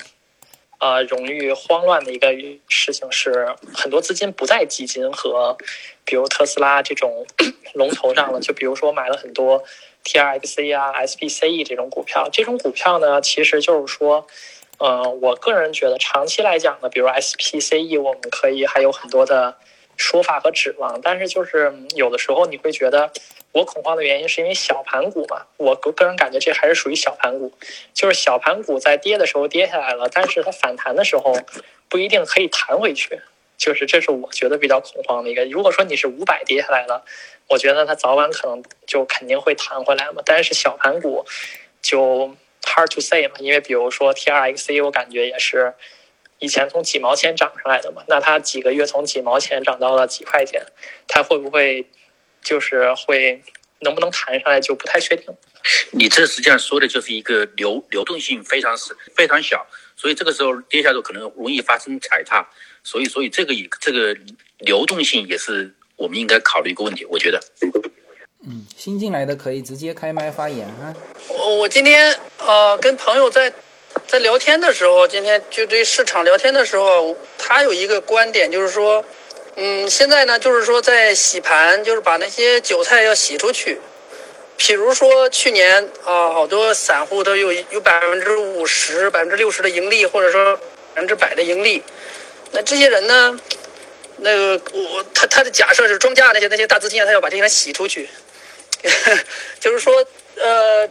呃，容易慌乱的一个事情是，很多资金不在基金和，比如特斯拉这种 龙头上了。就比如说买了很多 T R X C 啊、S P C E 这种股票，这种股票呢，其实就是说，呃，我个人觉得长期来讲呢，比如 S P C E，我们可以还有很多的说法和指望，但是就是有的时候你会觉得。我恐慌的原因是因为小盘股嘛，我个个人感觉这还是属于小盘股，就是小盘股在跌的时候跌下来了，但是它反弹的时候不一定可以弹回去，就是这是我觉得比较恐慌的一个。如果说你是五百跌下来了，我觉得它早晚可能就肯定会弹回来嘛。但是小盘股就 hard to say 嘛，因为比如说 T R X C，我感觉也是以前从几毛钱涨上来的嘛，那它几个月从几毛钱涨到了几块钱，它会不会？就是会能不能谈上来就不太确定。你这实际上说的就是一个流流动性非常是非常小，所以这个时候跌下来可能容易发生踩踏，所以所以这个也这个流动性也是我们应该考虑一个问题，我觉得。嗯，新进来的可以直接开麦发言啊。我我今天呃跟朋友在在聊天的时候，今天就对市场聊天的时候，他有一个观点就是说，嗯，现在呢就是说在洗盘，就是把那些韭菜要洗出去。譬如说去年啊，好多散户都有有百分之五十、百分之六十的盈利，或者说百分之百的盈利。那这些人呢，那个我他他的假设是庄家那些那些大资金啊，他要把这些人洗出去。就是说，呃，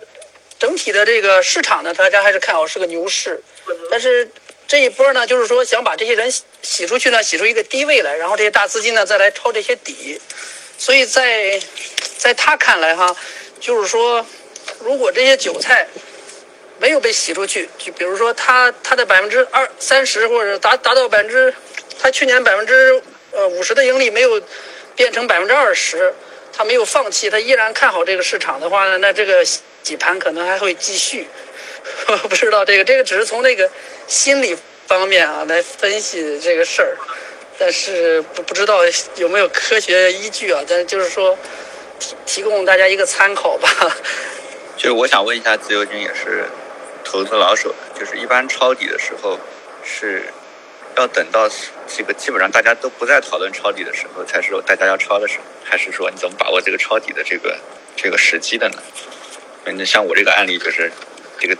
整体的这个市场呢，大家还是看好是个牛市，但是这一波呢，就是说想把这些人洗洗出去呢，洗出一个低位来，然后这些大资金呢再来抄这些底，所以在在他看来哈，就是说，如果这些韭菜没有被洗出去，就比如说他他的百分之二三十或者达达到百分之，他去年百分之呃五十的盈利没有变成百分之二十。他没有放弃，他依然看好这个市场的话呢，那这个洗盘可能还会继续。我 不知道这个，这个只是从那个心理方面啊来分析这个事儿，但是不不知道有没有科学依据啊？但是就是说提提供大家一个参考吧。就是我想问一下，自由军也是投资老手，就是一般抄底的时候是。要等到这个基本上大家都不再讨论抄底的时候，才是大家要抄的时候，还是说你怎么把握这个抄底的这个这个时机的呢？那像我这个案例就是，这个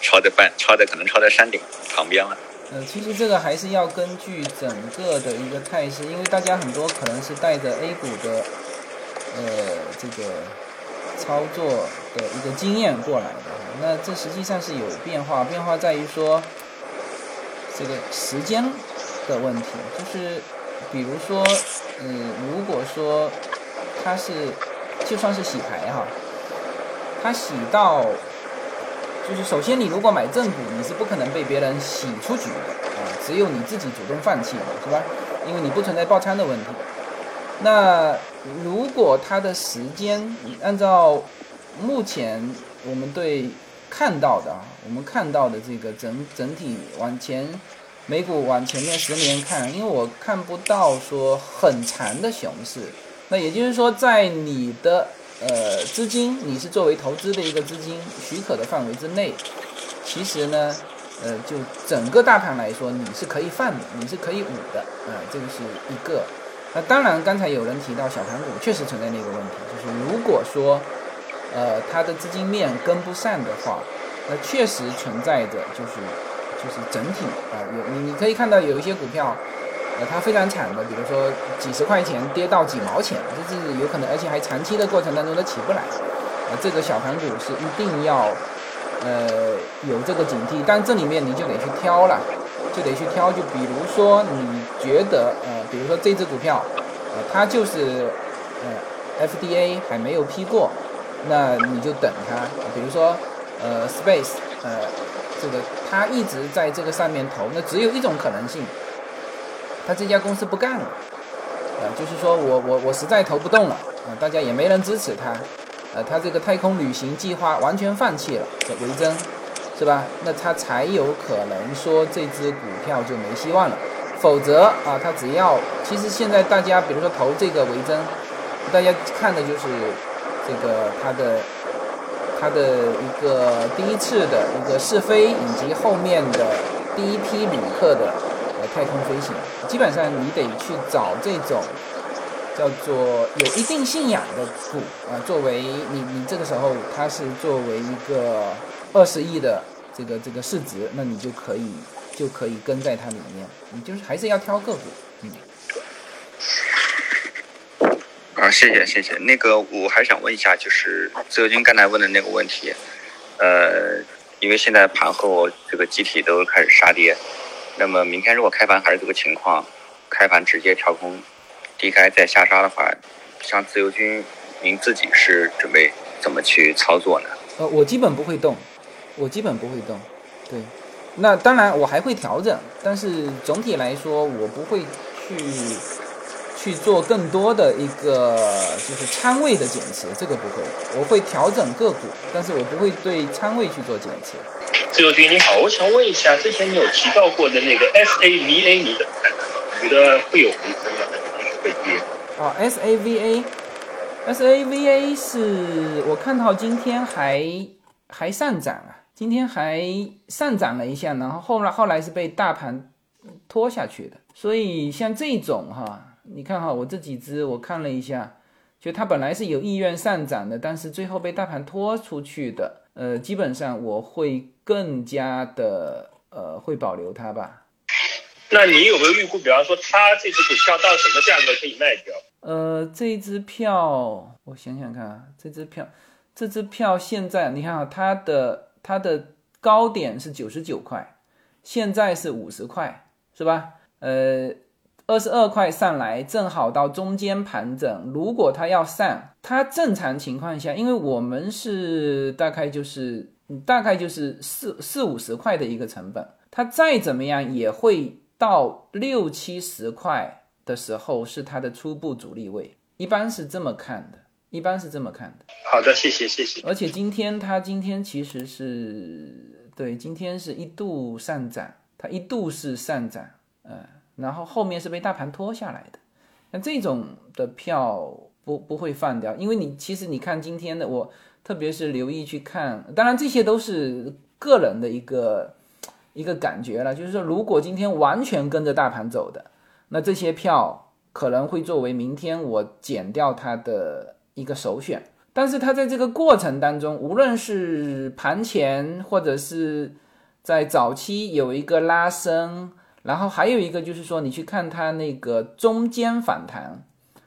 抄在半抄在可能抄在山顶旁边了。呃，其实这个还是要根据整个的一个态势，因为大家很多可能是带着 A 股的呃这个操作的一个经验过来的，那这实际上是有变化，变化在于说。这个时间的问题，就是比如说，嗯，如果说它是就算是洗牌哈，它洗到就是首先你如果买正股，你是不可能被别人洗出局的啊，只有你自己主动放弃是吧？因为你不存在爆仓的问题。那如果它的时间按照目前我们对。看到的啊，我们看到的这个整整体往前，美股往前面十年看，因为我看不到说很长的熊市，那也就是说，在你的呃资金，你是作为投资的一个资金许可的范围之内，其实呢，呃，就整个大盘来说，你是可以放的，你是可以捂的啊，这个是一个。那当然，刚才有人提到小盘股确实存在那个问题，就是如果说。呃，它的资金面跟不上的话，那确实存在着就是就是整体啊，有你你可以看到有一些股票，呃，它非常惨的，比如说几十块钱跌到几毛钱，这是有可能，而且还长期的过程当中都起不来，呃，这个小盘股是一定要呃有这个警惕，但这里面你就得去挑了，就得去挑，就比如说你觉得呃，比如说这只股票，呃，它就是呃 FDA 还没有批过。那你就等它，比如说，呃，Space，呃，这个它一直在这个上面投，那只有一种可能性，他这家公司不干了，啊，就是说我我我实在投不动了，啊，大家也没人支持他，呃，他这个太空旅行计划完全放弃了，维珍，是吧？那他才有可能说这只股票就没希望了，否则啊，他只要其实现在大家比如说投这个维珍，大家看的就是。这个它的它的一个第一次的一个试飞，以及后面的第一批旅客的太空飞行，基本上你得去找这种叫做有一定信仰的股啊，作为你你这个时候它是作为一个二十亿的这个这个市值，那你就可以就可以跟在它里面，你就是还是要挑个股，嗯。啊，谢谢谢谢。那个我还想问一下，就是自由军刚才问的那个问题，呃，因为现在盘后这个集体都开始杀跌，那么明天如果开盘还是这个情况，开盘直接跳空低开再下杀的话，像自由军，您自己是准备怎么去操作呢？呃，我基本不会动，我基本不会动。对，那当然我还会调整，但是总体来说我不会去。去做更多的一个就是仓位的检测，这个不会，我会调整个股，但是我不会对仓位去做检测。自由军你好，我想问一下，之前你有提到过的那个 SAVA，你怎么看？你觉得会有回升吗？还是会跌？哦，SAVA，SAVA 是我看到今天还还上涨啊，今天还上涨了一下，然后后来后来是被大盘拖下去的。所以像这种哈，你看哈，我这几只我看了一下，就它本来是有意愿上涨的，但是最后被大盘拖出去的，呃，基本上我会更加的呃会保留它吧。那你有没有预估，比方说它这只股票到什么价格可以卖掉？呃，这支票我想想看啊，这支票，这支票现在你看啊，它的它的高点是九十九块，现在是五十块，是吧？呃，二十二块上来，正好到中间盘整。如果它要上，它正常情况下，因为我们是大概就是大概就是四四五十块的一个成本，它再怎么样也会到六七十块的时候是它的初步阻力位，一般是这么看的，一般是这么看的。好的，谢谢谢谢。而且今天它今天其实是对，今天是一度上涨，它一度是上涨。嗯，然后后面是被大盘拖下来的，那这种的票不不会放掉，因为你其实你看今天的我，特别是留意去看，当然这些都是个人的一个一个感觉了，就是说如果今天完全跟着大盘走的，那这些票可能会作为明天我减掉它的一个首选，但是它在这个过程当中，无论是盘前或者是在早期有一个拉升。然后还有一个就是说，你去看它那个中间反弹，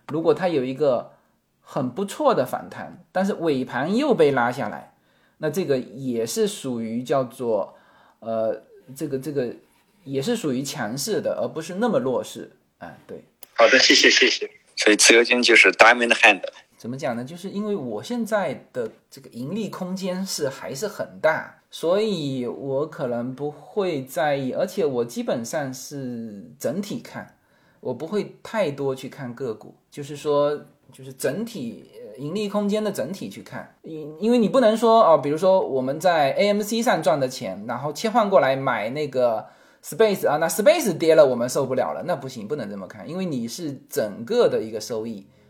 如果它有一个很不错的反弹，但是尾盘又被拉下来，那这个也是属于叫做，呃，这个这个也是属于强势的，而不是那么弱势。哎，对。好的，谢谢谢谢。所以自由金就是 diamond hand。怎么讲呢？就是因为我现在的这个盈利空间是还是很大。所以我可能不会在意，而且我基本上是整体看，我不会太多去看个股，就是说，就是整体盈利空间的整体去看，因因为你不能说哦，比如说我们在 AMC 上赚的钱，然后切换过来买那个 Space 啊，那 Space 跌了，我们受不了了，那不行，不能这么看，因为你是整个的一个收益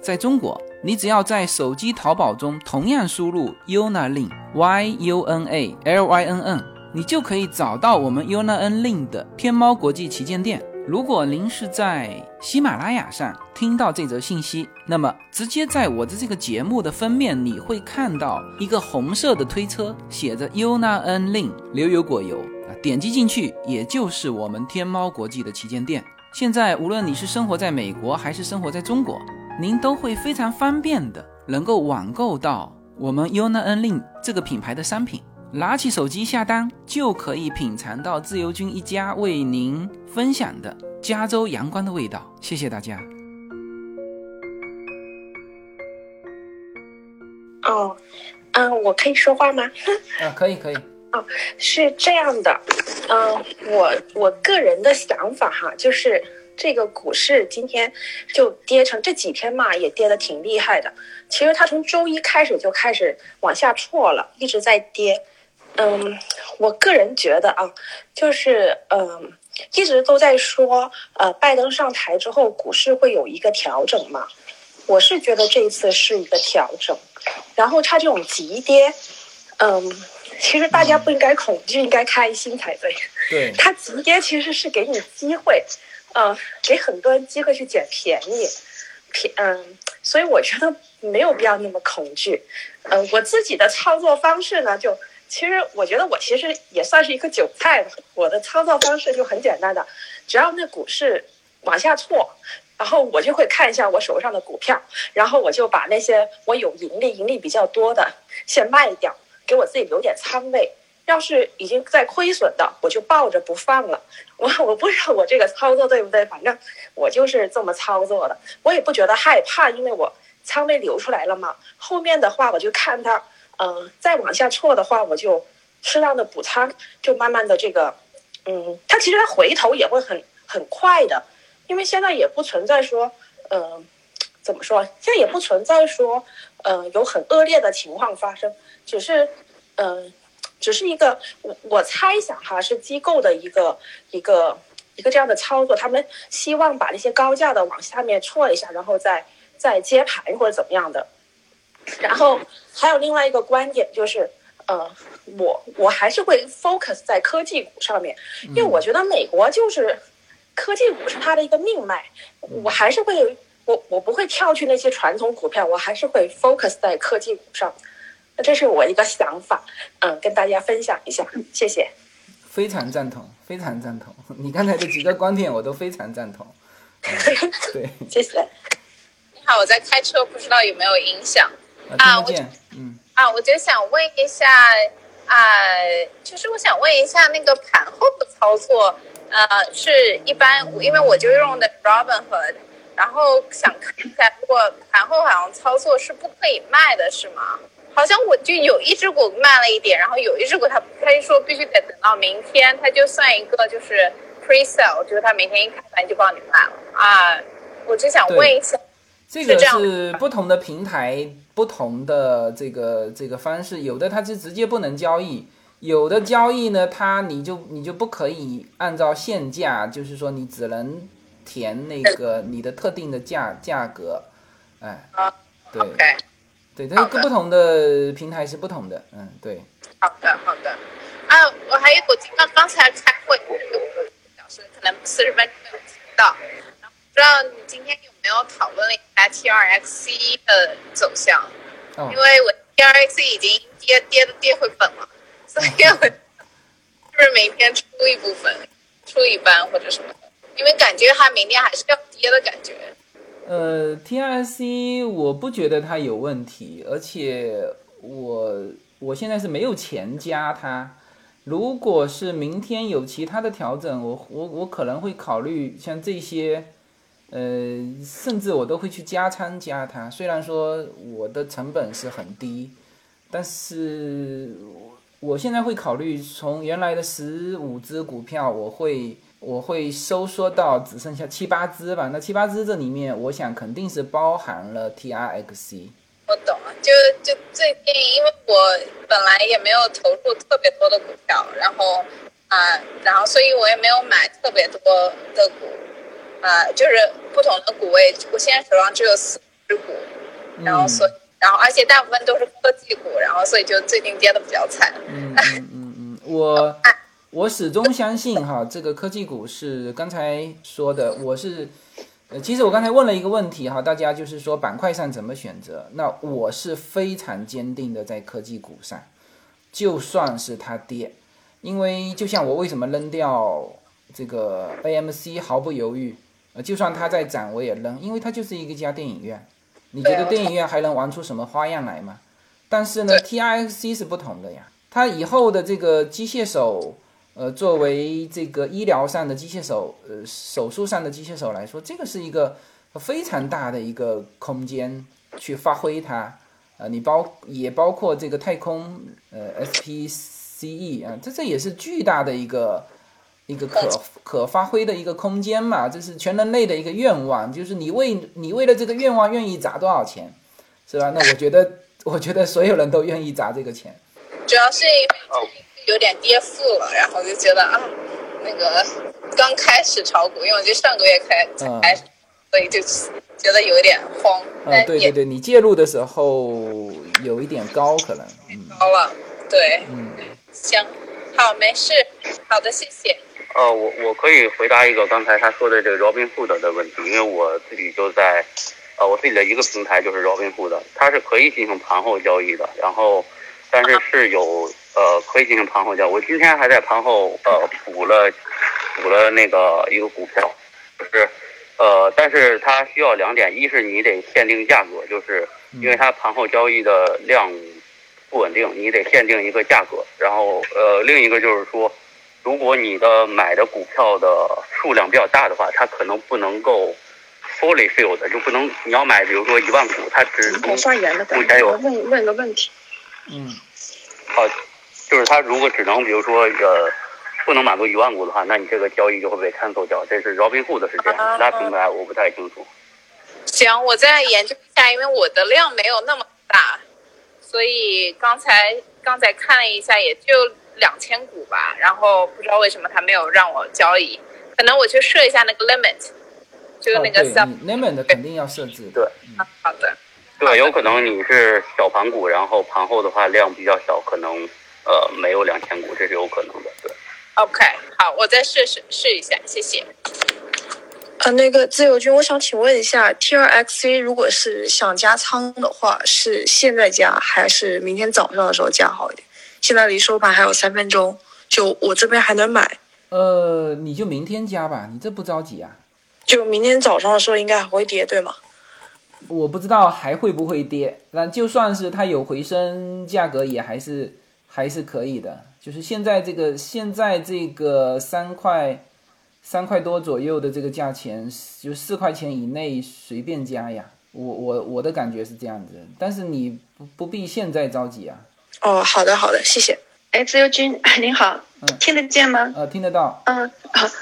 在中国，你只要在手机淘宝中同样输入 Yuna Lin Y U N A L Y N N。你就可以找到我们 Yuna N Lin 的天猫国际旗舰店。如果您是在喜马拉雅上听到这则信息，那么直接在我的这个节目的封面，你会看到一个红色的推车，写着 Yuna N Lin 流油果油啊，点击进去，也就是我们天猫国际的旗舰店。现在无论你是生活在美国还是生活在中国，您都会非常方便的能够网购到我们 Yuna N Lin 这个品牌的商品。拿起手机下单，就可以品尝到自由军一家为您分享的加州阳光的味道。谢谢大家。哦，嗯，我可以说话吗？啊，可以，可以。哦，是这样的，嗯，我我个人的想法哈，就是这个股市今天就跌成这几天嘛，也跌得挺厉害的。其实它从周一开始就开始往下挫了，一直在跌。嗯，我个人觉得啊，就是嗯，一直都在说，呃，拜登上台之后股市会有一个调整嘛。我是觉得这一次是一个调整，然后它这种急跌，嗯，其实大家不应该恐惧，应该开心才对。对。它急跌其实是给你机会，嗯，给很多人机会去捡便宜，便嗯，所以我觉得没有必要那么恐惧。嗯，我自己的操作方式呢，就。其实我觉得我其实也算是一个韭菜吧。我的操作方式就很简单的，只要那股市往下挫，然后我就会看一下我手上的股票，然后我就把那些我有盈利、盈利比较多的先卖掉，给我自己留点仓位。要是已经在亏损的，我就抱着不放了。我我不知道我这个操作对不对，反正我就是这么操作的。我也不觉得害怕，因为我仓位留出来了嘛。后面的话我就看它，嗯，再往下挫的话，我就适当的补仓，就慢慢的这个，嗯，它其实它回头也会很很快的，因为现在也不存在说，嗯，怎么说？现在也不存在说，嗯，有很恶劣的情况发生，只是，嗯。只是一个我我猜想哈，是机构的一个一个一个这样的操作，他们希望把那些高价的往下面挫一下，然后再再接盘或者怎么样的。然后还有另外一个观点就是，呃，我我还是会 focus 在科技股上面，因为我觉得美国就是科技股是它的一个命脉，我还是会我我不会跳去那些传统股票，我还是会 focus 在科技股上。这是我一个想法，嗯，跟大家分享一下，谢谢。非常赞同，非常赞同。你刚才的几个观点我都非常赞同。对，谢谢。你好，我在开车，不知道有没有影响啊？听见。嗯。啊，我就想问一下啊，就是我想问一下那个盘后的操作，呃，是一般，因为我就用的 Robinhood，然后想看一下，如果盘后好像操作是不可以卖的，是吗？好像我就有一只股慢了一点，然后有一只股它它就说必须得等到明天，它就算一个就是 pre sale，就是它明天一开盘就帮你卖了啊。我只想问一下，这个是不同的平台不同的这个这个方式，有的它是直接不能交易，有的交易呢，它你就你就不可以按照现价，就是说你只能填那个你的特定的价价格，哎，对。对，它各不同的平台是不同的，嗯，对。好的，好的。啊，我还有，我刚刚才开会，有个小时，可能四十分钟没有听到。然后不知道你今天有没有讨论了一下 T R X C 的走向？哦。因为我 T R X C 已经跌跌的跌回本了，所以我是不是每天出一部分，出一半或者什么的？因为感觉它明天还是要跌的感觉。呃，T R C 我不觉得它有问题，而且我我现在是没有钱加它。如果是明天有其他的调整，我我我可能会考虑像这些，呃，甚至我都会去加仓加它。虽然说我的成本是很低，但是我现在会考虑从原来的十五只股票，我会。我会收缩到只剩下七八只吧，那七八只这里面，我想肯定是包含了 T R X C。我懂了，就就最近，因为我本来也没有投入特别多的股票，然后啊，然后所以我也没有买特别多的股，啊，就是不同的股位，我现在手上只有四只股，然后所，然后而且大部分都是科技股，然后所以就最近跌的比较惨。嗯嗯嗯嗯，我。我始终相信哈，这个科技股是刚才说的。我是，呃，其实我刚才问了一个问题哈，大家就是说板块上怎么选择？那我是非常坚定的在科技股上，就算是它跌，因为就像我为什么扔掉这个 AMC 毫不犹豫，呃，就算它在涨我也扔，因为它就是一个家电影院。你觉得电影院还能玩出什么花样来吗？但是呢，TIXC 是不同的呀，它以后的这个机械手。呃，作为这个医疗上的机械手，呃，手术上的机械手来说，这个是一个非常大的一个空间去发挥它。呃，你包也包括这个太空，呃，SPCE 啊，这这也是巨大的一个一个可可发挥的一个空间嘛。这是全人类的一个愿望，就是你为你为了这个愿望愿意砸多少钱，是吧？那我觉得，我觉得所有人都愿意砸这个钱。主要是因为。有点跌幅了，然后就觉得啊，那个刚开始炒股，因为就上个月开开始，所以就觉得有点慌。嗯，对对对，你介入的时候有一点高，可能。高了，对。嗯。行，好，没事。好的，谢谢。呃，我我可以回答一个刚才他说的这个 Robinhood 的问题，因为我自己就在，呃，我自己的一个平台就是 Robinhood，它是可以进行盘后交易的，然后，但是是有。呃，可以进行盘后交易。我今天还在盘后呃补了补了那个一个股票，就是呃，但是它需要两点，一是你得限定价格，就是因为它盘后交易的量不稳定，你得限定一个价格。然后呃，另一个就是说，如果你的买的股票的数量比较大的话，它可能不能够 fully filled，就不能你要买，比如说一万股，它只我发言了，目前有问问个问题。嗯，好，就是他如果只能比如说呃。不能满足一万股的话，那你这个交易就会被 cancel 掉。这是 Robinhood 是这样，其他平台我不太清楚。行，我再研究一下，因为我的量没有那么大，所以刚才刚才看了一下，也就两千股吧。然后不知道为什么他没有让我交易，可能我去设一下那个 limit，就是那个 limit 肯定要设置。对，好的。对，有可能你是小盘股，然后盘后的话量比较小，可能呃没有两千股，这是有可能的。对。OK，好，我再试试试一下，谢谢。呃，那个自由军，我想请问一下，TRXC 如果是想加仓的话，是现在加还是明天早上的时候加好一点？现在离收盘还有三分钟，就我这边还能买。呃，你就明天加吧，你这不着急啊？就明天早上的时候应该还会跌，对吗？我不知道还会不会跌，那就算是它有回升，价格也还是还是可以的。就是现在这个现在这个三块三块多左右的这个价钱，就四块钱以内随便加呀。我我我的感觉是这样子，但是你不不必现在着急啊。哦，好的好的，谢谢。哎，自由军 您好，听得见吗？呃，听得到。嗯，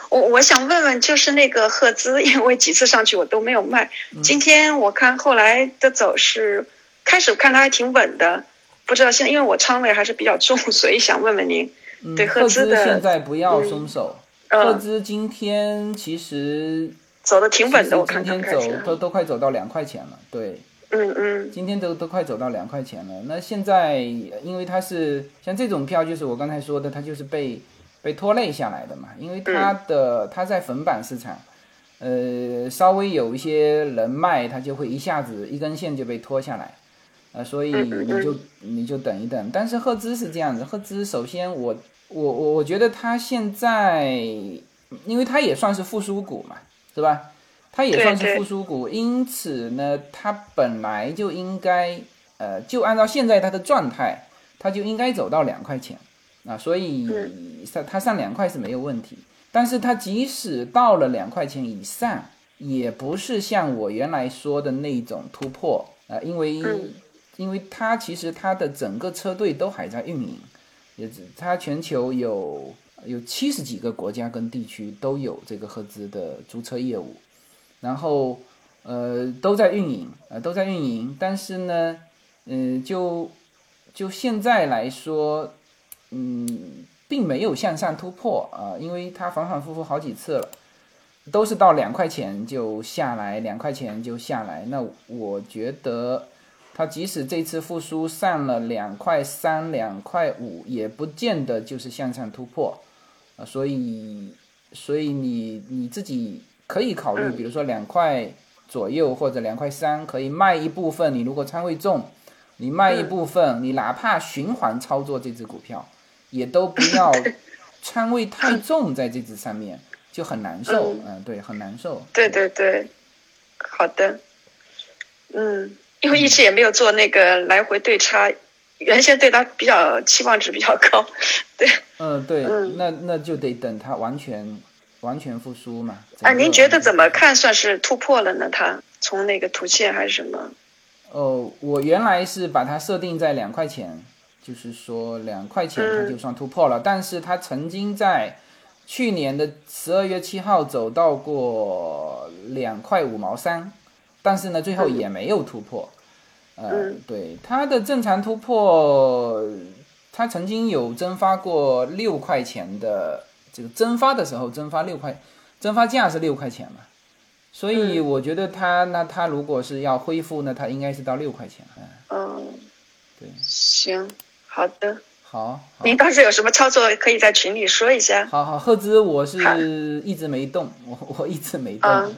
我我想问问，就是那个赫兹，因为几次上去我都没有卖，今天我看后来的走势，开始看它还挺稳的。不知道现在，因为我仓位还是比较重，所以想问问您，对赫兹的现在不要松手。赫兹今天其实走的挺稳的，我看今天走都都快走到两块钱了，对。嗯嗯。今天都都快走到两块钱了。那现在因为它是像这种票，就是我刚才说的，它就是被被拖累下来的嘛。因为它的它在粉板市场，呃，稍微有一些人脉，它就会一下子一根线就被拖下来。呃，所以你就你就等一等，但是赫兹是这样子，赫兹首先我我我我觉得它现在，因为它也算是复苏股嘛，是吧？它也算是复苏股，因此呢，它本来就应该，呃，就按照现在它的状态，它就应该走到两块钱。啊，所以上它上两块是没有问题，但是它即使到了两块钱以上，也不是像我原来说的那种突破。啊，因为。因为它其实它的整个车队都还在运营，也它全球有有七十几个国家跟地区都有这个合资的租车业务，然后呃都在运营啊都在运营，但是呢，嗯就就现在来说，嗯并没有向上突破啊，因为它反反复复好几次了，都是到两块钱就下来，两块钱就下来，那我觉得。它即使这次复苏上了两块三、两块五，也不见得就是向上突破，啊，所以，所以你你自己可以考虑，比如说两块左右或者两块三，可以卖一部分。你如果仓位重，你卖一部分，你哪怕循环操作这只股票，也都不要 仓位太重在这只上面，就很难受。嗯，对，很难受。对对对，好的，嗯。因为一直也没有做那个来回对差，原先对它比较期望值比较高，对。嗯，对，那那就得等它完全完全复苏嘛。啊，您觉得怎么看算是突破了呢？它从那个图线还是什么？哦，我原来是把它设定在两块钱，就是说两块钱它就算突破了。但是它曾经在去年的十二月七号走到过两块五毛三，但是呢，最后也没有突破。呃，对它的正常突破，它曾经有蒸发过六块钱的这个蒸发的时候，蒸发六块，蒸发价是六块钱嘛，所以我觉得它那它如果是要恢复呢，它应该是到六块钱。嗯，对，行，好的。好，您当时有什么操作可以在群里说一下？好好，赫兹我是一直没动，我 我一直没动。嗯，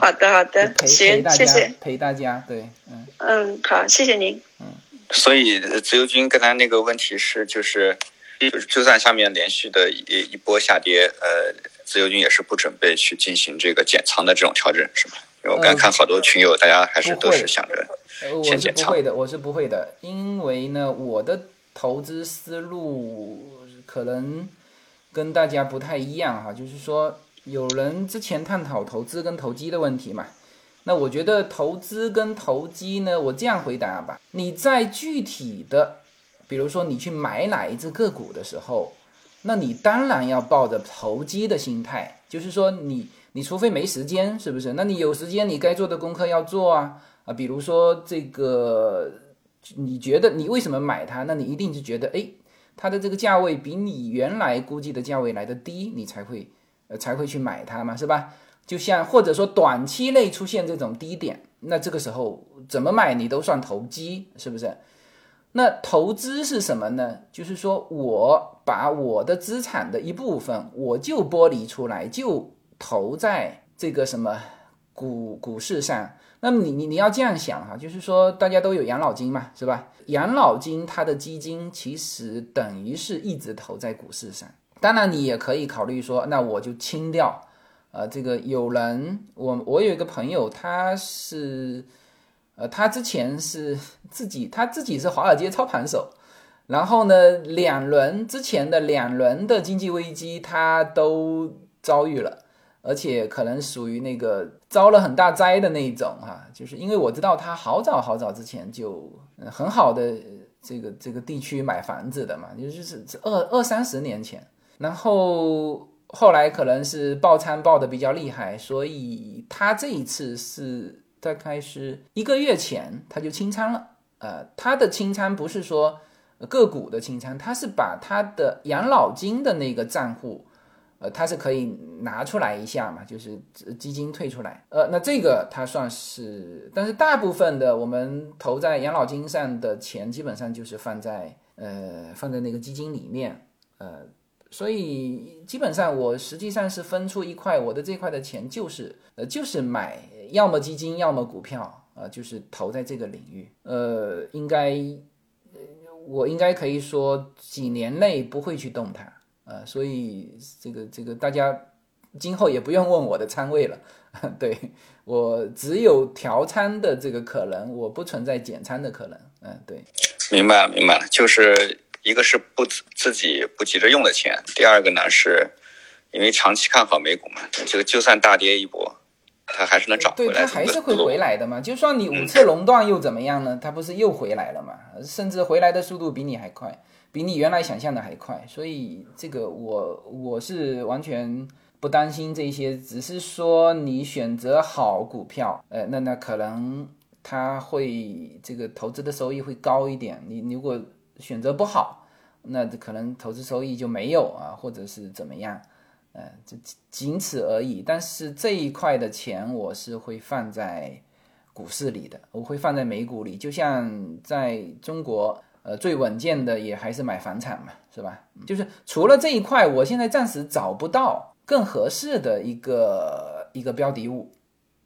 好的 好的，行，谢谢，陪大家，对，嗯嗯，好，谢谢您。嗯，所以自由军刚才那个问题是，就是就是就算下面连续的一一波下跌，呃，自由军也是不准备去进行这个减仓的这种调整，是吗？因为我刚看好多群友，大家还是都是想着先减仓。不会的，我是不会的，因为呢，我的投资思路可能跟大家不太一样哈，就是说有人之前探讨投资跟投机的问题嘛，那我觉得投资跟投机呢，我这样回答吧，你在具体的，比如说你去买哪一只个股的时候，那你当然要抱着投机的心态，就是说你你除非没时间，是不是？那你有时间，你该做的功课要做啊啊，比如说这个，你觉得你为什么买它？那你一定是觉得，哎，它的这个价位比你原来估计的价位来的低，你才会呃才会去买它嘛，是吧？就像或者说短期内出现这种低点，那这个时候怎么买你都算投机，是不是？那投资是什么呢？就是说我把我的资产的一部分，我就剥离出来，就投在这个什么股股市上。那么你你你要这样想哈，就是说大家都有养老金嘛，是吧？养老金它的基金其实等于是一直投在股市上。当然你也可以考虑说，那我就清掉。呃，这个有人，我我有一个朋友，他是。呃，他之前是自己，他自己是华尔街操盘手，然后呢，两轮之前的两轮的经济危机他都遭遇了，而且可能属于那个遭了很大灾的那一种哈，就是因为我知道他好早好早之前就很好的这个这个地区买房子的嘛，就是是二二三十年前，然后后来可能是爆仓爆的比较厉害，所以他这一次是。大概是一个月前，他就清仓了。呃，他的清仓不是说个股的清仓，他是把他的养老金的那个账户，呃，他是可以拿出来一下嘛，就是基金退出来。呃，那这个他算是，但是大部分的我们投在养老金上的钱，基本上就是放在呃放在那个基金里面。呃，所以基本上我实际上是分出一块，我的这块的钱就是呃就是买。要么基金，要么股票，啊，就是投在这个领域，呃，应该，我应该可以说几年内不会去动它，呃，所以这个这个大家今后也不用问我的仓位了，对我只有调仓的这个可能，我不存在减仓的可能，嗯，对，明白了，明白了，就是一个是不自己不急着用的钱，第二个呢是因为长期看好美股嘛，这个就算大跌一波。它还是能涨回来，对，它还是会回来的嘛。就算你五次熔断又怎么样呢？它不是又回来了嘛？甚至回来的速度比你还快，比你原来想象的还快。所以这个我我是完全不担心这些，只是说你选择好股票，呃，那那可能它会这个投资的收益会高一点。你如果选择不好，那可能投资收益就没有啊，或者是怎么样。呃，就仅此而已。但是这一块的钱我是会放在股市里的，我会放在美股里。就像在中国，呃，最稳健的也还是买房产嘛，是吧？就是除了这一块，我现在暂时找不到更合适的一个一个标的物。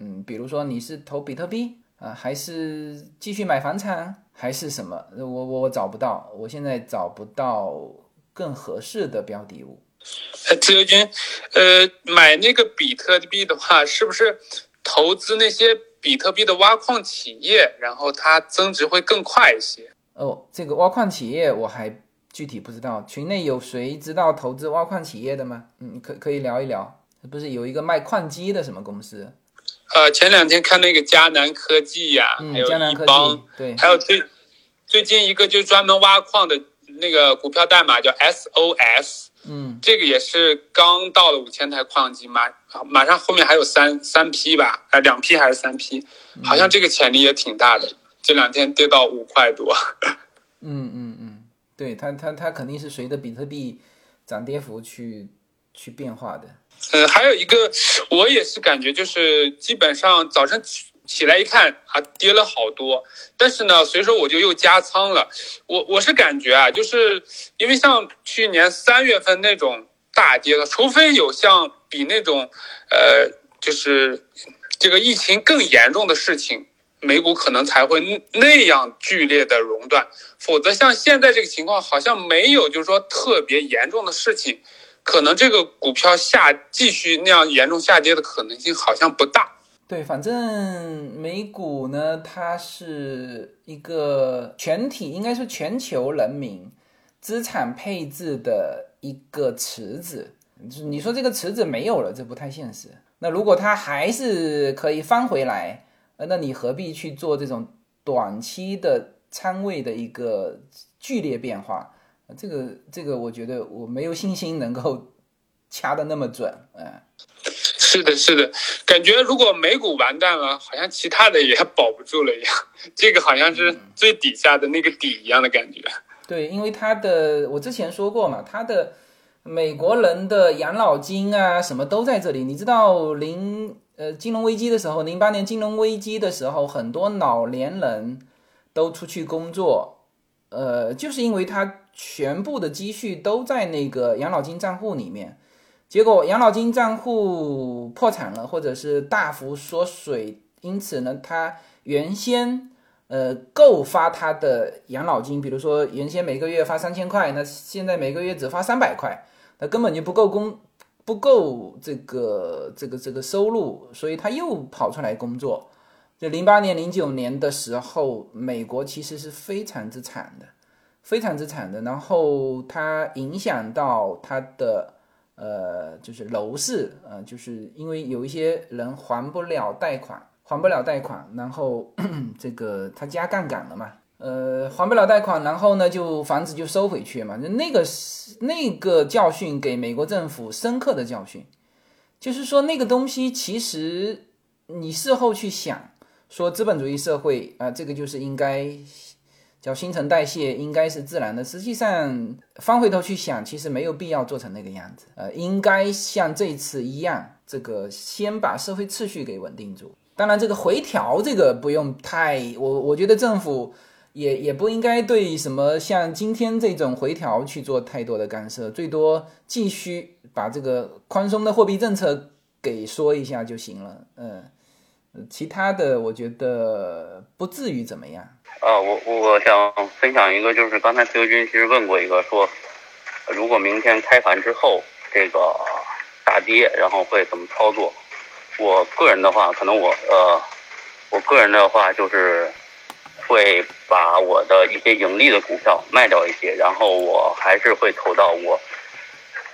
嗯，比如说你是投比特币啊，还是继续买房产，还是什么？我我我找不到，我现在找不到更合适的标的物。呃，自由军，呃，买那个比特币的话，是不是投资那些比特币的挖矿企业，然后它增值会更快一些？哦，这个挖矿企业我还具体不知道，群内有谁知道投资挖矿企业的吗？嗯，可可以聊一聊。不是有一个卖矿机的什么公司？呃，前两天看那个迦南科技呀，还有一帮，对，还有最最近一个就专门挖矿的那个股票代码叫 SOS。嗯，这个也是刚到了五千台矿机，马马上后面还有三三批吧，呃，两批还是三批？好像这个潜力也挺大的。这两天跌到五块多。嗯嗯嗯，对，它它它肯定是随着比特币涨跌幅去去变化的。呃，还有一个，我也是感觉就是基本上早上。起来一看啊，跌了好多，但是呢，所以说我就又加仓了。我我是感觉啊，就是因为像去年三月份那种大跌的，除非有像比那种，呃，就是这个疫情更严重的事情美股可能才会那样剧烈的熔断，否则像现在这个情况，好像没有就是说特别严重的事情，可能这个股票下继续那样严重下跌的可能性好像不大。对，反正美股呢，它是一个全体，应该是全球人民资产配置的一个池子。你说这个池子没有了，这不太现实。那如果它还是可以翻回来，那你何必去做这种短期的仓位的一个剧烈变化？这个这个，我觉得我没有信心能够掐的那么准，哎。是的，是的，感觉如果美股完蛋了，好像其他的也保不住了一样。这个好像是最底下的那个底一样的感觉。对，因为它的我之前说过嘛，它的美国人的养老金啊什么都在这里。你知道零呃金融危机的时候，零八年金融危机的时候，很多老年人都出去工作，呃，就是因为他全部的积蓄都在那个养老金账户里面。结果养老金账户破产了，或者是大幅缩水，因此呢，他原先呃够发他的养老金，比如说原先每个月发三千块，那现在每个月只发三百块，那根本就不够工，不够这个这个这个收入，所以他又跑出来工作。就零八年、零九年的时候，美国其实是非常之惨的，非常之惨的，然后它影响到他的。呃，就是楼市，呃，就是因为有一些人还不了贷款，还不了贷款，然后 这个他加杠杆了嘛，呃，还不了贷款，然后呢，就房子就收回去嘛，那个那个教训给美国政府深刻的教训，就是说那个东西其实你事后去想，说资本主义社会啊，这个就是应该。叫新陈代谢应该是自然的，实际上翻回头去想，其实没有必要做成那个样子。呃，应该像这次一样，这个先把社会秩序给稳定住。当然，这个回调这个不用太，我我觉得政府也也不应该对什么像今天这种回调去做太多的干涉，最多继续把这个宽松的货币政策给说一下就行了。嗯，其他的我觉得不至于怎么样。啊，我我我想分享一个，就是刚才自由军其实问过一个，说如果明天开盘之后这个大跌，然后会怎么操作？我个人的话，可能我呃，我个人的话就是会把我的一些盈利的股票卖掉一些，然后我还是会投到我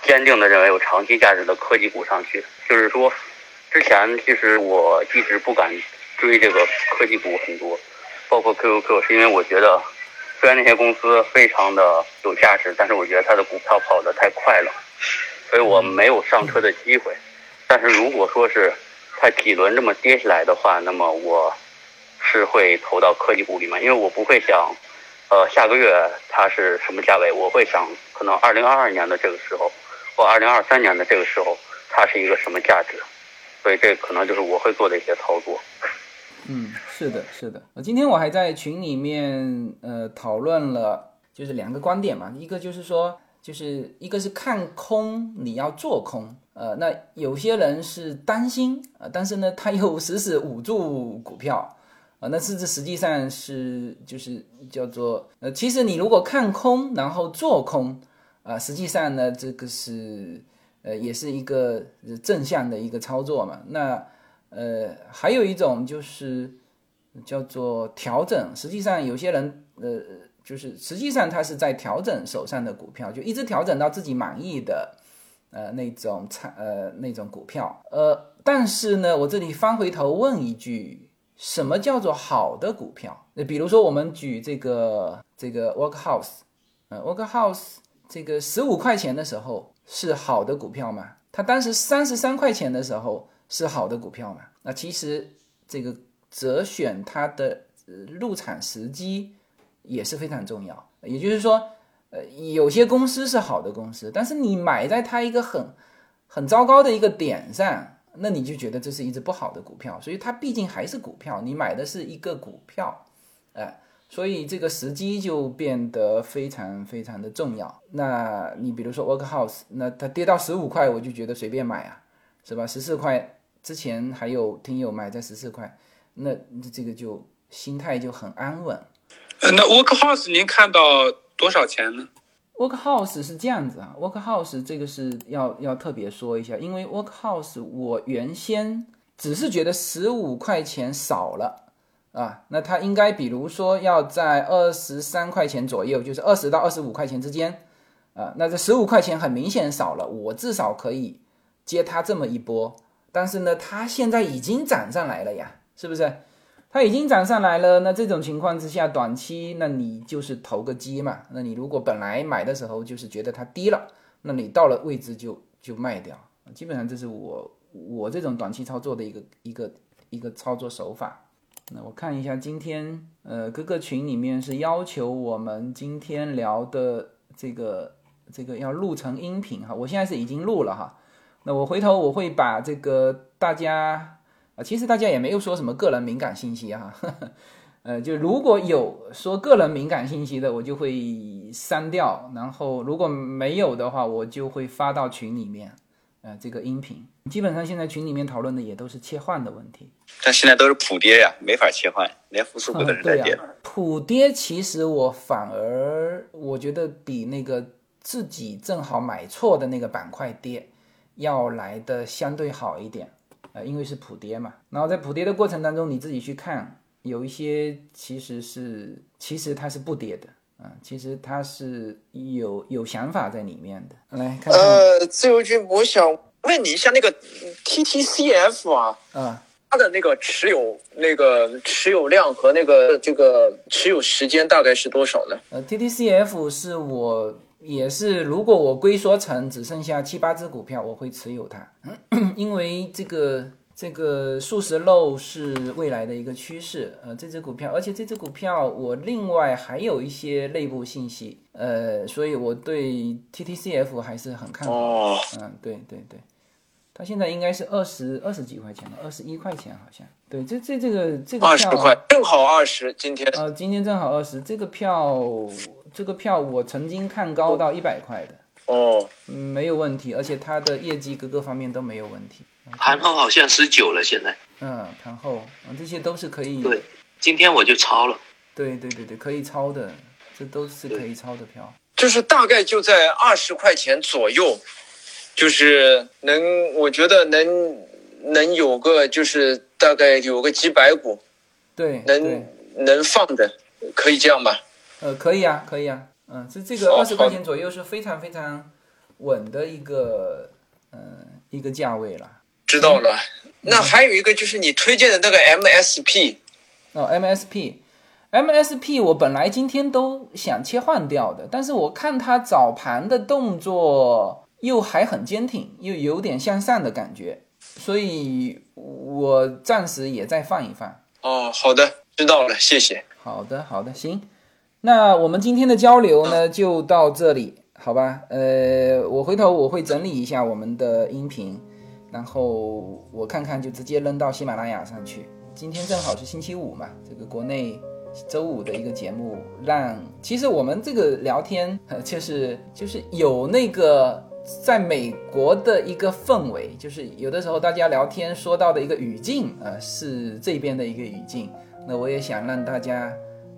坚定的认为有长期价值的科技股上去。就是说，之前其实我一直不敢追这个科技股很多。包括 QQQ，是因为我觉得，虽然那些公司非常的有价值，但是我觉得它的股票跑得太快了，所以我没有上车的机会。但是如果说是它几轮这么跌下来的话，那么我是会投到科技股里面，因为我不会想，呃，下个月它是什么价位，我会想可能二零二二年的这个时候，或二零二三年的这个时候，它是一个什么价值，所以这可能就是我会做的一些操作。嗯，是的，是的。今天我还在群里面呃讨论了，就是两个观点嘛，一个就是说，就是一个是看空，你要做空，呃，那有些人是担心啊，但是呢，他又死死捂住股票，啊，那是这实际上是就是叫做呃，其实你如果看空，然后做空，啊，实际上呢，这个是呃，也是一个正向的一个操作嘛，那。呃，还有一种就是叫做调整，实际上有些人呃，就是实际上他是在调整手上的股票，就一直调整到自己满意的呃那种产呃那种股票。呃，但是呢，我这里翻回头问一句，什么叫做好的股票？那比如说我们举这个这个 Workhouse，呃，Workhouse 这个十五块钱的时候是好的股票吗？它当时三十三块钱的时候。是好的股票嘛？那其实这个择选它的入场时机也是非常重要。也就是说，呃，有些公司是好的公司，但是你买在它一个很很糟糕的一个点上，那你就觉得这是一只不好的股票。所以它毕竟还是股票，你买的是一个股票，哎，所以这个时机就变得非常非常的重要。那你比如说 Workhouse，那它跌到十五块，我就觉得随便买啊，是吧？十四块。之前还有听友买在十四块，那这个就心态就很安稳。呃，那 Workhouse 您看到多少钱呢？Workhouse 是这样子啊，Workhouse 这个是要要特别说一下，因为 Workhouse 我原先只是觉得十五块钱少了啊，那它应该比如说要在二十三块钱左右，就是二十到二十五块钱之间啊，那这十五块钱很明显少了，我至少可以接它这么一波，但是呢，它现在已经涨上来了呀，是不是？它已经涨上来了，那这种情况之下，短期那你就是投个机嘛。那你如果本来买的时候就是觉得它低了，那你到了位置就就卖掉。基本上这是我我这种短期操作的一个一个一个操作手法。那我看一下今天呃各个群里面是要求我们今天聊的这个这个要录成音频哈，我现在是已经录了哈。那我回头我会把这个大家。其实大家也没有说什么个人敏感信息哈，呃，就如果有说个人敏感信息的，我就会删掉；然后如果没有的话，我就会发到群里面。呃，这个音频基本上现在群里面讨论的也都是切换的问题。但现在都是普跌呀，没法切换，连复苏股都是在跌。普跌其实我反而我觉得比那个自己正好买错的那个板块跌要来的相对好一点。呃，因为是普跌嘛，然后在普跌的过程当中，你自己去看，有一些其实是其实它是不跌的啊，其实它是有有想法在里面的。来看，呃，自由军，我想问你一下，那个 TTCF 啊，啊，它的那个持有那个持有量和那个这个持有时间大概是多少呢？呃，TTCF 是我。也是，如果我龟缩成只剩下七八只股票，我会持有它，因为这个这个素食肉是未来的一个趋势。呃，这只股票，而且这只股票我另外还有一些内部信息，呃，所以我对 TTCF 还是很看好。哦，嗯，对对对，它现在应该是二十二十几块钱了，二十一块钱好像。对，这这这个这个二十块，正好二十，今天。呃，今天正好二十，这个票。这个票我曾经看高到一百块的哦，没有问题，而且它的业绩各个方面都没有问题。盘后好像十九了，现在。嗯，盘后嗯，这些都是可以。对，今天我就抄了。对对对对，可以抄的，这都是可以抄的票。就是大概就在二十块钱左右，就是能，我觉得能能有个，就是大概有个几百股，对，能能放的，可以这样吧？呃，可以啊，可以啊，嗯，这这个二十块钱左右是非常非常稳的一个，嗯，一个价位了。知道了。那还有一个就是你推荐的那个 MSP。哦，MSP，MSP，我本来今天都想切换掉的，但是我看它早盘的动作又还很坚挺，又有点向上的感觉，所以我暂时也再放一放。哦，好的，知道了，谢谢。好的，好的，行。那我们今天的交流呢，就到这里，好吧？呃，我回头我会整理一下我们的音频，然后我看看就直接扔到喜马拉雅上去。今天正好是星期五嘛，这个国内周五的一个节目，让其实我们这个聊天就是就是有那个在美国的一个氛围，就是有的时候大家聊天说到的一个语境啊，是这边的一个语境。那我也想让大家。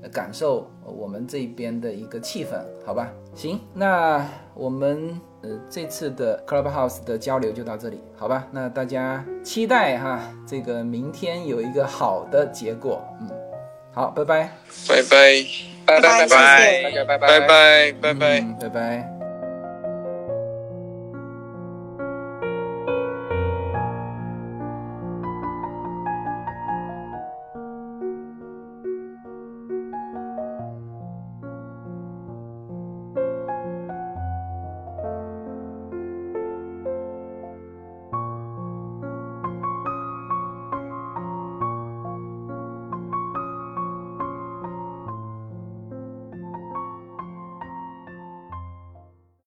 感受我们这边的一个气氛，好吧？行，那我们呃这次的 Clubhouse 的交流就到这里，好吧？那大家期待哈，这个明天有一个好的结果，嗯，好，拜拜，拜拜，拜拜拜拜，大家拜拜，拜拜拜拜，拜拜。